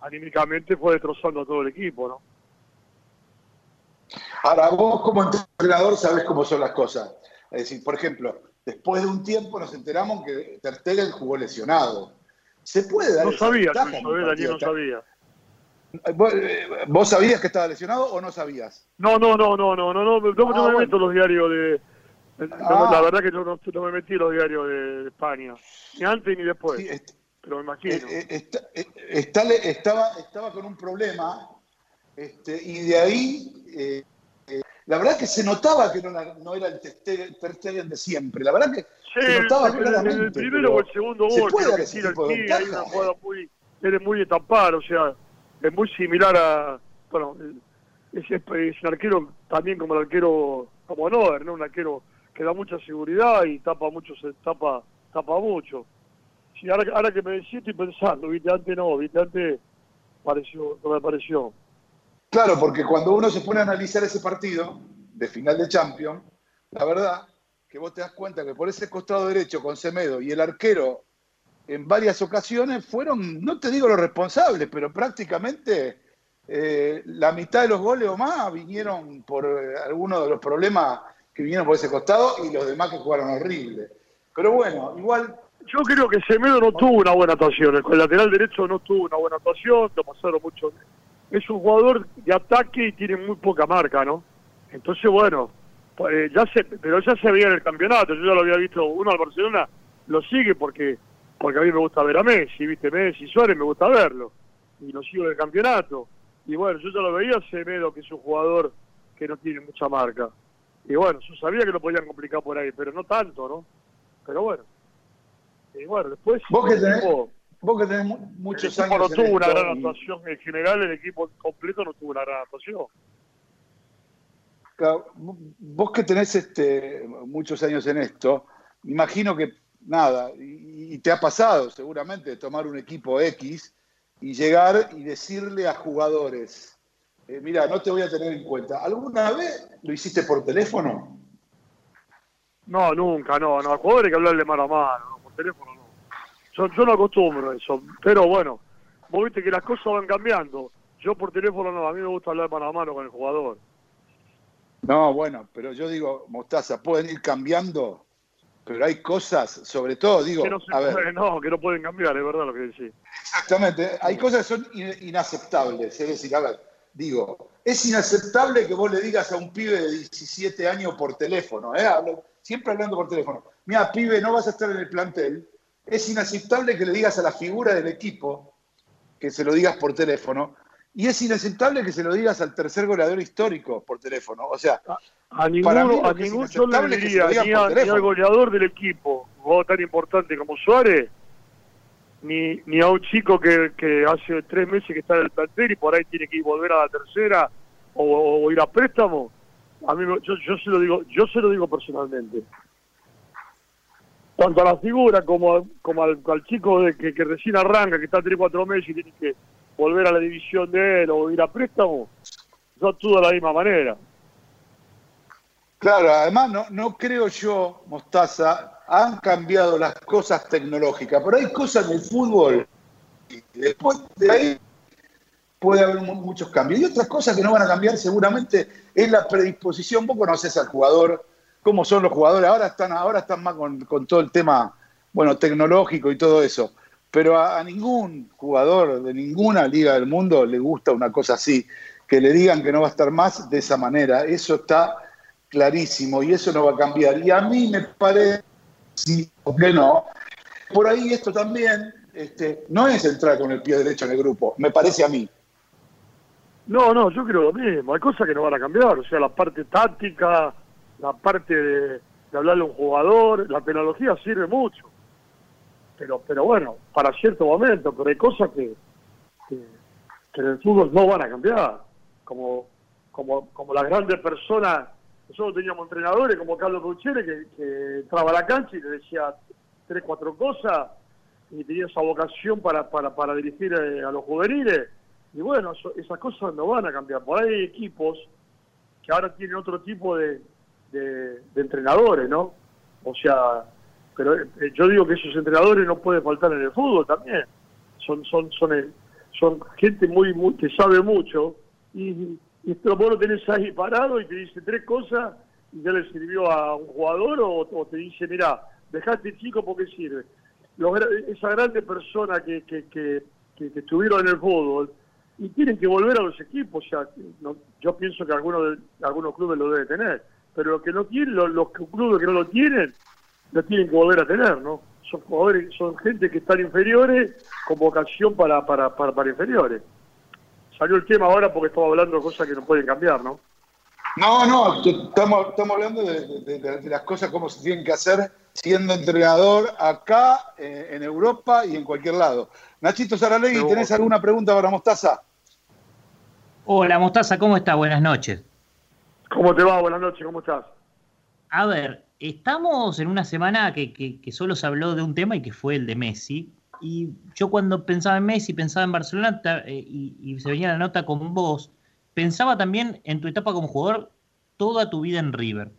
anímicamente fue destrozando a todo el equipo, ¿no? Ahora, vos como entrenador sabés cómo son las cosas. Es decir, por ejemplo, después de un tiempo nos enteramos que Tertegen jugó lesionado. ¿Se puede dar No sabía, no, sabía Daniel, no sabía. ¿Vos sabías que estaba lesionado o no sabías? No, no, no, no, no, no, no, no, ah, no los diarios de, Ah. La verdad que yo no, no me metí en los diarios de, España, ni antes ni después, pero me imagino. Eh, está- eh, está- le- estaba, estaba con un problema este, y de ahí, eh, eh, la verdad que se notaba que no, era- no era el Ter Stegen- Ter Stegen de siempre. La verdad que Sí, se notaba el- en claramente. el primero o el segundo se gol, puede creo que tira el pie, hay una jugada muy, es muy de tapar, o sea, es muy similar a, bueno, es, es, es un arquero también como el arquero, como Noer, ¿no? Un arquero que da mucha seguridad y tapa mucho, se tapa, tapa mucho. Sí, ahora, ahora que me decís estoy pensando, viste, antes no, viste, antes pareció, no me pareció. Claro, porque cuando uno se pone a analizar ese partido de final de Champions, la verdad que vos te das cuenta que por ese costado derecho con Semedo y el arquero en varias ocasiones fueron, no te digo los responsables, pero prácticamente eh, la mitad de los goles o más vinieron por eh, algunos de los problemas que vinieron por ese costado y los demás que jugaron horrible. Pero bueno, igual Yo creo que Semedo no tuvo una buena actuación, el lateral derecho no tuvo una buena actuación, lo pasaron mucho. Es un jugador de ataque y tiene muy poca marca, ¿no? Entonces, bueno, pues, eh, ya se, pero ya se veía en el campeonato, yo ya lo había visto, uno al Barcelona lo sigue porque porque a mí me gusta ver a Messi, viste, Messi, Suárez me gusta verlo, y lo sigo en el campeonato. Y bueno, yo ya lo veía Semedo, que es un jugador que no tiene mucha marca. Y bueno, yo sabía que lo podían complicar por ahí, pero no tanto, ¿no? Pero bueno. Y bueno, después Vos que tenés- equipo- vos que tenés mu- muchos el equipo años no tuvo una gran actuación. En general, el equipo completo no tuvo una gran actuación. Claro, Vos que tenés este, muchos años en esto, imagino que nada, y, y te ha pasado seguramente tomar un equipo X y llegar y decirle a jugadores, eh, mira, no te voy a tener en cuenta. ¿Alguna vez lo hiciste por teléfono? No, nunca, no, no. Al jugador hay que hablarle mano a mano, no, por teléfono no. Yo, yo no acostumbro a eso, pero bueno, vos viste que las cosas van cambiando. Yo por teléfono no, a mí me gusta hablar mano a mano con el jugador. No, bueno, pero yo digo, Mostaza, pueden ir cambiando, pero hay cosas, sobre todo, digo, que no, se a ver, puede, no, que no pueden cambiar, es verdad lo que decís. Exactamente, hay cosas que son in- inaceptables. Es decir, a ver, digo, es inaceptable que vos le digas a un pibe de 17 años por teléfono, ¿eh? Hablo- siempre hablando por teléfono, mira, pibe, no vas a estar en el plantel. Es inaceptable que le digas a la figura del equipo que se lo digas por teléfono. Y es inaceptable que se lo digas al tercer goleador histórico por teléfono. O sea, A mí ninguno, a ningún yo le diría ni, a- ni al goleador del equipo, jugador tan importante como Suárez, ni, ni a un chico que, que hace tres meses que está en el plantel y por ahí tiene que ir volver a la tercera o, ir a préstamo. A mí yo, yo se lo digo, yo se lo digo personalmente. Tanto a la figura como, como al, al chico de que, que recién arranca, que está tres cuatro meses y tiene que volver a la división de él o ir a préstamo, yo actúo de la misma manera. Claro, además no, no creo yo, Mostaza, han cambiado las cosas tecnológicas, pero hay cosas en fútbol y después de ahí puede haber mu- muchos cambios. Y otras cosas que no van a cambiar seguramente es la predisposición. Vos conocés al jugador, cómo son los jugadores, ahora están, ahora están más con, con todo el tema bueno, tecnológico y todo eso. Pero a, a ningún jugador de ninguna liga del mundo le gusta una cosa así, que le digan que no va a estar más de esa manera. Eso está clarísimo y eso no va a cambiar. Y a mí me parece, sí, ¿por qué no? Por ahí esto también este, no es entrar con el pie derecho en el grupo, me parece a mí. No, no, yo creo lo mismo. Hay cosas que no van a cambiar. O sea, la parte táctica, la parte de, hablarle a un jugador, la tecnología sirve mucho. Pero, pero bueno, para cierto momento, pero hay cosas que, que, que en el fútbol no van a cambiar. Como, como, como las grandes personas, nosotros teníamos entrenadores como Carlos Couchere que, que entraba a la cancha y le decía tres, cuatro cosas y tenía esa vocación para, para, para dirigir eh, a los juveniles. Y bueno, esas cosas no van a cambiar. Por ahí hay equipos que ahora tienen otro tipo de, de, entrenadores, ¿no? O sea, pero eh, yo digo que esos entrenadores no pueden faltar en el fútbol también. Son son son son gente muy, muy que sabe mucho y, Y esto vos lo tenés ahí parado y te dice tres cosas y ya le sirvió a un jugador o, te dice, mira, dejaste chico porque sirve. Los esa grande persona que, que, que, que- estuvieron en el fútbol y tienen que volver a los equipos. No- yo pienso que algunos, algunos clubes lo deben tener, pero los que no tienen, los, los clubes que no lo tienen, lo tienen que volver a tener, ¿no? Son jugadores, son gente que están inferiores con vocación para, para, para, para inferiores. Salió el tema ahora porque estamos hablando de cosas que no pueden cambiar, ¿no? No, no, estamos, estamos hablando de, de- de- de las cosas como se tienen que hacer siendo entrenador acá, eh, en Europa y en cualquier lado. Nachito Saralegui. ¿tenés alguna pregunta para Mostaza? Hola, Mostaza, ¿cómo está? Buenas noches. ¿Cómo te va? Buenas noches, ¿cómo estás? A ver, estamos en una semana que, que- que solo se habló de un tema y que fue el de Messi. Y yo cuando pensaba en Messi, pensaba en Barcelona eh, y, se venía la nota con vos, pensaba también en tu etapa como jugador, toda tu vida en River.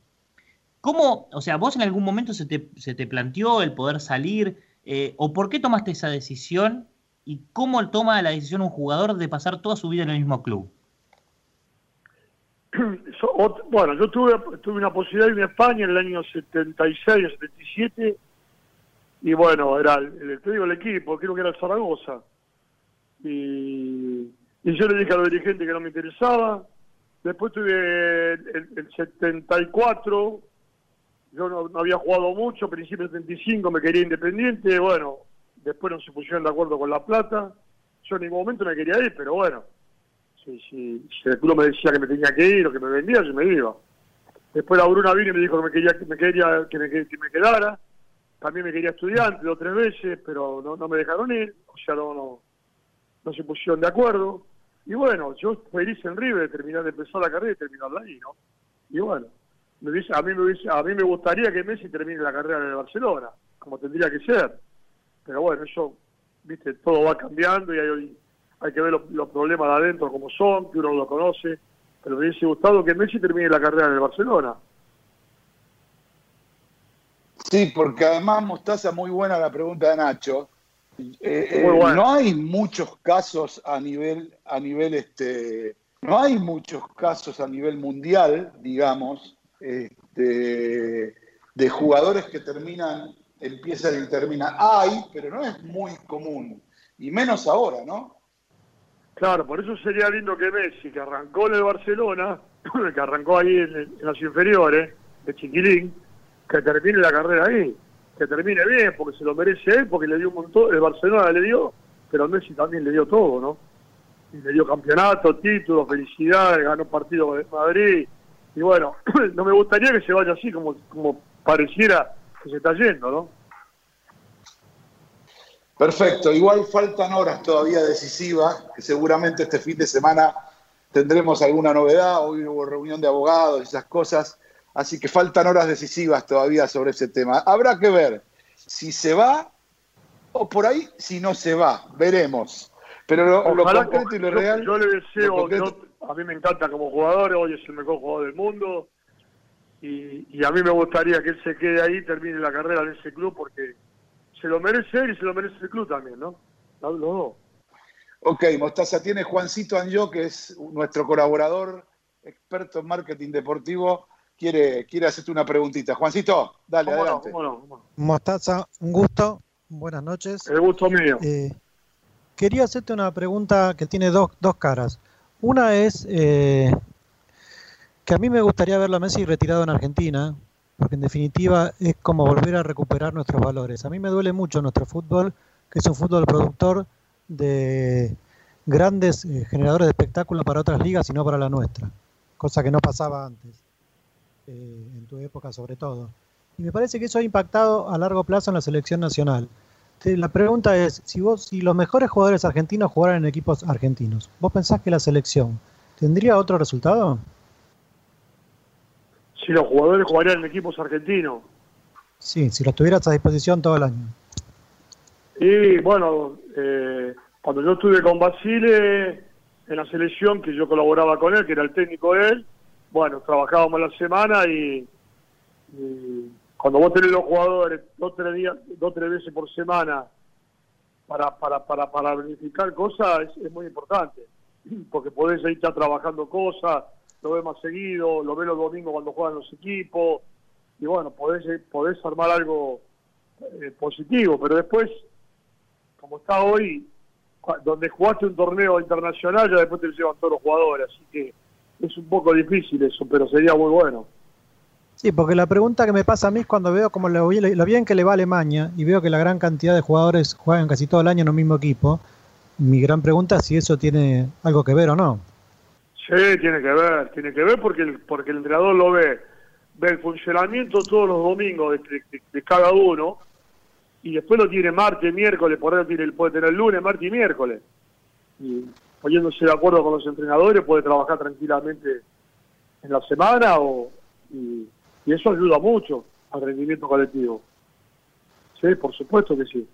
¿Cómo, o sea, vos en algún momento se te, se te planteó el poder salir? eh, ¿O por qué tomaste esa decisión? ¿Y cómo toma la decisión un jugador de pasar toda su vida en el mismo club? *clears throat* Bueno, yo tuve, tuve una posibilidad de irme a España en el año 76 o 77 y bueno, era el, te digo, el equipo, creo que era el Zaragoza. Y, y yo le dije a los dirigentes que no me interesaba. Después tuve el, el 74, yo no, no había jugado mucho, principio del 75 me quería independiente, bueno, después no se pusieron de acuerdo con la plata. Yo en ningún momento me quería ir, pero bueno, si, si, si el club me decía que me tenía que ir o que me vendía, yo me iba. Después la Bruna vino y me dijo que me quería que me, quería, que me, que me quedara. También me quería estudiante dos o tres veces, pero no, no me dejaron ir. O sea, no, no, se pusieron de acuerdo. Y bueno, yo feliz en River terminar de empezar la carrera y terminarla ahí, ¿no? Y bueno, me dice, a, mí me hubiese- a mí me gustaría que Messi termine la carrera en el Barcelona, como tendría que ser. Pero bueno, eso, viste, todo va cambiando y hay, hay que ver los, los problemas de adentro como son, que uno lo conoce. Pero me hubiese gustado que Messi termine la carrera en el Barcelona. Sí, porque además, Mostaza, muy buena la pregunta de Nacho. Eh, eh, Muy buena. no hay muchos casos a nivel, a nivel este, no hay muchos casos a nivel mundial, digamos, este, de jugadores que terminan, empiezan y terminan. Hay, pero no es muy común. Y menos ahora, ¿no? Claro, por eso sería lindo que Messi, que arrancó en el Barcelona, *clears throat* que arrancó ahí en, en las inferiores, de chiquilín, que termine la carrera ahí, que termine bien, porque se lo merece él, porque le dio un montón, el Barcelona le dio, pero Messi también le dio todo, ¿no? Y le dio campeonato, títulos, felicidades, ganó partido con el Madrid, y bueno, *clears throat* no me gustaría que se vaya así, como, como pareciera que se está yendo, ¿no? Perfecto, igual faltan horas todavía decisivas, que seguramente este fin de semana tendremos alguna novedad, hoy hubo reunión de abogados y esas cosas, así que faltan horas decisivas todavía sobre ese tema. Habrá que ver si se va o por ahí si no se va, veremos. Pero lo, lo concreto y lo yo, real... yo le deseo, yo- a mí me encanta como jugador, hoy es el mejor jugador del mundo y, y a mí me gustaría que él se quede ahí, termine la carrera en ese club porque se lo merece él y se lo merece el club también, ¿no? Los dos. Ok, Mostaza, tiene Juancito Anjo, que es nuestro colaborador, experto en marketing deportivo, quiere, quiere hacerte una preguntita. Juancito, dale, ¿Cómo no? adelante. ¿Cómo no? ¿Cómo no? Mostaza, un gusto. Buenas noches. El gusto mío. Eh, quería hacerte una pregunta que tiene dos, dos caras. Una es eh, que a mí me gustaría verlo a Messi retirado en Argentina, porque en definitiva es como volver a recuperar nuestros valores. A mí me duele mucho nuestro fútbol, que es un fútbol productor de grandes eh, generadores de espectáculos para otras ligas y no para la nuestra, cosa que no pasaba antes, eh, en tu época sobre todo. Y me parece que eso ha impactado a largo plazo en la selección nacional. La pregunta es, si vos, si los mejores jugadores argentinos jugaran en equipos argentinos, ¿vos pensás que la selección tendría otro resultado? Si los jugadores jugarían en equipos argentinos. Sí, si los tuvieras a disposición todo el año. Y bueno, eh, cuando yo estuve con Basile en la selección, que yo colaboraba con él, que era el técnico de él, bueno, trabajábamos la semana y, cuando vos tenés los jugadores dos tres días, dos tres veces por semana para para para para verificar cosas es, es muy importante. porque podés ahí estar trabajando cosas, lo ves más seguido, lo ves los domingos cuando juegan los equipos, y bueno, podés, podés armar algo eh, positivo, pero después, como está hoy, donde jugaste un torneo internacional, ya después te llevan todos los jugadores, así que es un poco difícil eso, pero sería muy bueno. Sí, porque la pregunta que me pasa a mí es cuando veo como lo, bien- lo bien que le va a Alemania y veo que la gran cantidad de jugadores juegan casi todo el año en un mismo equipo, mi gran pregunta es si eso tiene algo que ver o no. Sí, tiene que ver, tiene que ver porque el, porque el entrenador lo ve, ve el funcionamiento todos los domingos de, de- de cada uno y después lo tiene martes, miércoles, por ahí lo tiene, puede tener lunes, martes y miércoles. Y poniéndose de acuerdo con los entrenadores puede trabajar tranquilamente en la semana o, y, y eso ayuda mucho al rendimiento colectivo. Sí, por supuesto que sí.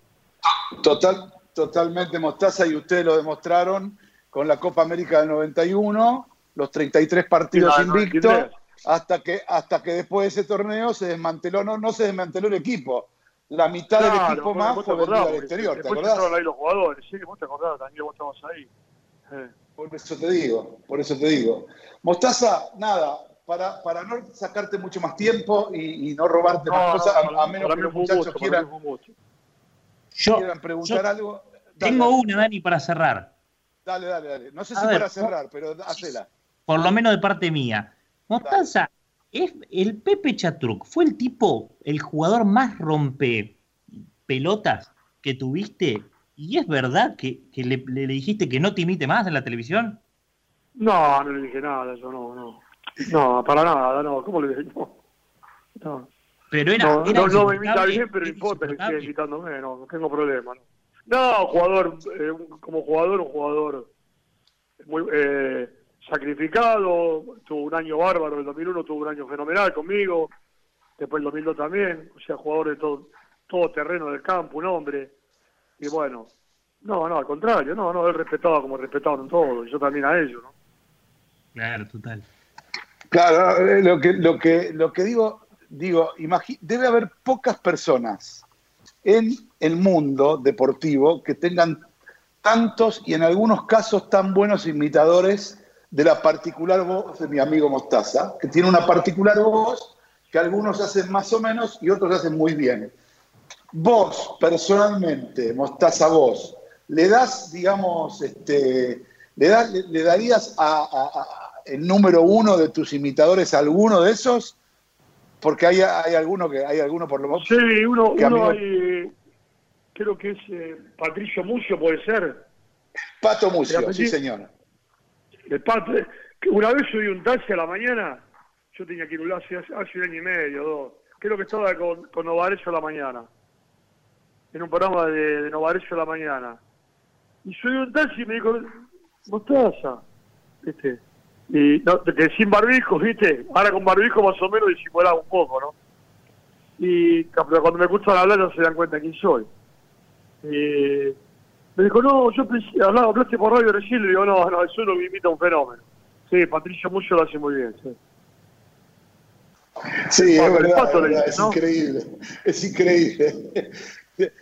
Total, totalmente Mostaza y ustedes lo demostraron con la Copa América del 91, los 33 partidos invictos, 93. hasta que, hasta que después de ese torneo se desmanteló, no, no se desmanteló el equipo. La mitad del equipo más fue vendido al exterior, ¿te acordás? ahí los jugadores, sí, vos te acordás, Daniel, vos estabas ahí. Eh. Por eso te digo, por eso te digo. Mostaza, nada, para, para no sacarte mucho más tiempo y, y no robarte No, más no, cosas, a- para a, menos que los muchachos quieran. Yo, quieran preguntar yo algo. Dale, tengo dale, una, Dani, para cerrar. dale, dale, dale. No sé A si ver, para cerrar, pero hacela. por lo menos de parte mía. Mostaza, es el Pepe Chatruc fue el tipo, el jugador más rompe pelotas que tuviste. ¿Y es verdad que, que le, dijiste que no te imite más en la televisión? No, no le dije nada, yo no, no. No, para nada, no. ¿Cómo le dije? No. No, Pero era, no, era no, no me imita bien, pero importa que siga imitándome, no, no tengo problema. No, no jugador, eh, como jugador, un jugador muy eh, sacrificado, tuvo un año bárbaro, el 2001 tuvo un año fenomenal conmigo, después el 2002 también, o sea, jugador de todo, todo terreno del campo, un hombre, y bueno, no, no, al contrario, no, no, él respetaba como respetaban todos, y yo también a ellos, ¿no? Claro, total. Claro, eh, lo que, lo que, lo que digo, digo, debe haber pocas personas en el mundo deportivo que tengan tantos y en algunos casos tan buenos imitadores de la particular voz de mi amigo Mostaza, que tiene una particular voz que algunos hacen más o menos y otros hacen muy bien. Vos, personalmente, Mostaza, vos, ¿le das, digamos, este, le, das- le- le darías a, a- a- el número uno de tus imitadores a alguno de esos? Porque hay, hay alguno que hay alguno por lo menos. Sí, uno, que uno hay, creo que es eh, Patricio Mucio, puede ser. Pato Mucio, sí señor. El Pato, que una vez subí un taxi a la mañana, yo tenía que ir un hace, hace un año y medio, dos. Creo que estaba con, con a la mañana, en un programa de, de Novarecio a la mañana. Y subí un taxi y me dijo, Mostaza, ¿viste? Y no, que sin barbijo, ¿viste? Ahora con barbijo más o menos disimulaba un poco, ¿no? Y pero cuando me escuchan hablar no se dan cuenta quién soy. Y me dijo, no, yo pensé, hablaba, hablaste por radio recién, le digo, no, no, eso no me imita un fenómeno. Sí, Patricio Mucho lo hace muy bien, sí. Sí, es Pato, el verdad, Pato es, le verdad, dice, es ¿no? increíble. Es increíble.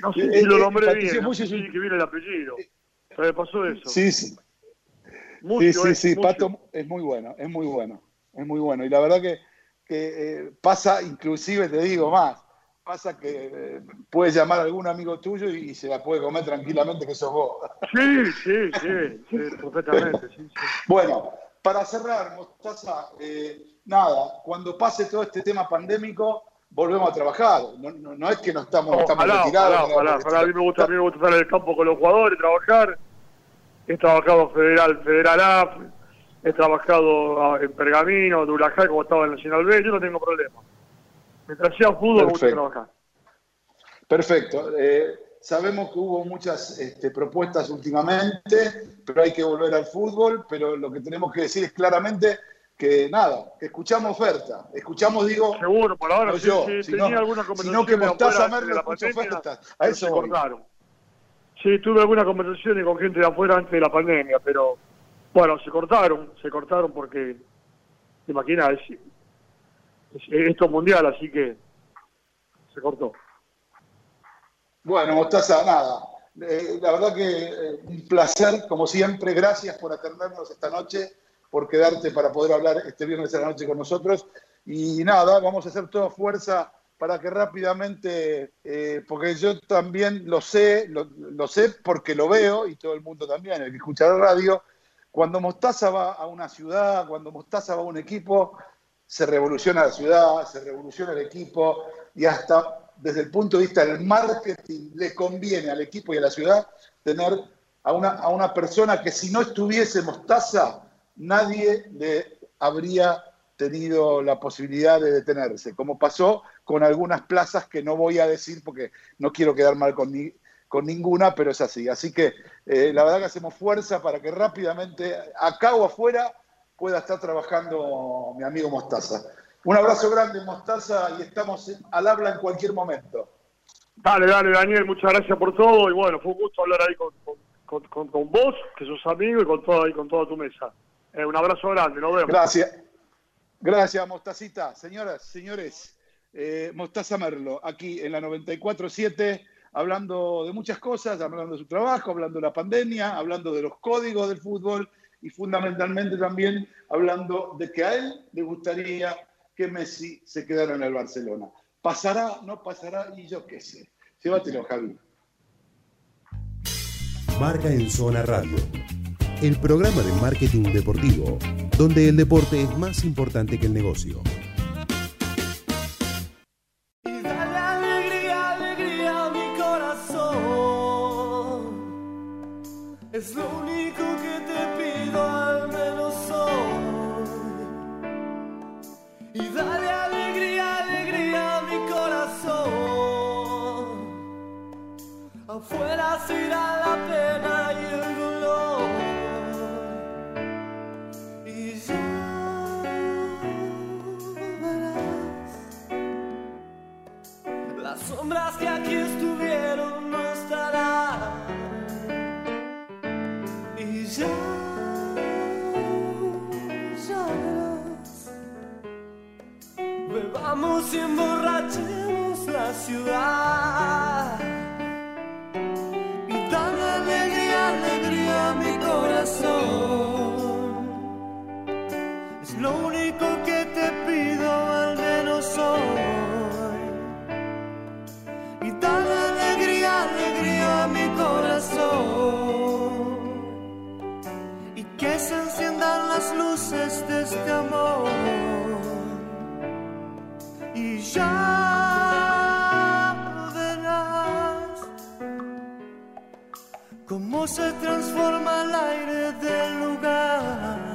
No sé Eh, si lo eh, nombré bien, no sé si que viene el apellido. ¿Se me pasó eso? Sí, sí. Mucio sí, sí, es, sí, Mucio. Pato es muy bueno, es muy bueno, es muy bueno. Y la verdad que, que, eh, pasa, inclusive te digo más, pasa que eh, puedes llamar a algún amigo tuyo y, y se la puede comer tranquilamente que sos vos. Sí, sí, sí, sí, perfectamente, sí, sí. Bueno, para cerrar, Mostaza, eh, nada, cuando pase todo este tema pandémico, volvemos a trabajar. No, no- no es que no estamos, estamos Ojalá, retirados. ojalá. A mí me gusta, a mí me gusta estar en el campo con los jugadores, trabajar. He trabajado Federal, Federal A, he trabajado en Pergamino, Dulajá, como estaba en Nacional B, yo no tengo problema. Mientras sea fútbol, me gusta Perfecto. trabajar. Perfecto. Eh, sabemos que hubo muchas este, propuestas últimamente, pero hay que volver al fútbol. Pero lo que tenemos que decir es claramente que nada, escuchamos oferta. Escuchamos, digo. Seguro, por ahora no sí, yo, sí, sino, tenía alguna sino que conversación Mostaza Merlo pandemia, ofertas. A eso voy. cortaron. Sí, tuve algunas conversaciones con gente de afuera antes de la pandemia, pero bueno, se cortaron, se cortaron porque, te imaginas, es, es- esto es mundial, así que se cortó. Bueno, Mostaza, nada. eh, la verdad que eh, un placer, como siempre. Gracias por atendernos esta noche, por quedarte para poder hablar este viernes a la noche con nosotros. Y nada, vamos a hacer toda fuerza para que rápidamente, eh, porque yo también lo sé, lo, lo sé porque lo veo y todo el mundo también, el que escucha la radio, cuando Mostaza va a una ciudad, cuando Mostaza va a un equipo, se revoluciona la ciudad, se revoluciona el equipo y hasta desde el punto de vista del marketing le conviene al equipo y a la ciudad tener a una, a una persona que si no estuviese Mostaza, nadie habría tenido la posibilidad de detenerse, como pasó con algunas plazas que no voy a decir porque no quiero quedar mal con, ni- con ninguna, pero es así. Así que eh, la verdad que hacemos fuerza para que rápidamente, acá o afuera, pueda estar trabajando mi amigo Mostaza. Un abrazo grande, Mostaza, y estamos al habla en cualquier momento. Dale, dale, Daniel, muchas gracias por todo y bueno, fue un gusto hablar ahí con, con, con- con- vos, que sos amigo, y con toda, y con toda tu mesa. Eh, un abrazo grande, nos vemos. Gracias. Gracias, Mostacita. Señoras, señores, eh, Mostaza Merlo, aquí en la 94.7, hablando de muchas cosas, hablando de su trabajo, hablando de la pandemia, hablando de los códigos del fútbol y fundamentalmente también hablando de que a él le gustaría que Messi se quedara en el Barcelona. ¿Pasará? ¿No pasará? Y yo qué sé. Llévatelo, Javi. Marca en Zona Radio. El programa de marketing deportivo, donde el deporte es más importante que el negocio. Es lo único que te pido, al menos hoy. Y dale alegría, alegría a mi corazón. Afuera se de este amor. Y ya verás cómo se transforma el aire del lugar.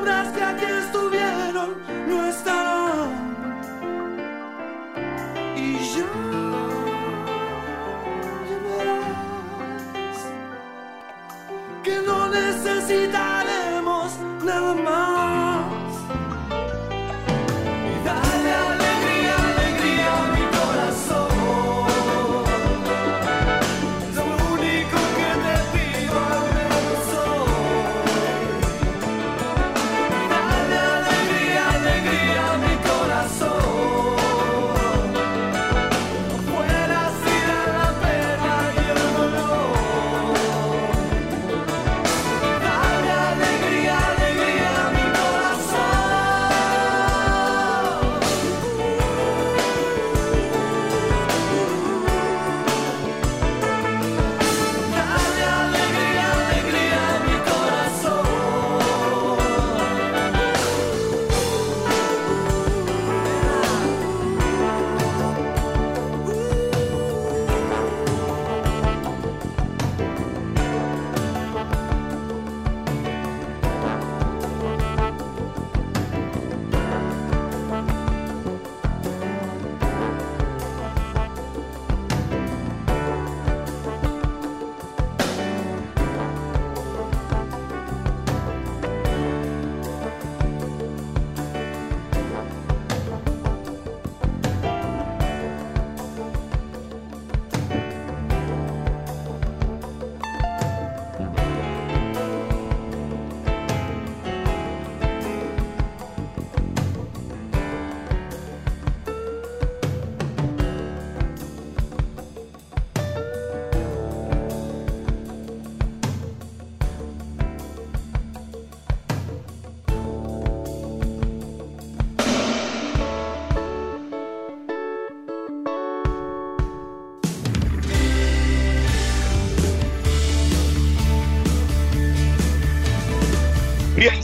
Sombras que aquí estuvieron no estarán. Y ya verás que no necesitaremos nada más.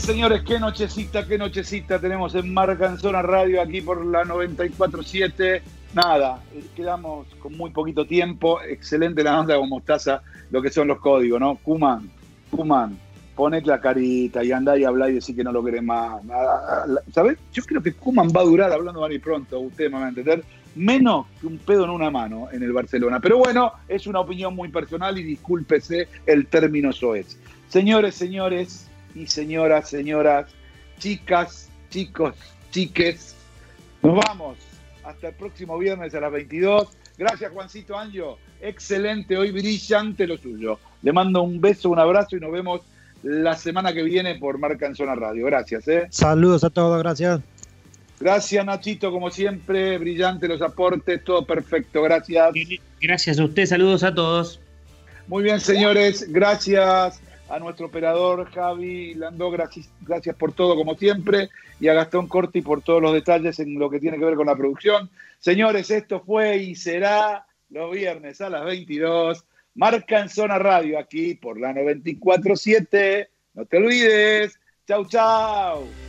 Señores, qué nochecita, qué nochecita tenemos en Marca en Zona Radio aquí por la 94.7. Nada, eh, quedamos con muy poquito tiempo. Excelente la onda con mostaza, lo que son los códigos, ¿no? Kuman, Kuman, ponete la carita y andá y hablá y decir que no lo querés más. ¿Sabes? Yo creo que Kuman va a durar, hablando mal y pronto, ustedes me van a entender, menos que un pedo en una mano en el Barcelona. Pero bueno, es una opinión muy personal y discúlpese el término soez. Señores, señores y señoras, señoras, chicas, chicos, chiques, nos vamos. Hasta el próximo viernes a las 22. Gracias, Juancito Anjo. Excelente, hoy brillante lo suyo. Le mando un beso, un abrazo y nos vemos la semana que viene por Marca en Zona Radio. Gracias. ¿eh? Saludos a todos, gracias. Gracias, Nachito, como siempre, brillante los aportes, todo perfecto. Gracias. Gracias a usted, saludos a todos. Muy bien, señores, gracias a nuestro operador Javi Landó, gracias, gracias por todo como siempre, y a Gastón Corti por todos los detalles en lo que tiene que ver con la producción. Señores, esto fue y será los viernes a las 22. Marca en Zona Radio aquí por la 94.7. No te olvides. Chau, chau.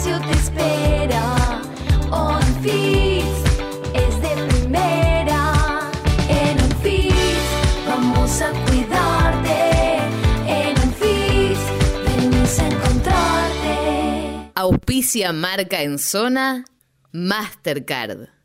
Gimnasio te espera. On Fits es de primera. En On Fits vamos a cuidarte. En On Fits venimos a encontrarte. Auspicia marca en zona Mastercard.